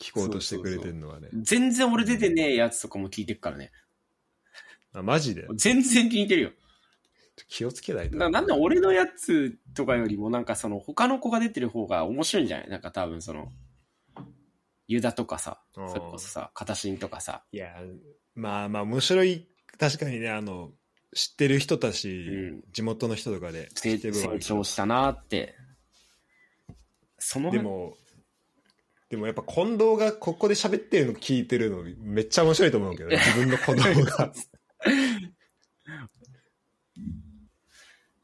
聞こうとしてくれてんのはね。全然俺出てねえやつとかも聞いてっからね。あ、マジで？全然聞いてるよ。気をつけないと。ななんで俺のやつとかよりもなんかその他の子が出てる方が面白いんじゃない？なんか多分その、ユダとかさ、それこそさ、片新とかさ、いや、まあまあ、面白い、確かにね、あの、知ってる人たち、うん。地元の人とかで成長したなって。そのでも、でもやっぱ近藤がここで喋ってるの聞いてるのめっちゃ面白いと思うけど、自分の子供が。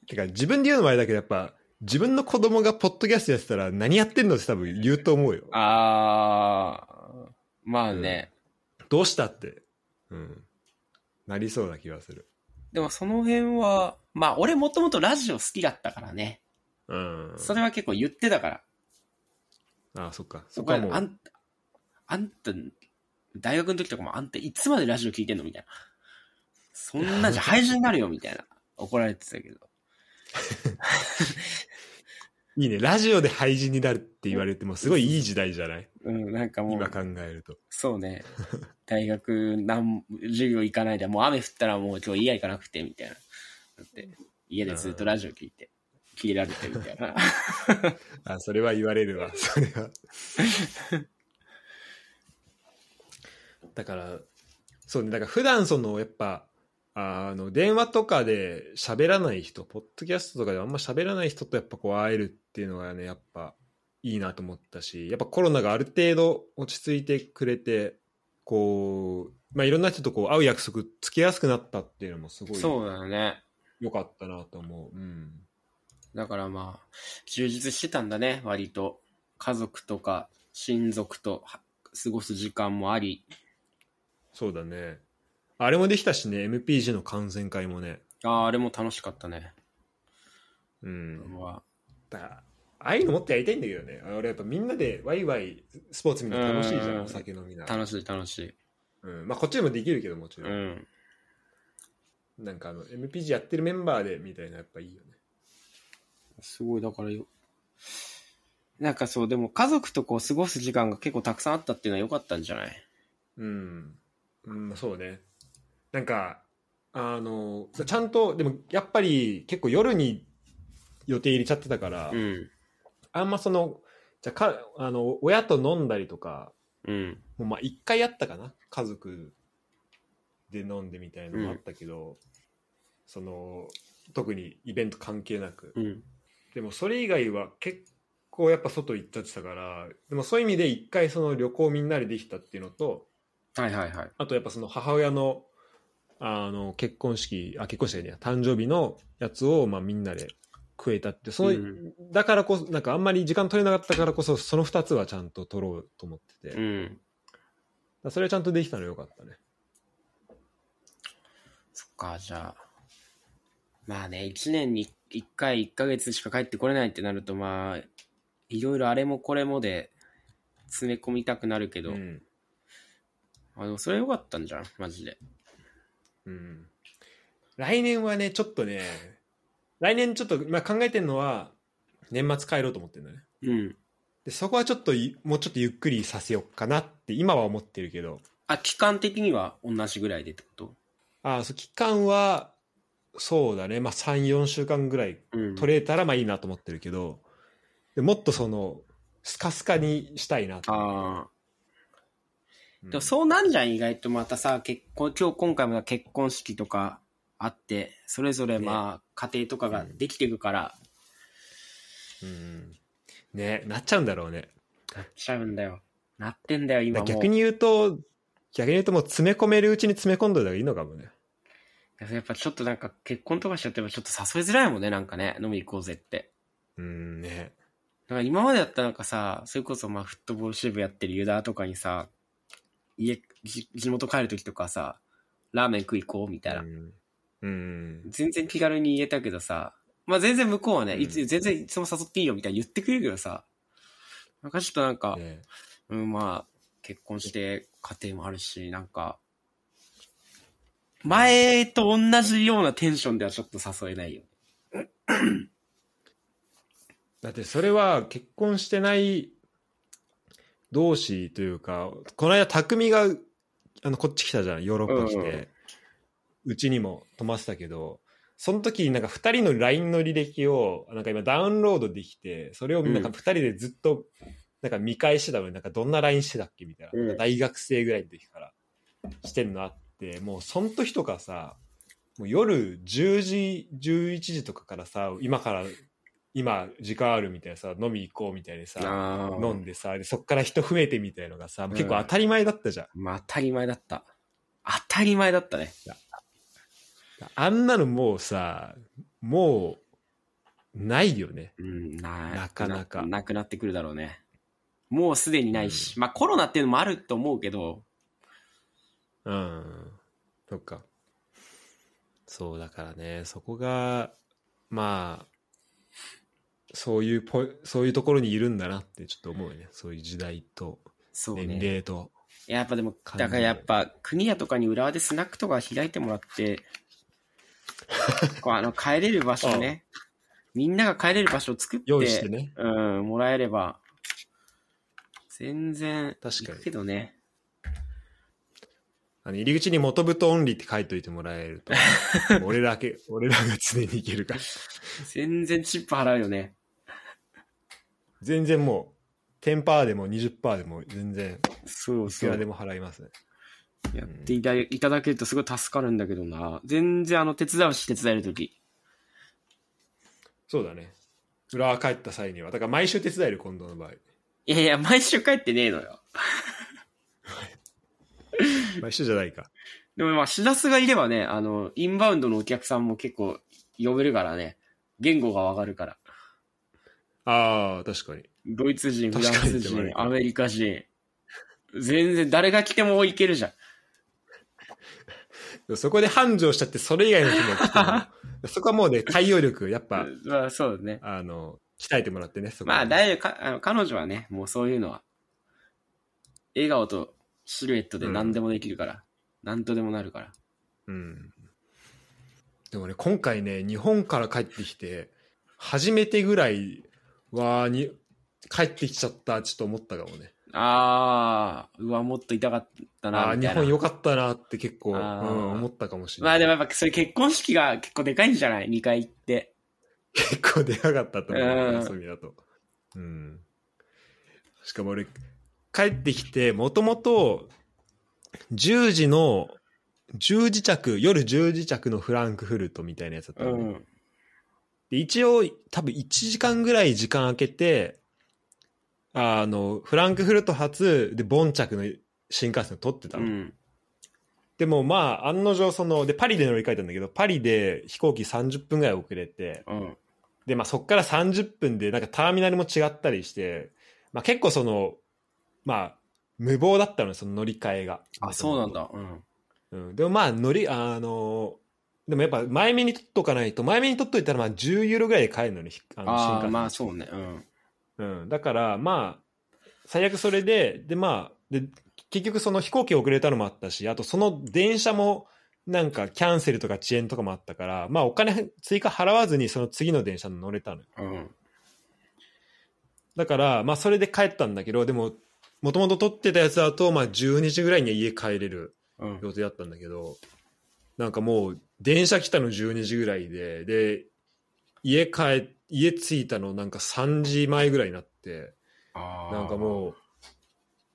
てか自分で言うのもあれだけど、やっぱ自分の子供がポッドキャストやってたら何やってんのって多分言うと思うよ。あー、まあね。どうしたって。うん。なりそうな気がする。でもその辺は、まあ俺もともとラジオ好きだったからね。うん。それは結構言ってたから。ああ、そっか。そそこはもう。あんあんた、大学の時とかもあんたいつまでラジオ聞いてんのみたいな。そんなんじゃ廃人になるよみたいな。怒られてたけど。いいね。ラジオで廃人になるって言われてもすごいいい時代じゃない？うん、なんかもう、今考えると。そうね。大学、なん、授業行かないで、もう雨降ったらもう今日家行かなくて、みたいな。だって、家でずっとラジオ聞いて、切れられて、みたいな。あ、それは言われるわ。それは。だから、そうね。だから普段その、やっぱ、あの、電話とかで喋らない人、ポッドキャストとかであんま喋らない人とやっぱこう会えるっていうのがね、やっぱいいなと思ったし、やっぱコロナがある程度落ち着いてくれて、こう、まあいろんな人とこう会う約束つけやすくなったっていうのもすごいそうだよね。良かったなと思う。うん。だからまあ、充実してたんだね、割と。家族とか親族とは過ごす時間もあり。そうだね。あれもできたしね、MPG の観戦会もね。ああ、あれも楽しかったね。うん。うわだからああいうのもっとやりたいんだけどね。俺やっぱみんなでワイワイスポーツ見るの楽しいじゃうんん、お酒飲みな。楽しい楽しい。うん。まあこっちでもできるけどもちうろん。ん。なんかあの、MPG やってるメンバーでみたいなやっぱいいよね。すごい、だからよ。なんかそう、でも家族とこう過ごす時間が結構たくさんあったっていうのは良かったんじゃない？うん。うん、そうね。なんか、あの、ちゃんと、でもやっぱり結構夜に予定入れちゃってたから、うん。あんまその、じゃあか、あの、親と飲んだりとか、うん。もうまあ一回やったかな？家族で飲んでみたいなのもあったけど、その特にイベント関係なく、うん。でもそれ以外は結構やっぱ外行っちゃってたからでもそういう意味で一回その旅行みんなでできたっていうのとはいはいはい。あとやっぱその母親のあの結婚式あ結婚式じゃね誕生日のやつをまあみんなで食えたってその、うんだからこそなんかあんまり時間取れなかったからこそその2つはちゃんと取ろうと思ってて、うん。らそれはちゃんとできたのよかったねそっか、じゃあ。まあね、一年に一回一ヶ月しか帰ってこれないってなると、まあ、いろいろあれもこれもで詰め込みたくなるけど、うんあでもそれ良かったんじゃん、マジで。うん来年はね、ちょっとね、来年ちょっと、まあ、考えてるのは、年末帰ろうと思ってるのね。うん。でそこはちょっとい、もうちょっとゆっくりさせようかなって、今は思ってるけど、あ、期間的には同じぐらいでってこと？あそう期間は、そうだね、まあ、3、4週間ぐらいうん。取れたらまあいいなと思ってるけど、でもっとその、スカスカにしたいなと。ああ。うんでもそうなんじゃん、意外とまたさ、結婚、今日今回も結婚式とかあって、それぞれまあ、家庭とかができていくから、うんね、なっちゃうんだろうね。なっちゃうんだよ。なってんだよ、今。逆に言うと、逆に言うともう詰め込めるうちに詰め込んどいた方がいいのかもね。やっぱちょっとなんか結婚とかしちゃってもちょっと誘いづらいもんね、なんかね、飲み行こうぜって。うんね。だから今までだったらなんかさ、それこそまあフットボール支部やってるユダとかにさ、家、じ地元帰る時とかさ、ラーメン食い行こうみたいな。うんうん。全然気軽に言えたけどさ、まあ全然向こうはね、うんいつ全然いつも誘っていいよみたいに言ってくれるけどさ、なんかちょっとなんか、ねうん、まあ、結婚して家庭もあるし、なんか、前と同じようなテンションではちょっと誘えないよ。だってそれは結婚してない同士というか、この間匠があのこっち来たじゃん、ヨーロッパ来て。うちにも泊まってたけど、その時なんか2人の LINE の履歴をなんか今ダウンロードできて、それをなんかうん。2人でずっとなんか見返してたのに、なんかどんな LINE してたっけみたいな。うん。大学生ぐらいの時から。してるのあって、もうその時とかさ、もう夜10時、11時とかからさ、今から、今時間あるみたいなさ、飲み行こうみたいにさ、あ飲んでさ、でそっから人増えてみたいのがさ、ん結構当たり前だったじゃん。まあ当たり前だった。当たり前だったね。あんなのもうさ、もう、ないよね。うん、ななかなかななくなってくるだろうね。もうすでにないし、まあコロナっていうのもあると思うけど、うん。そっか。そうだからね、そこが、まあ、そういうポイ、そういうところにいるんだなってちょっと思うよね。そういう時代と、年。齢と。やっぱでも、だからやっぱ、国やとかに浦和でスナックとか開いてもらって、こうあの、帰れる場所ね、みんなが帰れる場所を作って、用意してね。うん、もらえれば、全然、確かにけどね。あの入り口に元太オンリーって書いといてもらえると、俺らけ、俺らが常に行けるから。全然チップ払うよね。全然もう、10%でも20%でも全然、そう。いくらでも払いますね。やっていたいただけるとすごい助かるんだけどな。全然あの、手伝うし、手伝えるとき。そうだね。浦和帰った際には。だから毎週手伝える、今度の場合。いやいや、毎週帰ってねえのよ。毎週じゃないか。でもまあ、しらすがいればね、あの、インバウンドのお客さんも結構呼べるからね。言語がわかるから。ああ、確かに。ドイツ人、フランス人アメリカ人。全然誰が来てもいけるじゃん。そこで繁盛しちゃって、それ以外の人も来ても そこはもうね、対応力、やっぱ、まあ、そうね。あの、鍛えてもらってね、そこはまあ、大丈夫かあの、彼女はね、もうそういうのは、笑顔とシルエットで何でもできるから、何とでもなるから。うん。でもね、今回ね、日本から帰ってきて、初めてぐらいは、に、帰ってきちゃった、ちょっと思ったかもね。あー、うわ、もっと痛かったな、あ日みたいな。本良かったなって結構、うん、思ったかもしれない。まあでもやっぱ、それ結婚式が結構でかいんじゃない ?2 回行って。結構でかかったと思う、うんそういう意味だと。うん。しかも俺、帰ってきて、もともと、10時の、10時着、夜10時着のフランクフルトみたいなやつだったうのね、ん。で一応、多分1時間ぐらい時間空けて、あの、フランクフルト発で、ボン着の新幹線を取ってたの。うん。でもまあ、案の定、その、で、パリで乗り換えたんだけど、パリで飛行機30分ぐらい遅れて、うん。で、まあ、そっから30分で、なんかターミナルも違ったりして、まあ、結構その、まあ、無謀だったのよその乗り換えが。あ、そうなん。だ。うん。うん。でもまあ、乗り、あの、でもやっぱ前目に取っとかないと、前目に取っといたらまあ10ユーロぐらいで買えるのに、あの新幹。まあそうね。うん。うん。だから、まあ、最悪それで、で、まあ、で、結局その飛行機遅れたのもあったし、あとその電車も、なんかキャンセルとか遅延とかもあったから、まあお金追加払わずにその次の電車に乗れたのよ。うん。だから、まあそれで帰ったんだけど、でも、もともと取ってたやつだと、まあ12時ぐらいには家帰れるうん。予定だったんだけど、なんかもう電車来たの12時ぐらいで、で、家帰、家着いたのなんか3時前ぐらいになって、あなんかもう、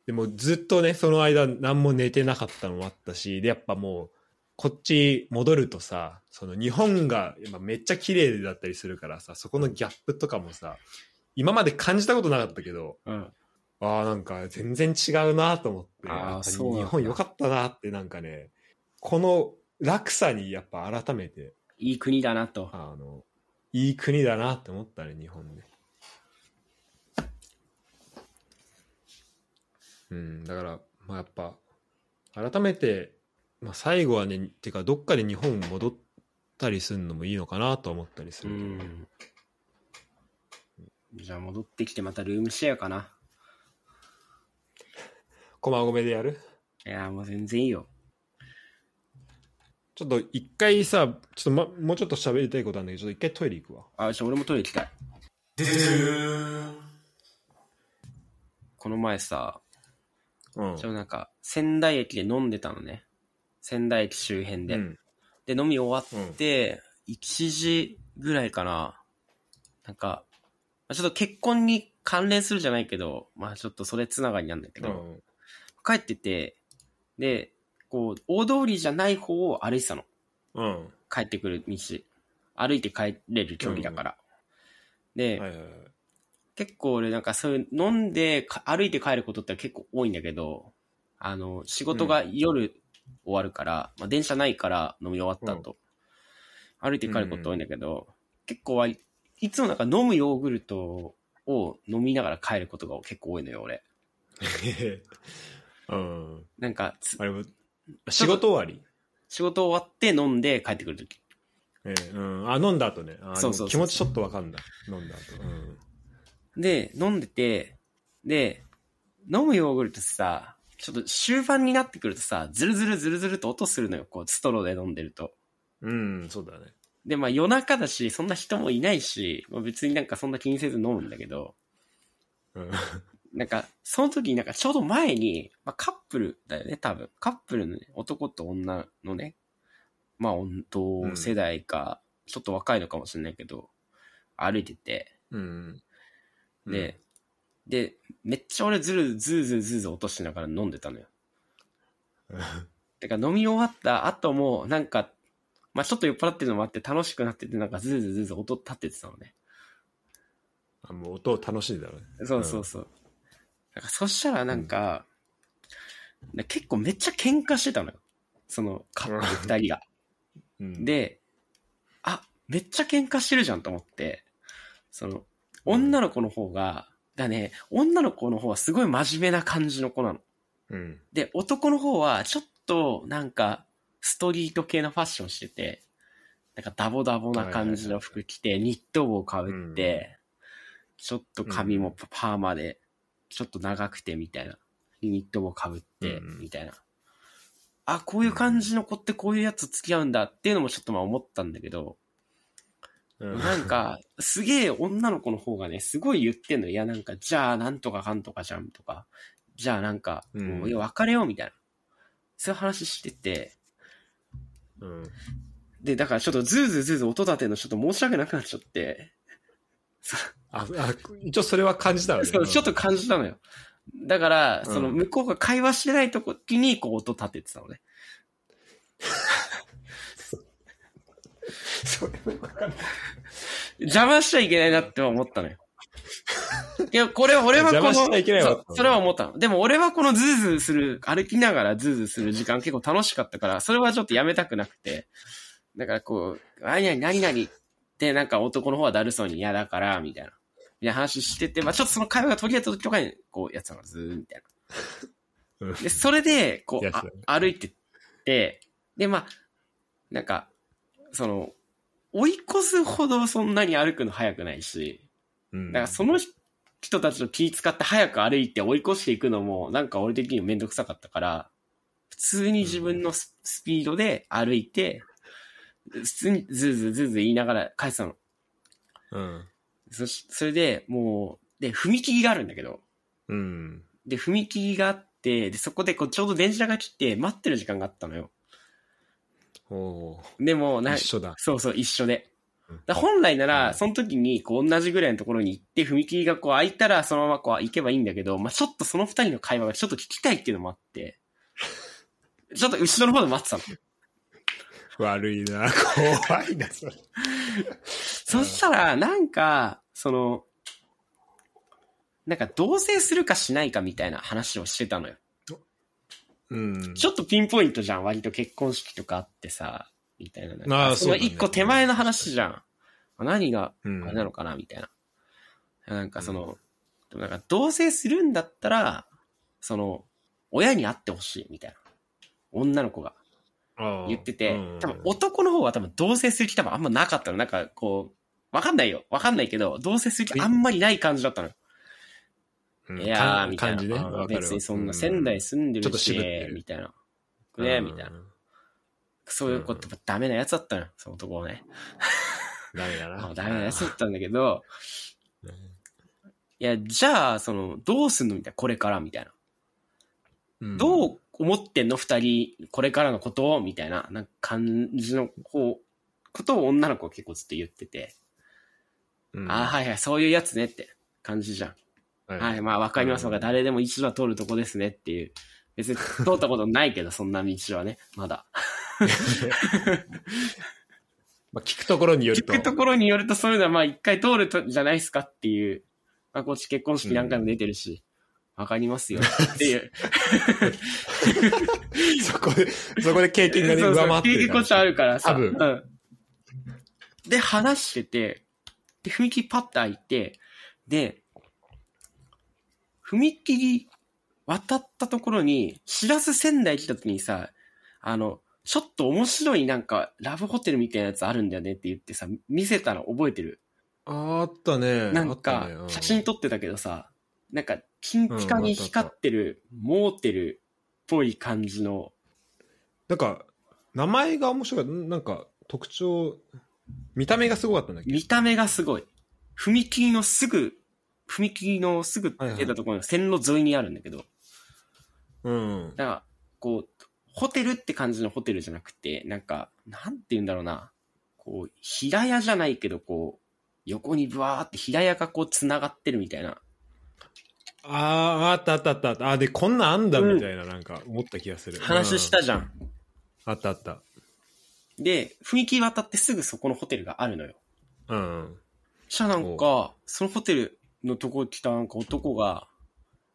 でもずっとね、その間何も寝てなかったのもあったし、で、やっぱもう、こっち戻るとさ、その日本がめっちゃ綺麗だったりするからさ、そこのギャップとかもさ、今まで感じたことなかったけど、う、うん。ああ、なんか全然違うなと思って、日本良かったなってなんかね、この落差にやっぱ改めて、いい国だなと。あの、いい国だなって思ったね、日本ね。うん、だから、まあやっぱ、改めて、まあ最後はね、てかどっかで日本戻っったりするのもいいのかなと思ったりすうる。ん。じゃあ戻ってきてまたルームシェアかな。駒込でやる？いや、もう全然いいよ。ちょっと一回さ、ちょっと、ま、もうちょっと喋りたいことあるんだけど、ちょっと一回トイレ行くわ。あ、じゃあ俺もトイレ行きたい。この前さ、うんちょなんか、仙台駅で飲んでたのね。仙台駅周辺で。うん。で、飲み終わって、1時ぐらいかな。なんか、まあちょっと結婚に関連するじゃないけど、まあちょっとそれつながりなんだけど、うん。帰ってて、で、こう、大通りじゃない方を歩いてたの。うん。帰ってくる道。歩いて帰れる距離だから。で、はいはいはい。結構俺なんかそういう飲んでか歩いて帰ることって結構多いんだけど、あの、仕事が夜終わるから、まあ電車ないから飲み終わった後、歩いて帰ること多いんだけど、結構はいいつもなんか飲むヨーグルトを飲みながら帰ることが結構多いのよ、俺。うん。なんかつ、あれも、仕事終わり？仕事終わって飲んで帰ってくるとき。ええうん。あ、飲んだ後ね。あそうそう気持ちちょっとわかんだ。飲んだ後。うん。で、飲んでて、で、飲むヨーグルトさ、ちょっと終盤になってくるとさ、ズルズルズルズルと音するのよ、こう、ストローで飲んでると。うん、そうだね。で、まあ夜中だし、そんな人もいないし、まあ、別になんかそんな気にせず飲むんだけど、うん。なんか、その時になんかちょうど前に、まあカップルだよね、多分。カップルのね、男と女のね、まあ同世代か、ちょっと若いのかもしれないけど、歩いてて、うん。で、で、めっちゃ俺ずるずーずーずーずー落としながら飲んでたのよ。うん、てか飲み終わった後も、なんか、まあちょっと酔っ払ってるのもあって楽しくなってて、なんかズーズーズーズー音立っててたのね。あもう音を楽しんだろうね。そうそうそう。なんかそしたらなんか、で結構めっちゃ喧嘩してたのよ。そのカップル二人が。うん、で、あ、めっちゃ喧嘩してるじゃんと思って、その、女の子の方が、だね、女の子の方はすごい真面目な感じの子なの。うん。で、男の方はちょっとなんか、ストリート系のファッションしてて、なんかダボダボな感じの服着て、ニット帽かぶって、ちょっと髪もパパーマで、ちょっと長くてみたいな。ニット帽かぶってうん、みたいな。あ、こういう感じの子ってこういうやつ付き合うんだっていうのもちょっとまあ思ったんだけど、うんなん、か、すげえ女の子の方がね、すごい言ってんの。いや、なんか、じゃあ、なんとかかんとかじゃんとか、じゃあ、なんか、うんもういや、別れようみたいな。そういう話してて、うん。で、だからちょっとズーズーズーズー音立てるのちょっと申し訳なくなっちゃって、あ、あ、一応それは感じたわね。ちょっと感じたのよ。だから、うんその、向こうが会話してない時に、こう、音立ててたのね。それはわかんない。邪魔しちゃいけないなって思ったのよ。いや、これは俺はこの、そうそれは思ったの。でも俺はこのズーズーする、歩きながらズーズーする時間結構楽しかったから、それはちょっとやめたくなくて。だからこう、何々何々ってなんか男の方はだるそうに嫌だから、みたいな。みたいな話してて、まあちょっとその会話が途切れた時とかに、こうやってたの、ズーみたいな。うんで、それで、こう、あ歩いてって、で、まあ、なんか、その、追い越すほどそんなに歩くの早くないし、うんだからその人たちと気使って早く歩いて追い越していくのも、なんか俺的にもめんどくさかったから、普通に自分のススピードで歩いて、普通にズーズーズーズー言いながら帰ってたの。うん。そし、それで、もう、で、踏切があるんだけど、うん。で、踏切があって、で、そこでこうちょうど電車が来て待ってる時間があったのよ。おでも、なー一緒だ。そうそう、一緒でうん。だ本来なうら、んその時に、こう、同じぐらいのところに行って、踏切がこう開いたら、そのままこう行けばいいんだけど、まあちょっとその二人の会話がちょっと聞きたいっていうのもあって、ちょっと後ろの方で待ってたの。悪いな。怖いな、それ。そしたら、なんか、その、なんか同棲するかしないかみたいな話をしてたのよ。うん。ちょっとピンポイントじゃん、割と結婚式とかあってさ、みたいな。あーそうだね一個手前の話じゃん。何がうんあれなのかなみたいな。なんかその、でもなんか同棲するんだったら、その、親に会ってほしいみたいな。女の子が。あ言ってて、うん多分男の方は多分同棲する気多分あんまなかったの。なんかこう、わかんないよ。わかんないけど、同棲する気あんまりない感じだったの。うんいやー、みたいな。別にそんな仙台住んでちょっとるし渋って、るみたいな。ねみたいな。。そういうこと、ダメなやつだったのよ、その男はね。ダメだな。あダメなやつだったんだけど、うんいや、じゃあ、その、どうすんのみたいな、これから、みたいな。うんどう思ってんの？二人、これからのことを？みたいな、なんか感じの、こう、ことを女の子は結構ずっと言ってて、うんああ、はいはい、そういうやつねって感じじゃん。はい、まあわかりますが、うん誰でも一度は通るとこですねっていう。別に通ったことないけど、そんな道はね、まだ。まあ、聞くところによると。聞くところによると、そういうのはまあ一回通るとじゃないですかっていう。まあこっち結婚式何回も出てるし、わ、かりますよっていう。そこで、そこで経験が上回ってる。経験こっちあるからさ。多分うん。で、話してて、で、踏切パッと開いて、で、踏切渡ったところに、しらす仙台来た時にさ、あの、ちょっと面白いなんか、ラブホテルみたいなやつあるんだよねって言ってさ、見せたの覚えてる？あったね。なんあか写真撮ってたけどさ、なんか、キンピカに光ってる、モーテルっぽい感じの、なんか、名前が面白かった。なんか、特徴、見た目がすごかったんだっけ？見た目がすごい。踏切のすぐ、踏切のすぐ出たところの線路沿いにあるんだけど、うん。だから、こう、ホテルって感じのホテルじゃなくて、なんか、なんて言うんだろうな。こう、平屋じゃないけど、こう、横にブワーって平屋がこう繋がってるみたいな。ああ、あったあったあったあった。あーで、こんなんあんだ、うんみたいな、なんか、思った気がする。話したじゃん。うんあったあった。で、踏切渡ってすぐそこのホテルがあるのよ。うん。そしたらなんか、そのホテルのとこ来たなんか男が、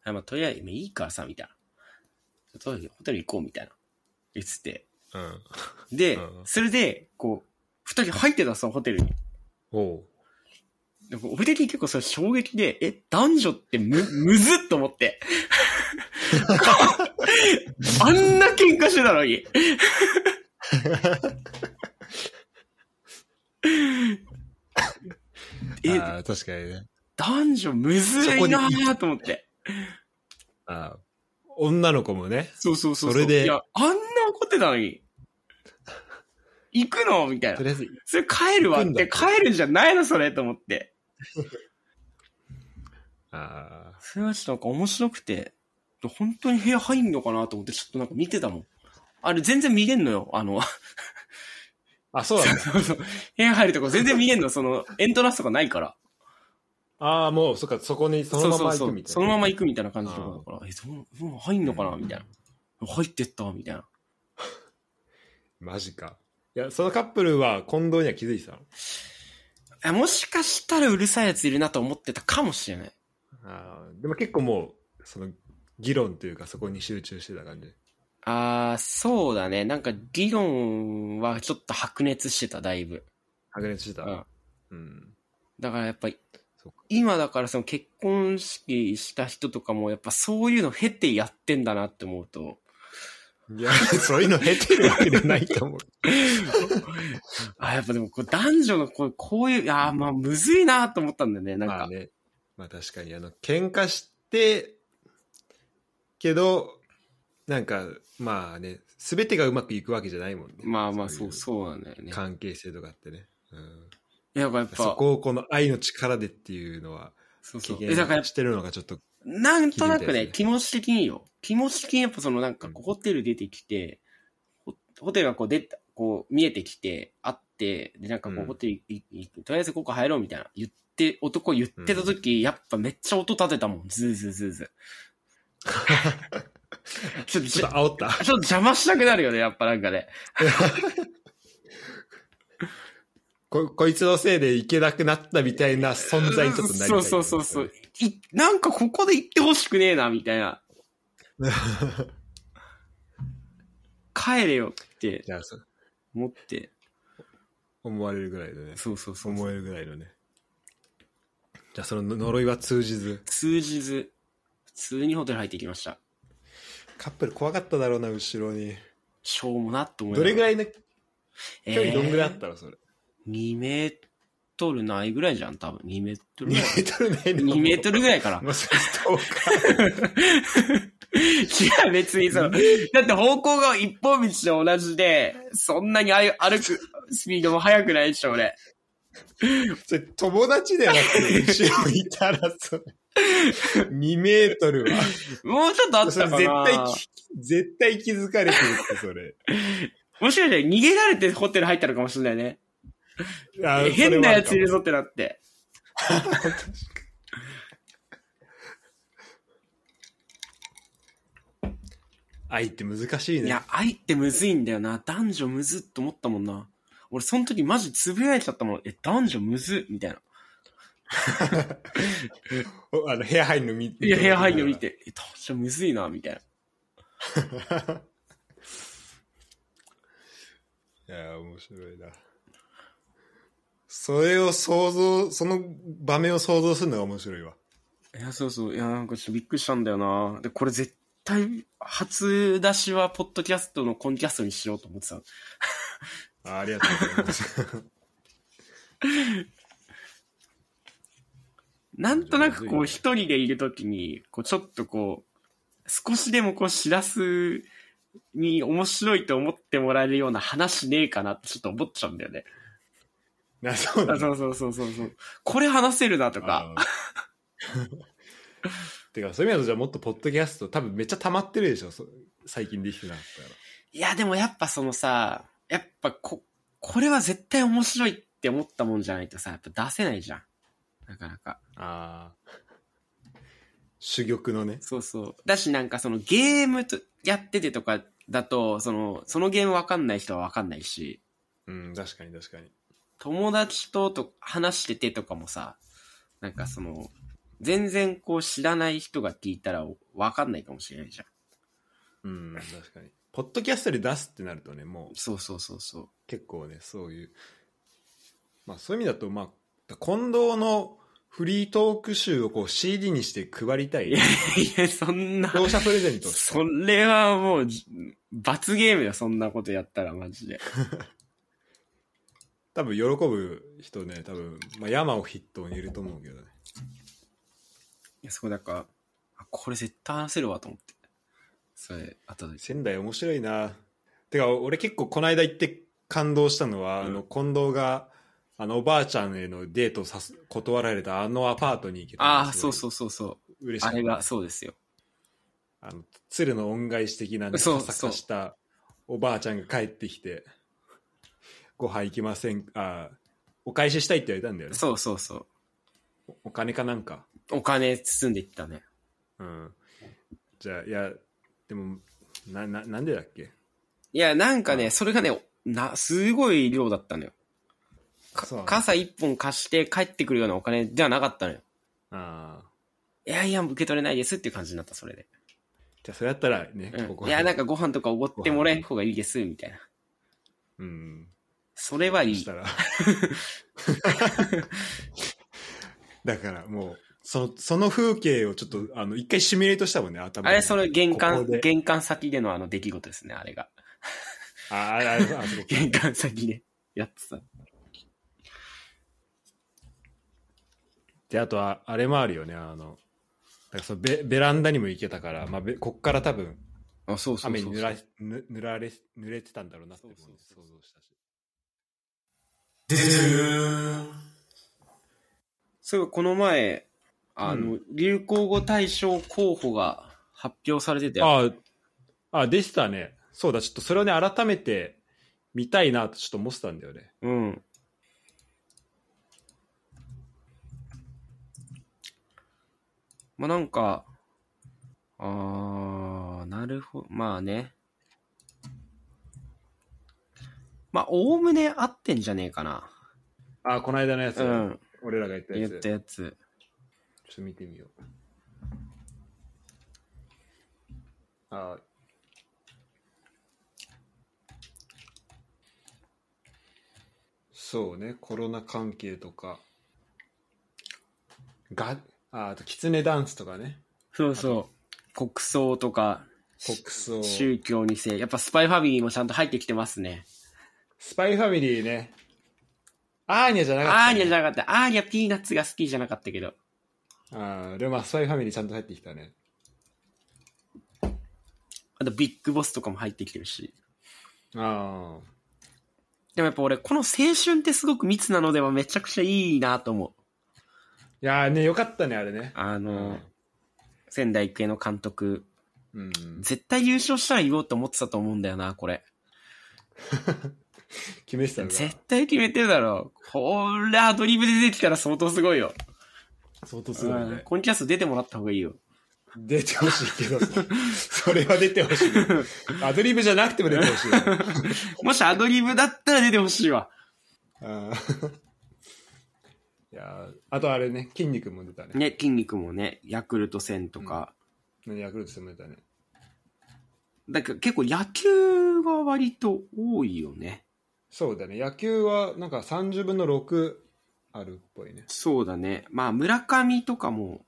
あまあ、とりあえず、いいからさ、みたいな。とりあえずホテル行こう、みたいな。言ってて。うん。で、うんそれで、こう、二人入ってた、そのホテルに。おう。でも俺的に結構それ衝撃で、え、男女ってむ、むずっと思って。あんな喧嘩してたのに。え、あー確かにね。男女むずいなーと思って。あー女の子もね。そうそうそうう。それでいや、あんな怒ってたのに。行くのみたいなと。りあえず、それ帰るわって、行くんだって帰るんじゃないのそれと思って。ああ。それはちょっとなんか面白くて、本当に部屋入んのかなと思ってちょっとなんか見てたもん。あれ全然見れんのよ。あの、あ、そうなんだ。そうそう部屋入るとこ全然見れんの。その、エントランスとかないから。ああ、もう、そっか、そこにそのまま行くみたいな。そのまま行くみたいな感じとかだから、え、そう、もう入んのかなみたいな。入ってったみたいな。マジか。いや、そのカップルは近藤には気づいてたの？えもしかしたらうるさいやついるなと思ってたかもしれない。ああ、でも結構もう、その、議論というかそこに集中してた感じ。あー、そうだね。なんか議論はちょっと白熱してた、だいぶ。白熱してた？うん。うん。だからやっぱり今だからその結婚式した人とかもやっぱそういうの経てやってんだなって思うと、いや、そういうの経てるわけじゃないと思う。あ、やっぱでもこう男女のこうこういう、あーまあむずいなと思ったんだよね、なんか。まあね。まあ確かに、あの、喧嘩して、けど、なんか、まあね、すべてがうまくいくわけじゃないもんね。まあまあそう、いそうなんだよね。関係性とかってね。うん。いや、だからやっそぱ、こをこの愛の力でっていうのは、そうそう。経え、だから験してるのがちょっと、なんとなくね、気持ち的によ。気持ち的にやっぱそのなんかホテル出てきて、ホホテルがこう出た、こう見えてきて、あって、でなんかこううんホテルいいいとりあえずここ入ろうみたいな言って、男言ってた時、やっぱめっちゃ音立てたもん。ズーズーズーズー。ちょっと、ちょっと煽った？ちょっと邪魔したくなるよね、やっぱなんかね。ここいつのせいで行けなくなったみたいな存在にちょっとなりたい、そうそうそうそう。いなんかここで行ってほしくねえな、みたいな。帰れよって思って。思われるぐらいのね。そうそうそう。思えるぐらいのね。じゃあその呪いは通じず。通じず、普通にホテル入ってきました。カップル怖かっただろうな、後ろに。しょうもなって思いどれぐいらいの距離どんぐらいあったのそれ？2メートルないぐらいじゃん、多分。2メート2ルぐらい。メートルないの？2メートルぐらいかな。もうそれストーカー。違う、別にその、だって方向が一本道と同じで、そんなに歩歩くスピードも速くないでしょ、俺。それ友達ではなくて、後ろいたらそれ。2メートルは。もうちょっとあったかな絶対き、絶対気づかれてるって、それ。もしかして逃げられてホテル入ったのかもしれないね。あ変なやついるぞ。ぞってなって。愛って難しいね。いや、愛ってむずいんだよな。男女むずっと思ったもんな。俺、その時マジつぶやいちゃったもん。え、男女むずみたいな。おあの、部屋入るの見て。いや、部屋入るの見。て、え、男女むずいな、みたいな。いや、面白いな。それを想像、その場面を想像するのが面白いわ。いや、そうそう。いや、なんかちょっとびっくりしたんだよな。で、これ絶対、初出しは、ポッドキャストのコンキャストにしようと思ってた。あありがとうございます。なんとなくこう、一人でいるときに、こう、ちょっとこう、少しでもこう、しらすに面白いと思ってもらえるような話ねえかなってちょっと思っちゃうんだよね。なそうだあそうそうそうそうそう。これ話せるなとか。。てか、そういう意味だと、じゃあもっとポッドキャスト、多分めっちゃ溜まってるでしょ、そ最近できてなかったら。いや、でもやっぱそのさ、やっぱこ、これは絶対面白いって思ったもんじゃないとさ、やっぱ出せないじゃん。なかなか。ああ。珠玉のね。そうそう。だしなんかそのゲームとやっててとかだと、その、そのゲームわかんない人はわかんないし、うん、確かに確かに。友達とと話しててとかもさ、なんかその、全然こう知らない人が聞いたらわかんないかもしれないじゃん。うん、確かに。ポッドキャストで出すってなるとね、もうそうそうそうそう。結構ね、そういう。まあそういう意味だと、まあ、近藤のフリートーク集をこう CD にして配りたいい。や、いや、そんな、視聴者プレゼントそれはもうじ、罰ゲームよ、そんなことやったら、マジで。多分喜ぶ人ね、多分、まあ山を筆頭にいると思うけどね。いや、そこだから、あこれ絶対話せるわと思って。それ、後で。仙台面白いな。てか、俺結構この間行って感動したのは、うんあの、近藤が、あの、おばあちゃんへのデートをさす断られたあのアパートに行けたああ、そうそうそうそう。嬉しかったあれが、そうですよ。あの鶴の恩返し的なねそうカサカしたおばあちゃんが帰ってきてご飯行きませんあお返ししたいって言われたんだよねそうそうそう。おお金かなんか？お金包んでいったね。うんじゃあいやでもなななんでだっけ？いや、なんかね、うんそれがね、な、すごい量だったのよ。かそうなんだ傘一本貸して帰ってくるようなお金ではなかったのよ。ああいやいや、受け取れないですっていう感じになった、それで。じゃあそれやったらね、ここうん。いや、なんかご飯とかおごってもらえん方がいいです、みたいな。うんそれはいいそし。たら だからもうそのその風景をちょっとあの一回シミュレートしたもんね頭にあれ、それ玄こ関こ、で玄関先でのあの出来事ですね、あれが。ああああそこ玄関先でやってた。であとはあれもあるよねあのだからそのベベランダにも行けたから、まあ、べこっから多分あ、そうそう。雨に濡らぬ濡られ濡れてたんだろうなって想像したし。そういえばこの前、あの、う流行語大賞候補が発表されてて、あああでしたね。そうだちょっとそれをね改めて見たいなとちょっと思ってたんだよね。うん。まあなんか、あー、なるほど、まあね。まあ、おおむね合ってんじゃねえかな。あこの間のやつ、うん。俺らが言ったや言っつたやつ。ちょっと見てみようあそうねコロナ関係とかがああとキツネダンスとかねそうそう。国葬とか、国葬。宗教2世。やっぱスパイファミリーもちゃんと入ってきてますね。スパイファミリーね。アーニャじゃなかった、アーニャじゃなかった。アーニャピーナッツが好きじゃなかったけど。ああ、でもまあスパイファミリーちゃんと入ってきたね。あとビッグボスとかも入ってきてるし。ああ。でもやっぱ俺、この青春ってすごく密なのではめちゃくちゃいいなと思う。いやーね、よかったね、あれね。あの、仙台育英の監督、うん。絶対優勝したら言おうと思ってたと思うんだよな、これ。決めてたのが絶対決めてるだろう。これアドリブで出てきたら相当すごいよ。相当すごいうんね。コンキャスト出てもらった方がいいよ。出てほしいけど、それは出てほしい。アドリブじゃなくても出てほしい。もしアドリブだったら出てほしいわ。あーいやーあとあれね、筋肉も出たね。ね、筋肉もね、ヤクルト戦とか。ヤクルト戦も出たね。だから結構野球が割と多いよね。そうだね。野球はなんか30分の6あるっぽいね。そうだね。まあ村上とかも、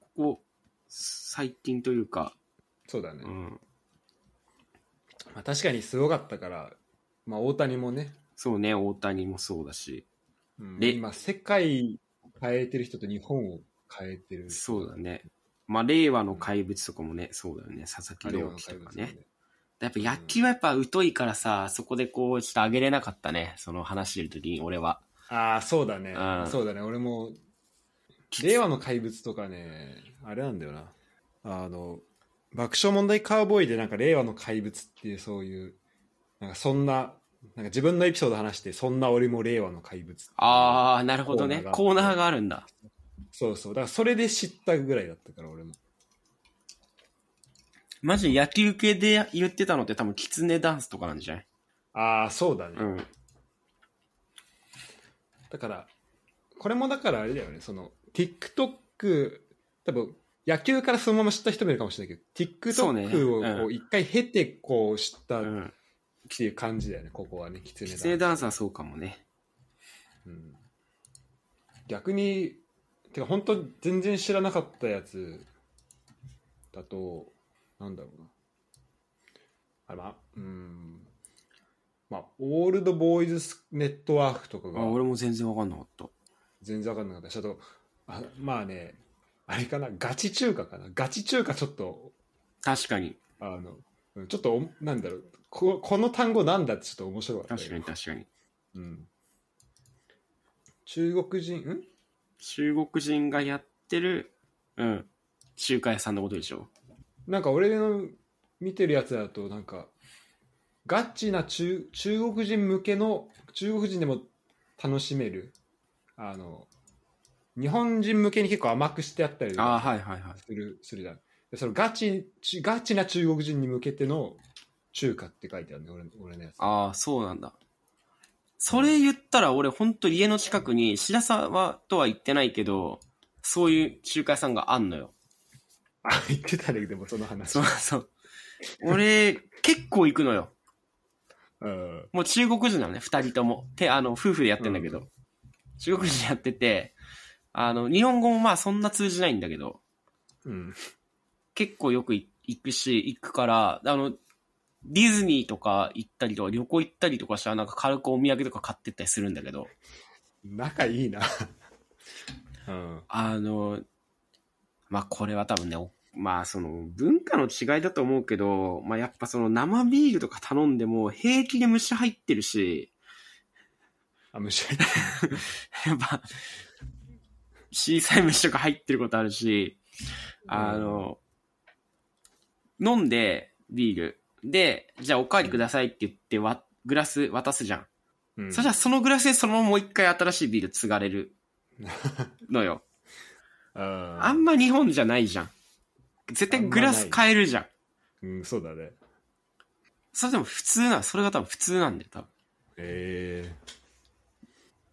ここ、最近というか、そうだね。うん。まあ、確かにすごかったから、まあ大谷もね、そうね、大谷もそうだし。うんで今世界変えてる人と日本を変えてる。そうだね。まあ令和の怪物とかもね、そうだよね。佐々木朗希とかね。やっぱ野球はやっぱ疎いからさ、そこでこう、ちょっと上げれなかったね。その話してる時に、俺は。ああ、そうだねうん。そうだね。俺も、令和の怪物とかね、あれなんだよな。あの、爆笑問題カーボーイでなんか令和の怪物っていうそういう、なんかそんな、なんか自分のエピソード話して、そんな俺も令和の怪物あー、なるほどね。ココーナーがあるんだ。そうそう。だからそれで知ったぐらいだったから、俺も。マジ野球系で言ってたのって多分、キツネダンスとかなんじゃない？ああ、そうだね。うん。だから、これもだからあれだよね、その、TikTok、多分、野球からそのまま知った人もいるかもしれないけど、TikTok を一回経て、こう知ったっうん。ていう感じだよね、ここはね、キツネキツネダンスはそうかもね。うん逆に、てか本当全然知らなかったやつだと、なんだろうな。あれまあ、うん。まあ、オールドボーイズネットワークとかがあ、俺も全然わかんなかった。全然わかんなかったし、あと、あまあね、あれかな、ガチ中華かな。ガチ中華ちょっと、確かに。あの、うんちょっとお、なんだろう、ここの単語なんだってちょっと面白かったよ。確かに確かに。うん。中国人、ん？中国人がやってる、うん。中華屋さんのことでしょなんか俺の見てるやつだとなんかガチな中中国人向けの中国人でも楽しめるあの日本人向けに結構甘くしてあったりとああ、かはいはいはい。するするじゃんでそのガチちガチな中国人に向けての中華って書いてあるね俺俺のやつああ、そうなんだ。それ言ったら俺ほんと家の近くに白沢とは言ってないけど、そういう中華屋さんがあんのよ。あ言ってたねでもその話そうそう。俺、結構行くのよ。うんもう中国人なのね、二人とも。て、あの、夫婦でやってんだけど。中国人やってて、あの、日本語もまあそんな通じないんだけど、うん結構よくい行くし、行くから、あの、ディズニーとか行ったりとか、旅行行ったりとかしたらなんか軽くお土産とか買ってったりするんだけど、仲いいな。うん。あの、まあこれは多分ね、おまあその文化の違いだと思うけど、まあやっぱその生ビールとか頼んでも平気で虫入ってるし、あ虫 やっぱ、小さい虫とか入ってることあるし、あの、飲んで、ビール。で、じゃあおかわりくださいって言って、わ、グラス渡すじゃん。うんそしたらそのグラスでそのままもう一回新しいビール継がれる のよ。ああんま日本じゃないじゃん。絶対グラス変えるじゃん。うんそうだねそれでも普通な、それが多分普通なんだよ、多分。え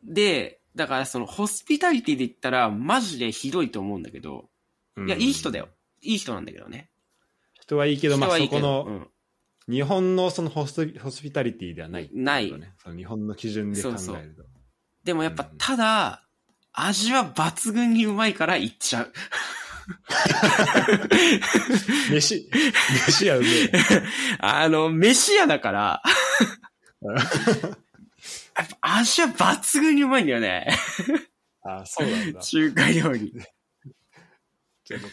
で、だからそのホスピタリティで言ったらマジでひどいと思うんだけど、えいや、いい人だよ。いい人なんだけどね。人はいいけど、まあ、そこの、うん日本のそのホストホスピタリティではない、ないね。その日本の基準で考えると。そうでもやっぱうん、ただ、味は抜群にうまいから行っちゃう。飯、飯やうめえ。あの、飯屋だから、やっぱ味は抜群にうまいんだよね。あ、そうなんだ。中華料理。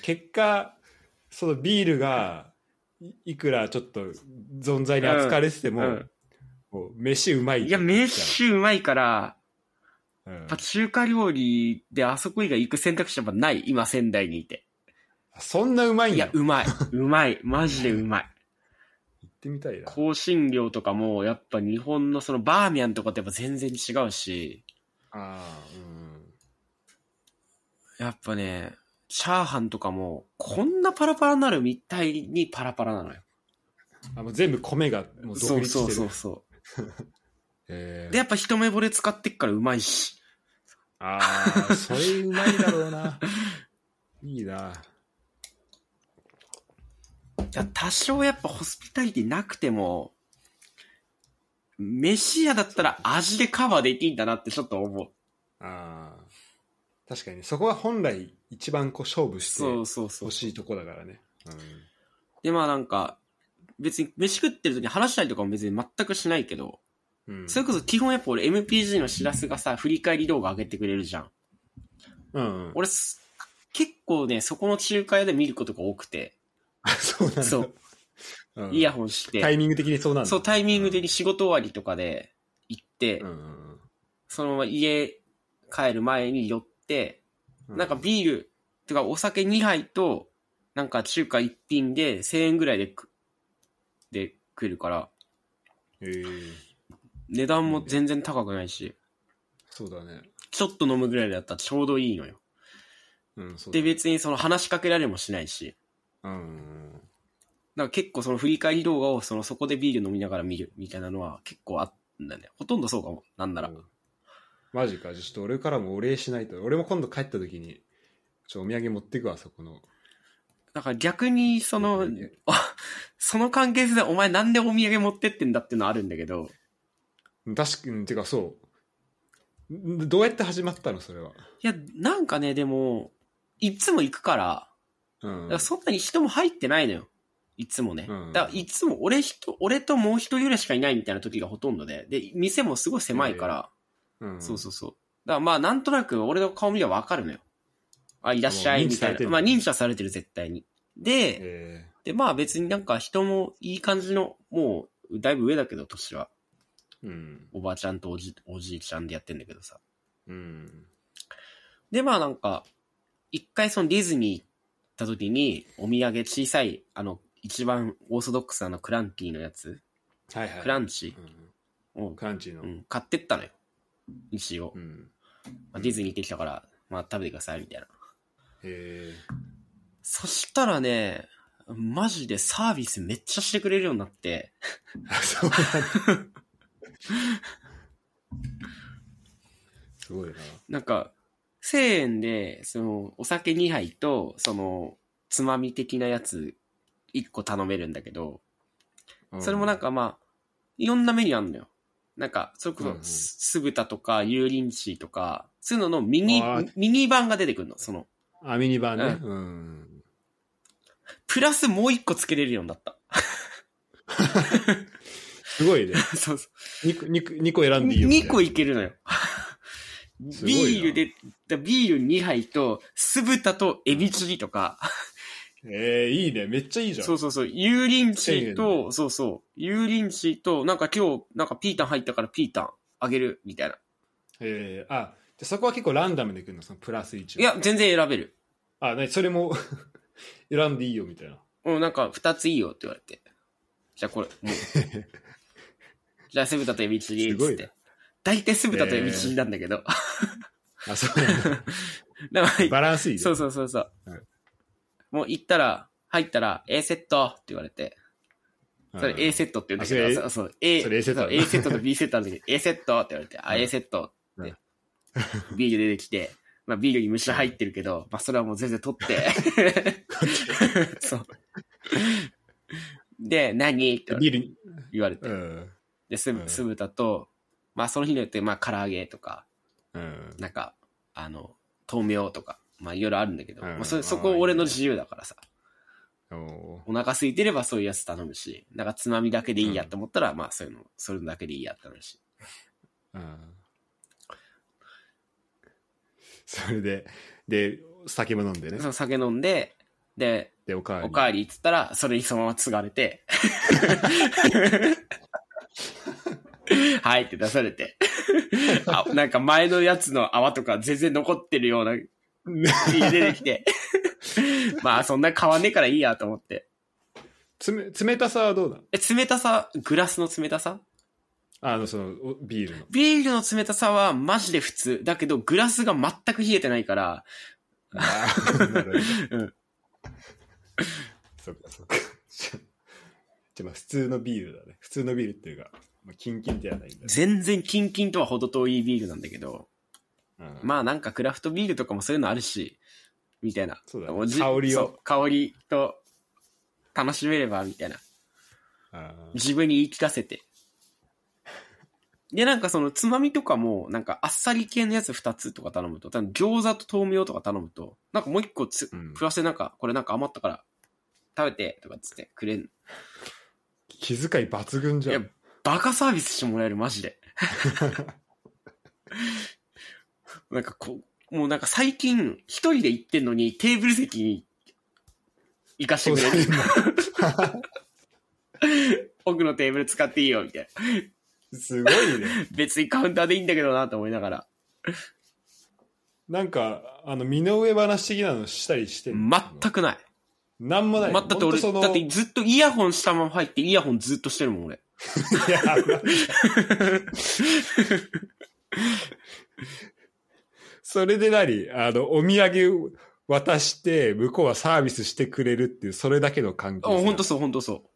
結果、そのビールが、いいくらちょっと存在に扱われてても、うんもう飯うまい。いや、飯うまいから、うんやっぱ中華料理であそこ以外行く選択肢はない。今仙台にいて。そんなうまいんやいや、。うまい。うまい。マジでうまい。行ってみたいな。香辛料とかも、やっぱ日本のそのバーミヤンとかってやっぱ全然違うし、ああ、うん。やっぱね、チャーハンとかも、こんなパラパラになるみたいにパラパラなのよ。あもう全部米がもう独立してる。そうそうそへ ーう。で、やっぱ一目惚れ使ってっからうまいし。ああ、それうまいだろうな。いいな。いや多少やっぱホスピタリティなくても、飯屋だったら味でカバーできんだなってちょっと思う。ああ。確かに、そこは本来一番こう勝負してそうそうそう欲。しいとこだからね。で、まあなんか、別に飯食ってる時に話したりとかも別に全くしないけど、うん。うん。それこそ基本やっぱ俺 MPG のしらすがさ、振り返り動画上げてくれるじゃん。うんうん。俺す、結構ね、そこの中華屋で見ることが多くて、あそうなんだ。そう、うん。イヤホンして、タイミング的にそうなんだ。そう、タイミングで仕事終わりとかで行って、うんうんそのまま家帰る前に寄って、うん。なんかビール、てかお酒2杯と、なんか中華1品で1000円ぐらいでく、で食えるから、へえ値段も全然高くないし、そうだね。ちょっと飲むぐらいだったらちょうどいいのよ。うん、そうだで、別にその話しかけられもしないし、うんうんだから結構その振り返り動画をそのそこでビール飲みながら見るみたいなのは結構あったんだよね。ほとんどそうかも。なんなら。うんマジか。ちょっと俺からもお礼しないと。俺も今度帰った時に、ちょお土産持ってくわ、そこの。だから逆にそのあその関係性でお前なんでお土産持ってってんだっていうのはあるんだけど、確かに、てかそう。んどうやって始まったのそれは。いや、なんかね、でも、いつも行くから、うんだからそんなに人も入ってないのよ。いつもね。うんだからいつも俺人、俺ともう一人ぐらいしかいないみたいな時がほとんどで、で、店もすごい狭いから、うんそうそうそう。だからまあなんとなく俺の顔見ればわかるのよ。あ、いらっしゃいみたいな。まあ認知はされてる絶対に。で、えでまあ別になんか人もいい感じの、もうだいぶ上だけど年は。ーうん。おばあちゃんとおじおじいちゃんでやってんだけどさ。うん。でまあなんか、一回そのディズニー行った時にお土産小さい、あの、一番オーソドックスなあのクランキーのやつ、はいはい。クランチうんを、クランチの。うん、買ってったのよ。一応。うん。まあ、ディズニー行ってきたから、まあ食べてくださいみたいな。へそしたらね、マジでサービスめっちゃしてくれるようになって、そうなんだ。すごいな。なんか、1000円で、その、お酒2杯と、その、つまみ的なやつ1個頼めるんだけど、うんそれもなん、かまあ、いろんなメニューあるのよ。なんか、それこそ、酢豚とか、油淋鶏とか、そういうののミニミニ版が出てくるの。その、あ、ミニバンね。うん。プラスもう1個つけれるようになった。すごいね。そうそ2個、二個二個選う。んでいいよみたいな。2個いけるのよ。ビールで、だビール2杯と、酢豚とエビチリとか、ええいいね。めっちゃいいじゃん。そうそうそう、油淋鶏1000円と、そうそう、油淋鶏と、なんか今日、なんかピータン入ったからピータンあげる、みたいな。ええあ、じゃあそこは結構ランダムでくるの？そのプラス1。いや、全然選べる。あ、なにそれも 選んでいいよみたいな。うん、なんか2ついいよって言われて。じゃあこれ、もう。じゃあ酢豚とエビチリ、つって。大体酢豚とエビチリなんだけど。あ、そうなんだ。だからバランスいいね。そうそうそうそう。はいもう行ったら、入ったら、A セットって言われて。それ A セットって言うんだけど、あそうそう、A それ A セット A セットと B セットあるんだけど、A セットって言われて、あ、うん A セットってうん。ビール出てきて、まあビールに虫入ってるけど、まあそれはもう全然取って。そう。で、何？って言われてう。ん。で、酢うん酢豚と、まあその日によって、まあ唐揚げとか、うん。なんか、あの、豆苗とか、まあいろいろあるんだけど、うんまあそそこ俺の自由だからさ。お腹空いてればそういうやつ頼むし、なんかつまみだけでいいやと思ったら、まあそういうの、それだけでいいやってなるし。うんそれで、で、酒も飲んでねそ。の酒飲んで、で、で、おかわり。おかわりっつったら、それにそのまま継がれて、はいって出されて、あなんか前のやつの泡とか全然残ってるような、出てきて、まあそんな変わんねえからいいやと思って。つめ、冷たさはどうなの？え、冷たさ、グラスの冷たさ？あの、その、おビールの。ビールの冷たさはマジで普通。だけど、グラスが全く冷えてないから、あー なるほどうんそっかそっか。じゃあ普通のビールだね。普通のビールっていうか、まあ、キンキンではないんだね。全然キンキンとは程遠いビールなんだけど、うんまあなんかクラフトビールとかもそういうのあるし、みたいな。そうだね香りを香りと楽しめれば、みたいな。自分に言い聞かせて。で、なんかそのつまみとかも、なんかあっさり系のやつ2つとか頼むと、多分餃子と豆苗とか頼むと、なんかもう一個つ、うんプラスでなんか、これなんか余ったから食べて、とかっつってくれん。気遣い抜群じゃいやん。バカサービスしてもらえる、マジで。なんかこう、もうなんか最近、一人で行ってんのにテーブル席に行かしてくれる。奥のテーブル使っていいよ、みたいな。すごいね。別にカウンターでいいんだけどなと思いながら。なんか、あの、身の上話的なのしたりして全くない。なんもない。全く俺、ほんとそのだってずっとイヤホンしたまま入ってイヤホンずっとしてるもん、俺。いや、それで何あの、お土産渡して、向こうはサービスしてくれるっていう、それだけの関係あ、性。ほんとそう、ほんとそう。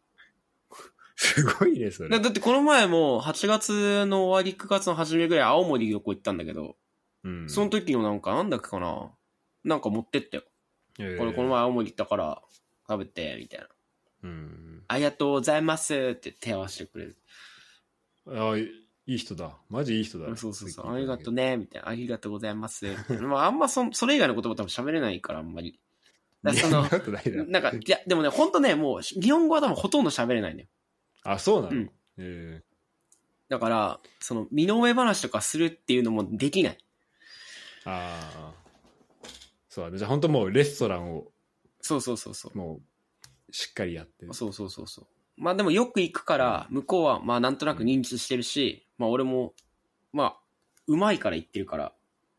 すごいね、それ。だだってこの前も8月の終わり9月の初めぐらい青森旅行行ったんだけど、うんその時のなんかなんだっけかななんか持ってってよ。えーこれこの前青森行ったから食べて、みたいな。うん。ありがとうございますって手合わせてくれる。あいいい人だ。マジいい人だ。そうそうそう。ありがとうね、みたいな。ありがとうございます。まああんまそそれ以外の言葉多分喋れないから、あんまり。だそのなんか、いや、でもね、ほんとね、もう、日本語は多分ほとんど喋れないんだよ。あ、そうなの、うんえだから、その、身の上話とかするっていうのもできない。ー、ああ。そうだね。じゃあ本当もうレストランをそうそうそうそう。もうしっかりやってる。そうそうそうそう。まあでもよく行くから、向こうはまあなんとなく認知してるし、まあ俺も、まあ、うまいから行ってるから、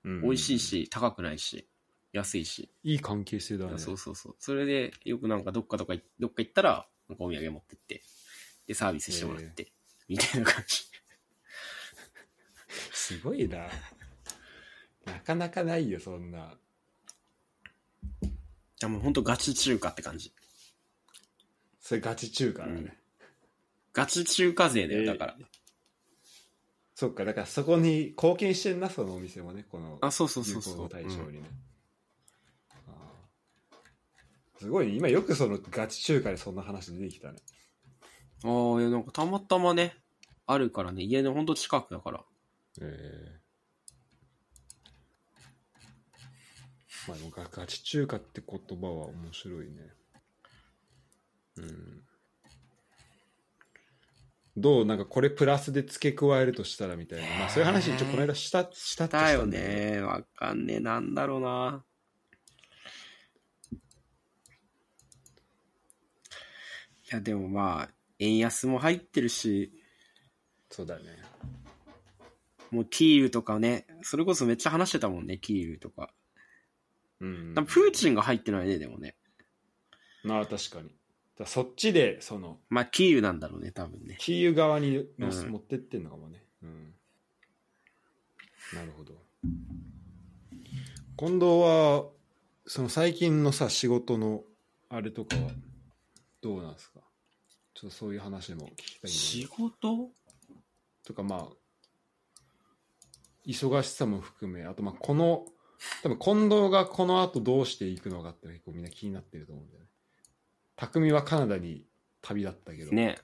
うん美味しい。し、高くないし、安いし。いい関係性だね。そうそうそう。それで、よくなんかどっかとかい、どっか行ったら、なんかお土産持ってって、で、サービスしてもらって、みたいな感じ。すごいな。なかなかないよ、そんな。いやもうほんとガチ中華って感じ。それガチ中華だね。ガチ中華勢だよ、えーだから。そっか、だからそこに貢献してんな、そのお店もね、このあ、そうそうそうそう。対象うんにね。あーすごいね、今よくそのガチ中華でそんな話出てきたね。ああ、いや、なんかたまたまね、あるからね、家のほんと近くだから。えーまあガチ中華って言葉は面白いね。うん。どうなんかこれプラスで付け加えるとしたらみたいな。まあそういう話一応この間した、したってしたんだけどね。わかんねえ。なんだろうな。いや、でもまあ、円安も入ってるし、そうだね。もうキールとかね、それこそめっちゃ話してたもんね、キールとか。うん。プーチンが入ってないね、でもね。まあ確かに。だそっちで、その、まあ、キールなんだろうね、多分ね。キーウ側にのうん持ってってんのかもね。うん。なるほど。近藤は、その最近のさ、仕事のあれとかは、どうなんですか？ちょっとそういう話も聞きたいん仕で。事？とかまあ、忙しさも含め、あとまあこの、多分近藤がこの後どうしていくのかって結構みんな気になってると思うんだよね。匠はカナダに旅立ったけど。。ね。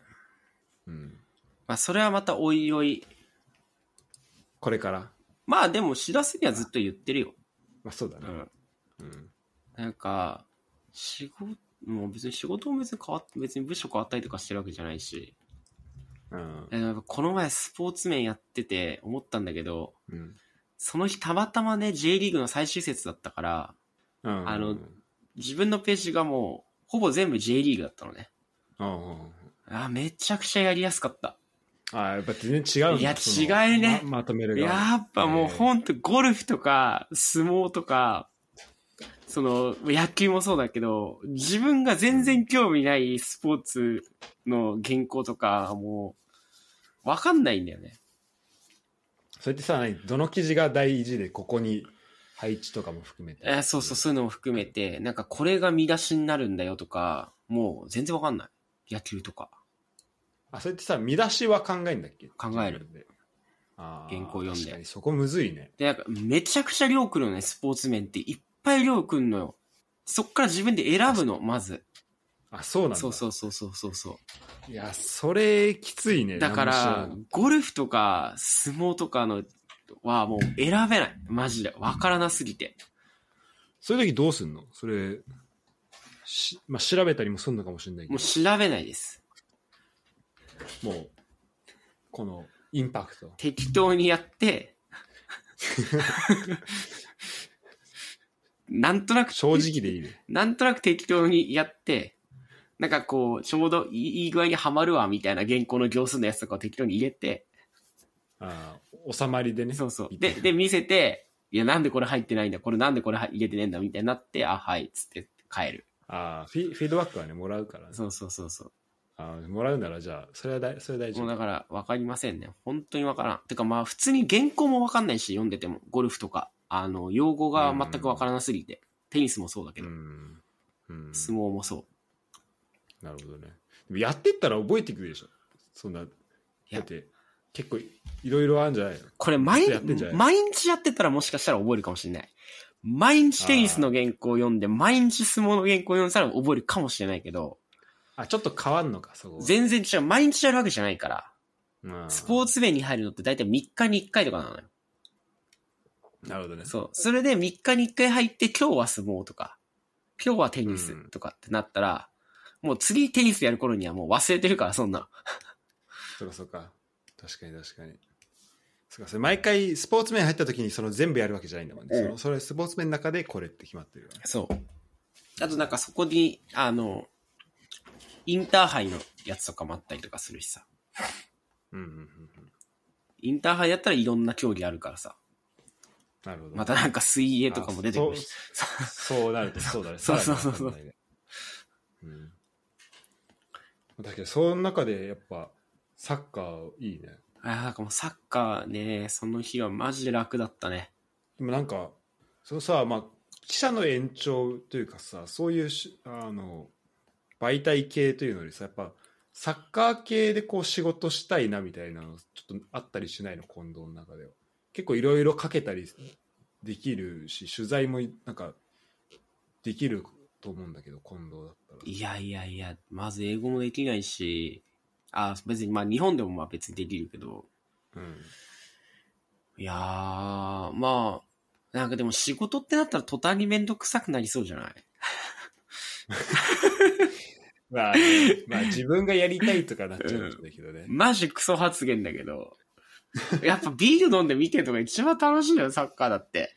うん。まあ、それはまたおいおい。これから？まあ、でも、知らせにはずっと言ってるよ。まあそうだね。うん。うん。なんか、仕事、もう別に仕事も別に変わって、別に部署変わったりとかしてるわけじゃないし、うん。この前スポーツ面やってて思ったんだけど、うん。その日たまたまね、J リーグの最終節だったから、うん。あの自分のページがもう、ほぼ全部 J リーグだったのね。うんうん。あ、めちゃくちゃやりやすかった。あやっぱ全然違うんだいや違うねままとめる側やっぱもうえーほんとゴルフとか相撲とか、その野球もそうだけど、自分が全然興味ないスポーツの原稿とかもうわかんないんだよね。それってさ、何？どの記事が大事で、ここに配置とかも含めて。えーそうそう、そういうのも含めて、なんかこれが見出しになるんだよとか、もう全然わかんない。野球とか。あ、それってさ、見出しは考えんだっけ？考える。あー原稿読んで確かにそこむずいね。で、なんかめちゃくちゃ量来るのね、スポーツ面っていっぱい量来るのよ。そっから自分で選ぶの、まず。あ、そうなんだ。そうそうそうそうそうそう。いや、それきついね。だからゴルフとか相撲とかのはもう選べない。マジで。わからなすぎて。そういう時どうすんの？それ、しまあ、調べたりもすんのかもしれないけどもう、調べないです。もう、このインパクト。適当にやって、なんとなく、正直でいいね。なんとなく適当にやって、なんかこう、ちょうどいいいい具合にはまるわ、みたいな原稿の行数のやつとかを適当に入れて、ああ、収まりでね。そうそう。で、で、見せて、いや、なんでこれ入ってないんだ、これなんでこれ入れてねえんだ、みたいになって、あ、はい、つって帰る。ああフィ、フィードバックはね、もらうからね。そうそうそうそう。ああもらうなら、じゃあ、それは大それは大丈夫。もうだから分かりませんね。本当に分からん。てかまあ普通に原稿も分かんないし、読んでても。ゴルフとか。あの、用語が全く分からなすぎて。テニスもそうだけど。相撲もそう。なるほどね。でもやってったら覚えてくるでしょ。そんな、だやって、結構いろいろあるんじゃないの？これ毎ずっとやってんじゃない？毎日やってたらもしかしたら覚えるかもしれない。毎日テニスの原稿を読んで、毎日相撲の原稿を読んだら覚えるかもしれないけど、あ、ちょっと変わんのか、そこは。全然違う。毎日やるわけじゃないから。うんスポーツ面に入るのって大体3日に1回とかなのよ。なるほどね。そう。それで3日に1回入って今日は相撲とか、今日はテニスとかってなったら、もう次テニスやる頃にはもう忘れてるから、そんなの。そうかそうか。確かに確かに。そうか、それ毎回スポーツ面入った時にその全部やるわけじゃないんだもんね。うんそのそれスポーツ面の中でこれって決まってるよね。そう。あとなんかそこに、あの、インターハイのやつとかもあったりとかするしさ。うんうんうんうん。インターハイやったらいろんな競技あるからさ。なるほど。またなんか水泳とかも出てくるし。あそうそうなるとそうだね。そうそうそうそうさらにわかんないねうん。だけど、その中でやっぱサッカーいいね。あなんかもうサッカーね、その日はマジで楽だったね。でもなんか、そのさ、まあ、記者の延長というかさ、そういうしあの媒体系というのよりさ、やっぱサッカー系でこう仕事したいなみたいなのちょっとあったりしないの、近藤の中では。結構いろいろかけたりできるし、取材もなんかできると思うんだけど、近藤だったら。いやいやいや、まず英語もできないし、あ、別にまあ日本でもまあ別にできるけど、うん。いやー、まあ、なんかでも仕事ってなったら途端にめんどくさくなりそうじゃない？まあ、まあ自分がやりたいとかなっちゃうんだけどね。マジクソ発言だけど、やっぱビール飲んで見てるのが一番楽しいよ、サッカーだって。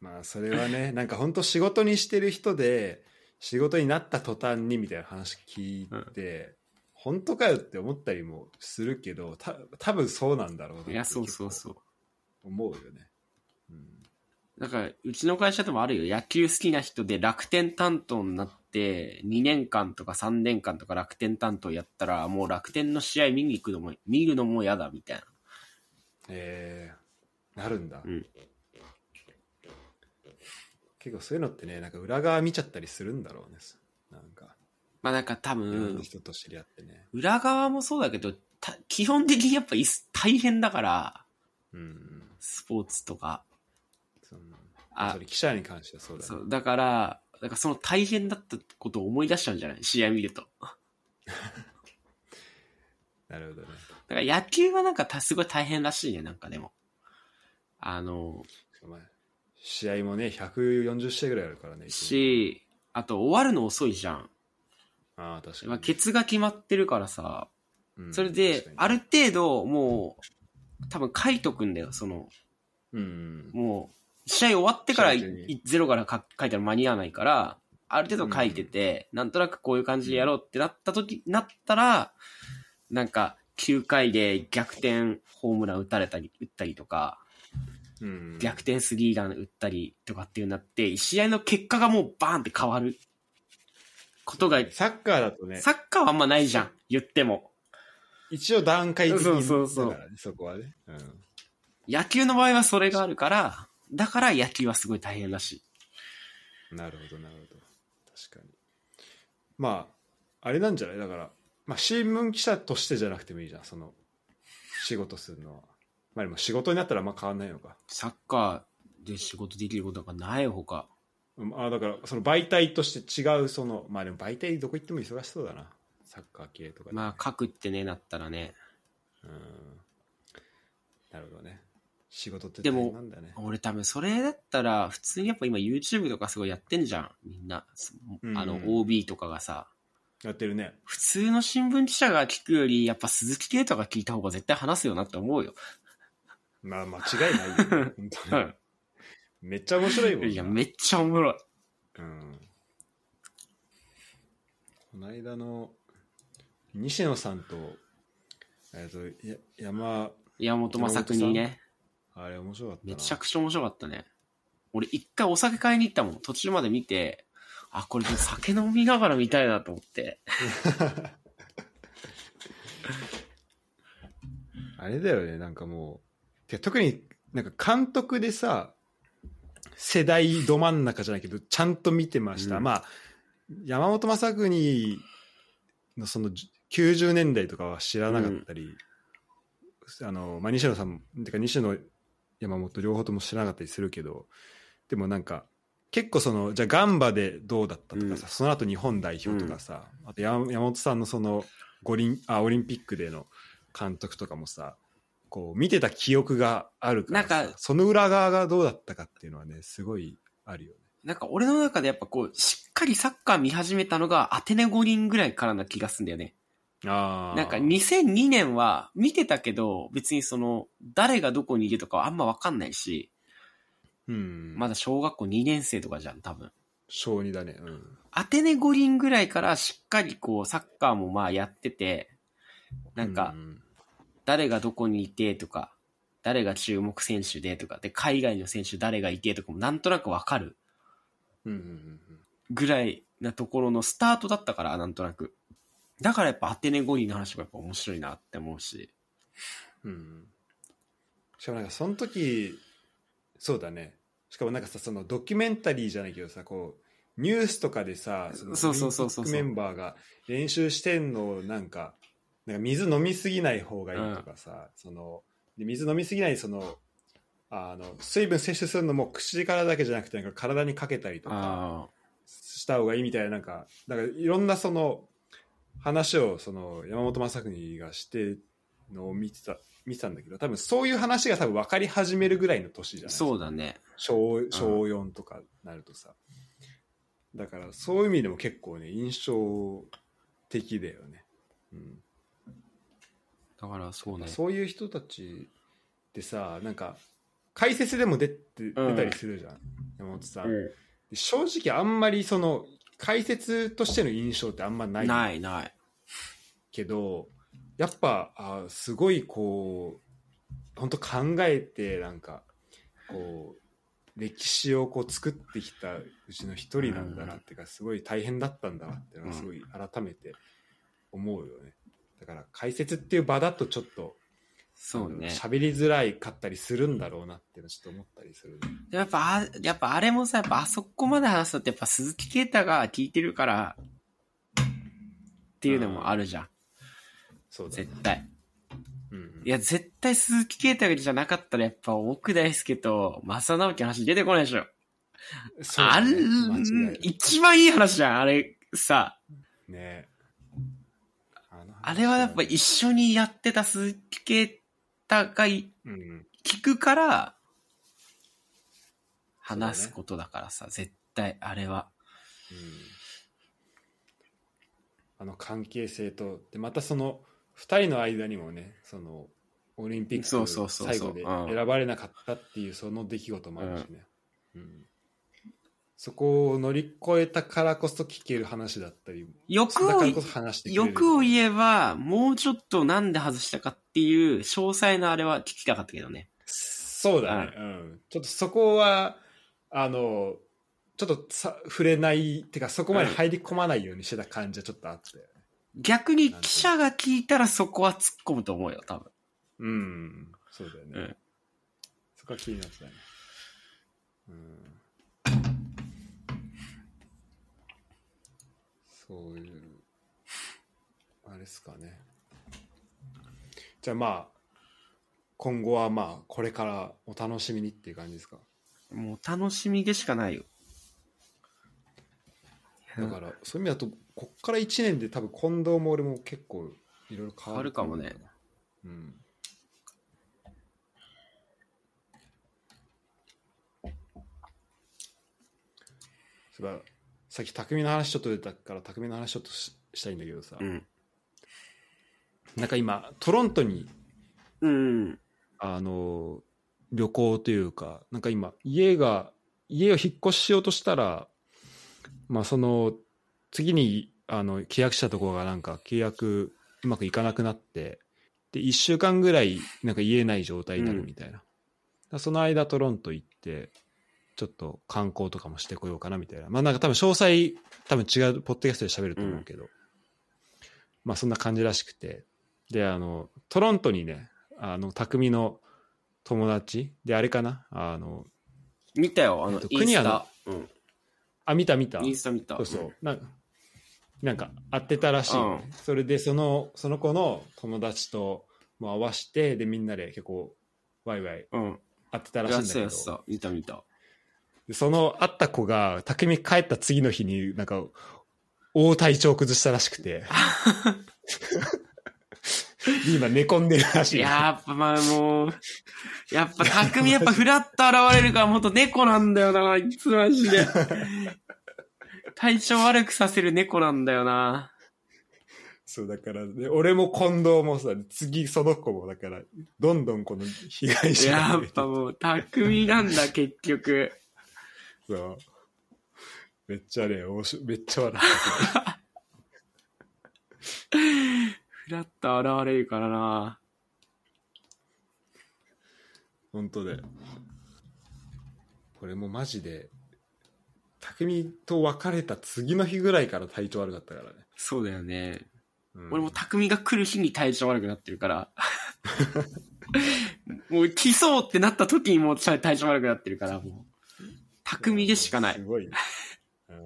まあそれはねなんか本当仕事にしてる人で仕事になった途端にみたいな話聞いて、本当かよって思ったりもするけどた多分そうなんだろうないや、そうそうそう。思うよね、うん、だから、うちの会社でもあるよ。野球好きな人で楽天担当になって、2年間とか3年間とか楽天担当やったら、もう楽天の試合見に行くのも、見るのも嫌だ、みたいな。え。ー、なるんだ、うん。結構そういうのってねなんか裏側見ちゃったりするんだろうね。なんかまあなんか多分な、人と知り合ってね。裏側もそうだけど、た基本的にやっぱいす大変だから、うんスポーツとか。そのあ。それ記者に関してはそうだね。そう、だから、だからその大変だったことを思い出しちゃうんじゃない？試合見ると。だ なるほどね。から野球はなんかたすごい大変らしいね、なんかでも。あの、試合もね140試合ぐらいあるからね。し、あと終わるの遅いじゃん。ああ確かに、まあ、ケツが決まってるからさ、うんそれである程度もう、多分書いとくんだよ、その、うんもう、試合終わってからゼロからか書いたら間に合わないから、ある程度書いてて、なんとなくこういう感じでやろうってなった時、なったら、なんか、9回で逆転ホームラン打たれたり、打ったりとか、うん。逆転スリーラン打ったりとかっていうなって、試合の結果がもうバーンって変わることが、サッカーだとね。サッカーはあんまないじゃん、言っても。一応段階的にそうそうそう。そこはね、うん。野球の場合はそれがあるから、だから野球はすごい大変だし。なるほどなるほど。確かに。まああれなんじゃない？だから、まあ、新聞記者としてじゃなくてもいいじゃん。その仕事するのは。まあでも仕事になったらあんま変わんないのか。サッカーで仕事できることがないほか。うんあだからその媒体として違うそのまあでも媒体どこ行っても忙しそうだな。サッカー系とかでまあ、書くってね、なったらね。うん。なるほどね。仕事ってでも大変なんだね。俺多分それだったら、普通にやっぱ今 YouTube とかすごいやってんじゃん、みんな。あのうん、OB とかがさ。やってるね。普通の新聞記者が聞くより、やっぱ鈴木啓太が聞いた方が絶対話すよなって思うよ。まあ間違いないよ、ね、本当にめっちゃ面白いもんないや、めっちゃおもろい。うんこの間の西野さんとえっとや山山本昌邦ね。あれ面白かったなめちゃくちゃ面白かったね。俺一回お酒買いに行ったもん。途中まで見て、あ、これ酒飲みながら見たいなと思って。あれだよねなんかもうて特になんか監督でさ世代ど真ん中じゃないけどちゃんと見てました、うん。まあ山本昌邦のそのじ90年代とかは知らなかったり、あのまあ、西野さんてか西野山本両方とも知らなかったりするけどでもなんか結構そのじゃあガンバでどうだったとかさ、うん。その後日本代表とかさ、あと山山本さんのその五輪あオリンピックでの監督とかもさこう見てた記憶があるからさなんかその裏側がどうだったかっていうのはねすごいあるよね。なんか俺の中でやっぱこう、しっかりサッカー見始めたのがアテネ五輪ぐらいからな気がすんだよね。あーなんか2002年は見てたけど、別にその、誰がどこにいるとかはあんまわかんないし、うん、まだ小学校2年生とかじゃん、多分。小児だね。うんアテネ五輪ぐらいからしっかりこう、サッカーもまあやってて、なんかう、ん誰がどこにいてとか、誰が注目選手でとか、で、海外の選手誰がいてとかもなんとなくわかるぐらいなところのスタートだったから、なんとなく。だからやっぱアテネ五輪の話がやっぱ面白いなって思うし。うんうんしかもなんかその時そうだねしかもなんかさそのドキュメンタリーじゃないけどさこうニュースとかでさのそうそうそうそうオリンピックメンバーが練習してんのをなんかなんか水飲みすぎない方がいいとかさ、そので水飲みすぎないそのあの水分摂取するのも口からだけじゃなくてなんか体にかけたりとかあした方がいいみたいななんかだからいろんなその話をその山本昌邦がしてるのを見てた見てたんだけど多分そういう話が多分分かり始めるぐらいの年じゃあ、ない？そうだね。小小4とかなるとさ、だからそういう意味でも結構ね印象的だよね、うんだからそうね。そういう人たちってさなんか解説でも出て出たりするじゃん、山本さん、う正直あんまりその解説としての印象ってあんまないんないない。けどやっぱあすごいこう本当考えてなんかこう歴史をこう作ってきたうちの一人なんだなっていうかすごい大変だったんだなっていうのはすごい改めて思うよねだから解説っていう場だとちょっとそうね。喋りづらいかったりするんだろうなっていうのちょっと思ったりする、ね、やっぱ、あやっぱあれもさ、やっぱあそこまで話すとってやっぱ鈴木啓太が聞いてるから、っていうのもあるじゃん。そうだね絶対。うんうんいや、絶対鈴木啓太じゃなかったらやっぱ奥大輔と正直の話出てこないでしょ。そうだね間違いない、一番いい話じゃん、あれ、さ。ねあれはやっぱ一緒にやってた鈴木啓太がいうん。聞くから、話すことだからさ、絶対、あれは。うん。あの関係性とでまたその2人の間にもねそのオリンピック最後でうん。選ばれなかったっていうその出来事もあるしね、うんそこを乗り越えたからこそ聞ける話だったり。欲を欲を言えば、もうちょっとなんで外したかっていう詳細なあれは聞きたかったけどね。そうだね、うん、ちょっとそこはあのちょっとさ触れないってかそこまで入り込まないようにしてた感じはちょっとあったよね逆に記者が聞いたらそこは突っ込むと思うよ、多分。うん。そうだよね、うん。そこは気になってたね。うんそういうあれですかね。じゃあまあ今後はまあこれからお楽しみにっていう感じですか？もう楽しみでしかないよ。だからそういう意味だとこっから1年で多分近藤も俺も結構いろいろ変わるかもね。うん。そういえばさっき匠の話ちょっと出たから匠の話ちょっとししたいんだけどさ、うん。なんか今トロントにうん。あの旅行というかなんか今家が家を引っ越ししようとしたらまあその次にあの契約したところがなんか契約うまくいかなくなってで1週間ぐらいなんか言えない状態になるみたいな、だからその間トロント行ってちょっと観光とかもしてこようかなみたいなまあなんか多分詳細多分違うポッドキャストで喋ると思うけど、まあそんな感じらしくてであのトロントにねあの匠の友達であれかな？あの見たよ、あのえっ、とインス国谷のタ。うん。あ見た見たインスタ見た。そうそう、なんなんか会ってたらしいよね、それでそのその子の友達とも合わせてでみんなで結構ワイワイうん。うん。会ってたらしいんだけどやってたやってた。見た見た。でその会った子が匠帰った次の日になんか大体調崩したらしくてで 今寝込んでるらしいやっぱまあもう、やっぱ匠やっぱフラッと現れるからもっと猫なんだよな、いつマジで。体調悪くさせる猫なんだよな。そうだから、ね、俺も近藤もさ次その子もだからどんどんこの被害者がやっぱもう匠なんだ結局。そうめっちゃねおもしめっちゃ笑ったフラッと現れるからな。本当でこれもマジで匠と別れた次の日ぐらいから体調悪かったからね、そうだよね。うん俺も匠が来る日に体調悪くなってるから。もう来そうってなった時にもう体調悪くなってるから、もう。匠でしかないす。ごいね、うん、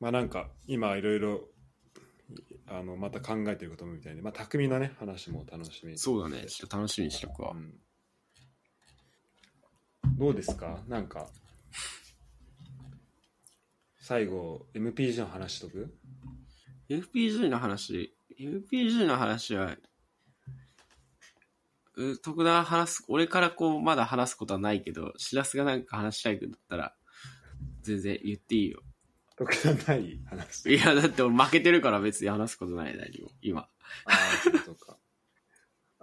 まあなんか今いろいろあのまた考えてることもみたいで、まあ、匠のね話も楽しみにそうだね。ちょっと楽しみにしとくわ。うんどうですか？なんか最後 MPG の話しとく？FPG の話、FPG の話は、う徳田が話す、俺からこう、まだ話すことはないけど、しらすがなんか話したいことだったら、全然言っていいよ。特段ない話いや、だって俺負けてるから別に話すことない、何も、今。ああそうか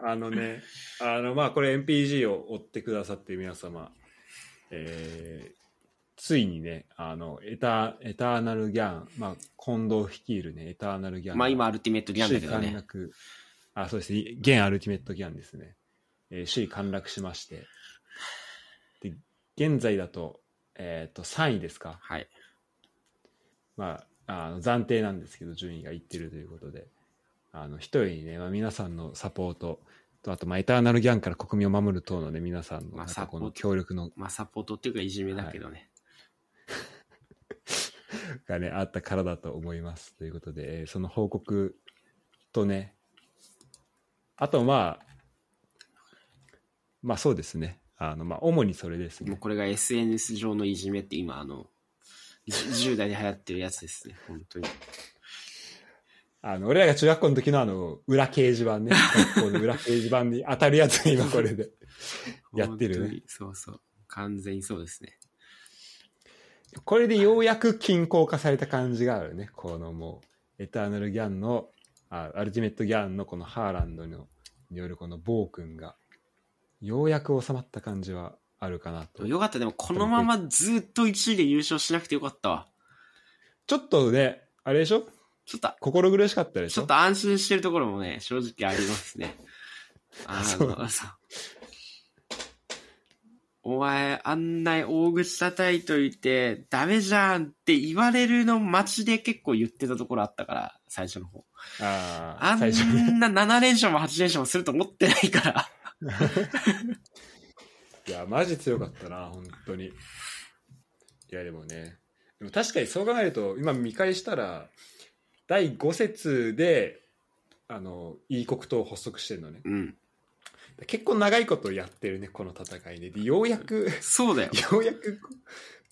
あのねあのまあこれ MPG を追ってくださって皆様えーついにねあのエタエターナルギャン、まあ、近藤率いるねエターナルギャンまあ今アルティメットギャンだけどね。落あそうですね現アルティメットギャンですね、えー首位陥落しまして。で現在だと,、えー、と3位ですか。はい。まあ、あの暫定なんですけど順位がいってるということで。あの一人にね、まあ、皆さんのサポートとあと、まあ、エターナルギャンから国民を守る等のね皆さんのこの協力の。まあサポートっていうかいじめだけどね。がねあったからだと思いますということで、えーその報告とね。あとまあまあそうですねあのまあ主にそれですねもうこれが SNS 上のいじめって今あの、じ 10代で流行ってるやつですね、本当に。あの、俺らが中学校の時のあの、裏掲示板ね。学校の裏掲示板に当たるやつが今これで やってるね。本当にそうそう。完全にそうですね。これでようやく均衡化された感じがあるね。このもう、エターナルギャンの、あアルティメットギャンのこのハーランドのによるこの暴君が、ようやく収まった感じはあるかなと。よかった。でもこのままずっと1位で優勝しなくてよかったわ。ちょっとね、あれでしょ？ちょっと、心苦しかったでしょ？ちょっと安心してるところもね、正直ありますね。あそうの、そう。お前、あんな大口叩いといて、ダメじゃんって言われるの街で結構言ってたところあったから、最初の方。ああ。んな7連勝も8連勝もすると思ってないから。いや、マジ強かったな、本当に。いや、でもね。でも確かにそう考えると、今見返したら、第5節で、あの、いい国党を発足してるのね。うん。結構長いことやってるね、この戦いで。で、ようやく、そうだよ。ようやく、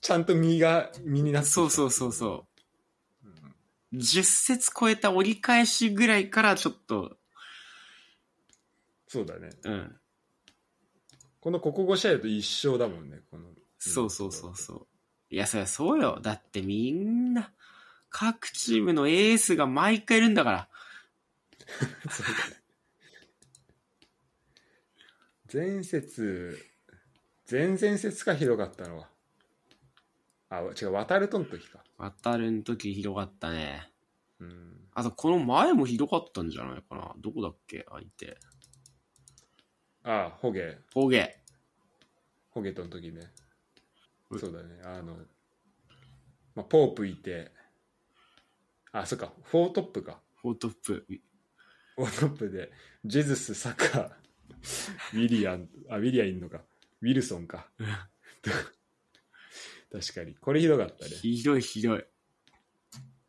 ちゃんと身が、身になってそうそうそうそう。うん10節超えた折り返しぐらいからちょっと、そうだね。うん。このここ5試合だと一勝だもんね、この。そうそうそうそう。いや、そりゃそうよ。だってみんな、各チームのエースが毎回いるんだから。そうだね。前節、前々節かひどかったのは。あ、違う、渡るとの時か。渡るん時ひどかったね。うん。あと、この前もひどかったんじゃないかな。どこだっけ相手。あ、ホゲ、ホゲ。ホゲとの時ね。うんそうだね。あの、まあ、ポープいて、あ、そっか、フォートップか。フォートップ。フォートップで、ジェズス、サカ、ウィリアン、あ、ウィリアンいんのか。ウィルソンか。確かに。これひどかったね。ひどいひどい。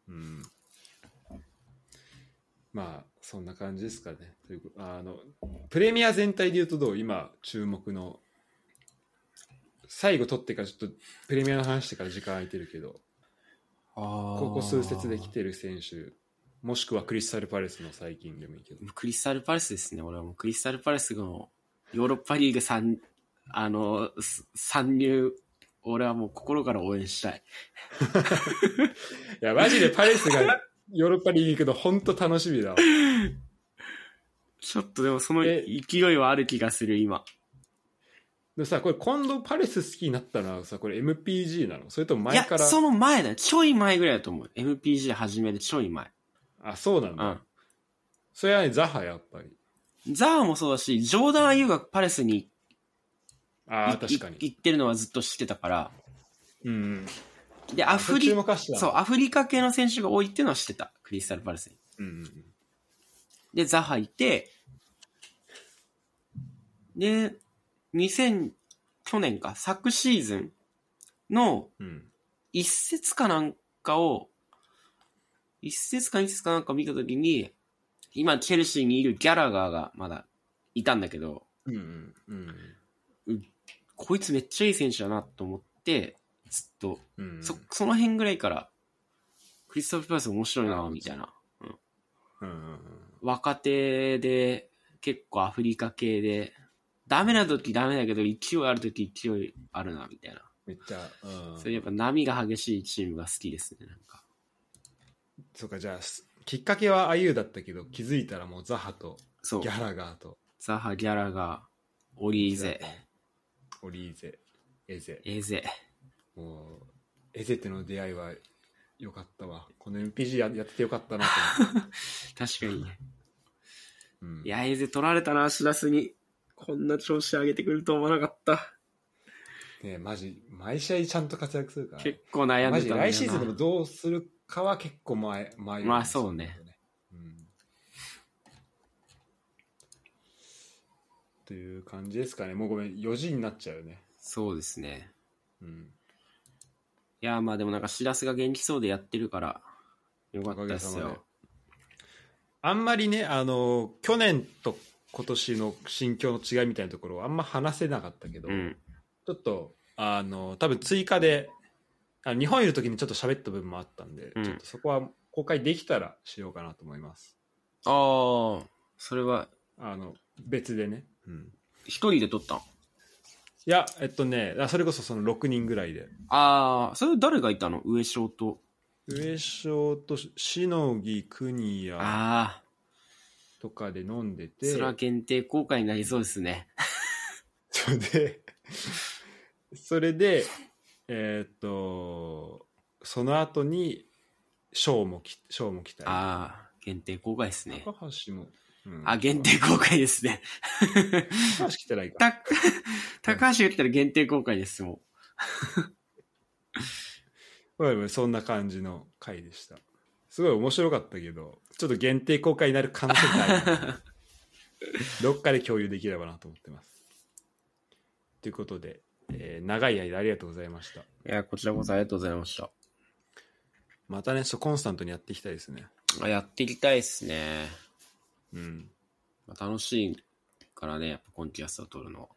うん。まあ、そんな感じですかね。というあの、プレミア全体で言うとどう？今、注目の、最後取ってからちょっと、プレミアの話してから時間空いてるけど、こここ数節で来てる選手、もしくはクリスタルパレスの最近でもいいけど。クリスタルパレスですね。俺はもうクリスタルパレスのヨーロッパリーグ参、あの、す参入、俺はもう心から応援したい。いや、マジでパレスがヨーロッパリーグの本当楽しみだわ。ちょっとでもそのえ勢いはある気がする、今。でもさ、これ今度パレス好きになったのはさ、これ MPG なの？それともいや前か、ら？その前だよ。ちょい前ぐらいだと思う。MPG 始めるちょい前。あ、そうなんだ。うん。それはね、ザハやっぱり。ザーもそうだし、ジョーダン・アユーがパレスにあ確かに。い行ってるのはずっと知ってたから。うん。で、アフリそう、アフリカ系の選手が多いっていうのは知ってた。クリスタル・パレスに。うんうんうん。で、ザハいて、で、2000、去年か、昨シーズンのうん。一節かなんかを、一節か二節かなんか見たときに、今、チェルシーにいるギャラガーがまだいたんだけど、うんうんうん。こいつめっちゃいい選手だなと思って、ずっと、うん。そ、その辺ぐらいから、クリストフ・パレス面白いな、みたいな。うんうんうん。若手で、結構アフリカ系で、ダメな時ダメだけど、勢いある時勢いあるな、みたいな。めっちゃ、うん。そういうやっぱ波が激しいチームが好きですね、なんか。そうか、じゃあ、すきっかけはアユーだったけど、気づいたらもうザハとそうギ。ャラガーとザハ・ギャラが、オリーゼ、オリーゼ、エゼ。エゼ。もう、エゼっての出会いは良かったわ。この MPG ややっててよかったなと思って。確かにね。うんいや、エゼ取られたな、しらすに。こんな調子上げてくると思わなかった。ねマジ、毎試合ちゃんと活躍するから。結構悩んマジでたんだよな。来シーズンでもどうするかは結構前、前まあそうね。うん。という感じですかね。もうごめん、4時になっちゃうよね。そうですね。うん。いや、まあでもなんかしらすが元気そうでやってるから、よかったですよ。あんまりね、あの、去年と今年の心境の違いみたいなところはあんま話せなかったけど、うん。ちょっと、あの、多分追加で、あ日本いる時にちょっと喋った部分もあったんで、うんちょっとそこは公開できたらしようかなと思います。ああ、それは、あの、別でね。うん。一人で撮ったん？いや、えっとね、あそれこそその6人ぐらいで。ああ、それ誰がいたの？上昇と。上昇としのぎ国谷あとかで飲んであ、て、それは限定公開になりそうですね。それで、それで、えーっと、その後に、ショーもき、ショーも来たり。ああ、限定公開ですね。高橋も、うんあ、限定公開ですね。高橋来てないか。た、高橋が来たら限定公開です、もまあまあそんな感じの回でした。すごい面白かったけど、ちょっと限定公開になる可能性があるな どっかで共有できればなと思ってます。ということで、えー長い間ありがとうございました。う。いや、こちらこそありがとうございました。またね、そうコンスタントにやっていきたいですね。あやっていきたいですね。うん。まあ楽しいからね、やっぱコンティアスを撮るのは。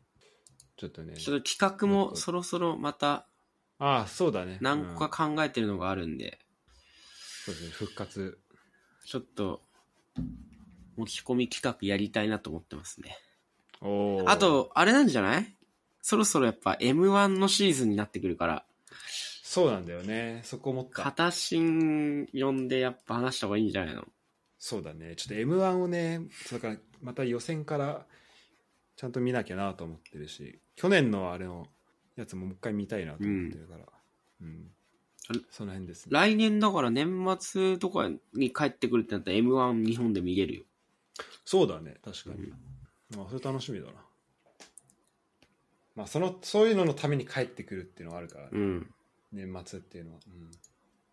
ちょっとね。ちょっと企画もそろそろまたああ、そうだね。何個うんか考えてるのがあるんで、そうですね、復活。ちょっと持ち込み企画やりたいなと思ってますね。おーあ、と、あれなんじゃない？そろそろやっぱ M1 のシーズンになってくるから、そうなんだよね。そこ思った。片新呼んでやっぱ話した方がいいんじゃないの？そうだね。ちょっと M1 をね、だからまた予選からちゃんと見なきゃなと思ってるし、去年のあれのやつももう一回見たいなと思ってるから。うん。あれ？その辺ですね。来年だから年末とかに帰ってくるってなったら M1 日本で見れるよ。そうだね、確かに。まあ、それ楽しみだな。まあ、その、そういうののために帰ってくるっていうのがあるからね、うん。年末っていうのは。うん。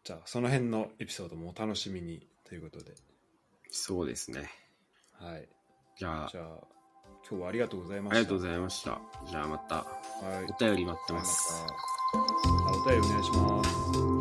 じゃあ、その辺のエピソードもお楽しみにということで。そうですね。はい。じゃあ、じゃあ、今日はありがとうございました。ありがとうございました。じゃあまたはい。お便り待ってます。またあお便りお願いします。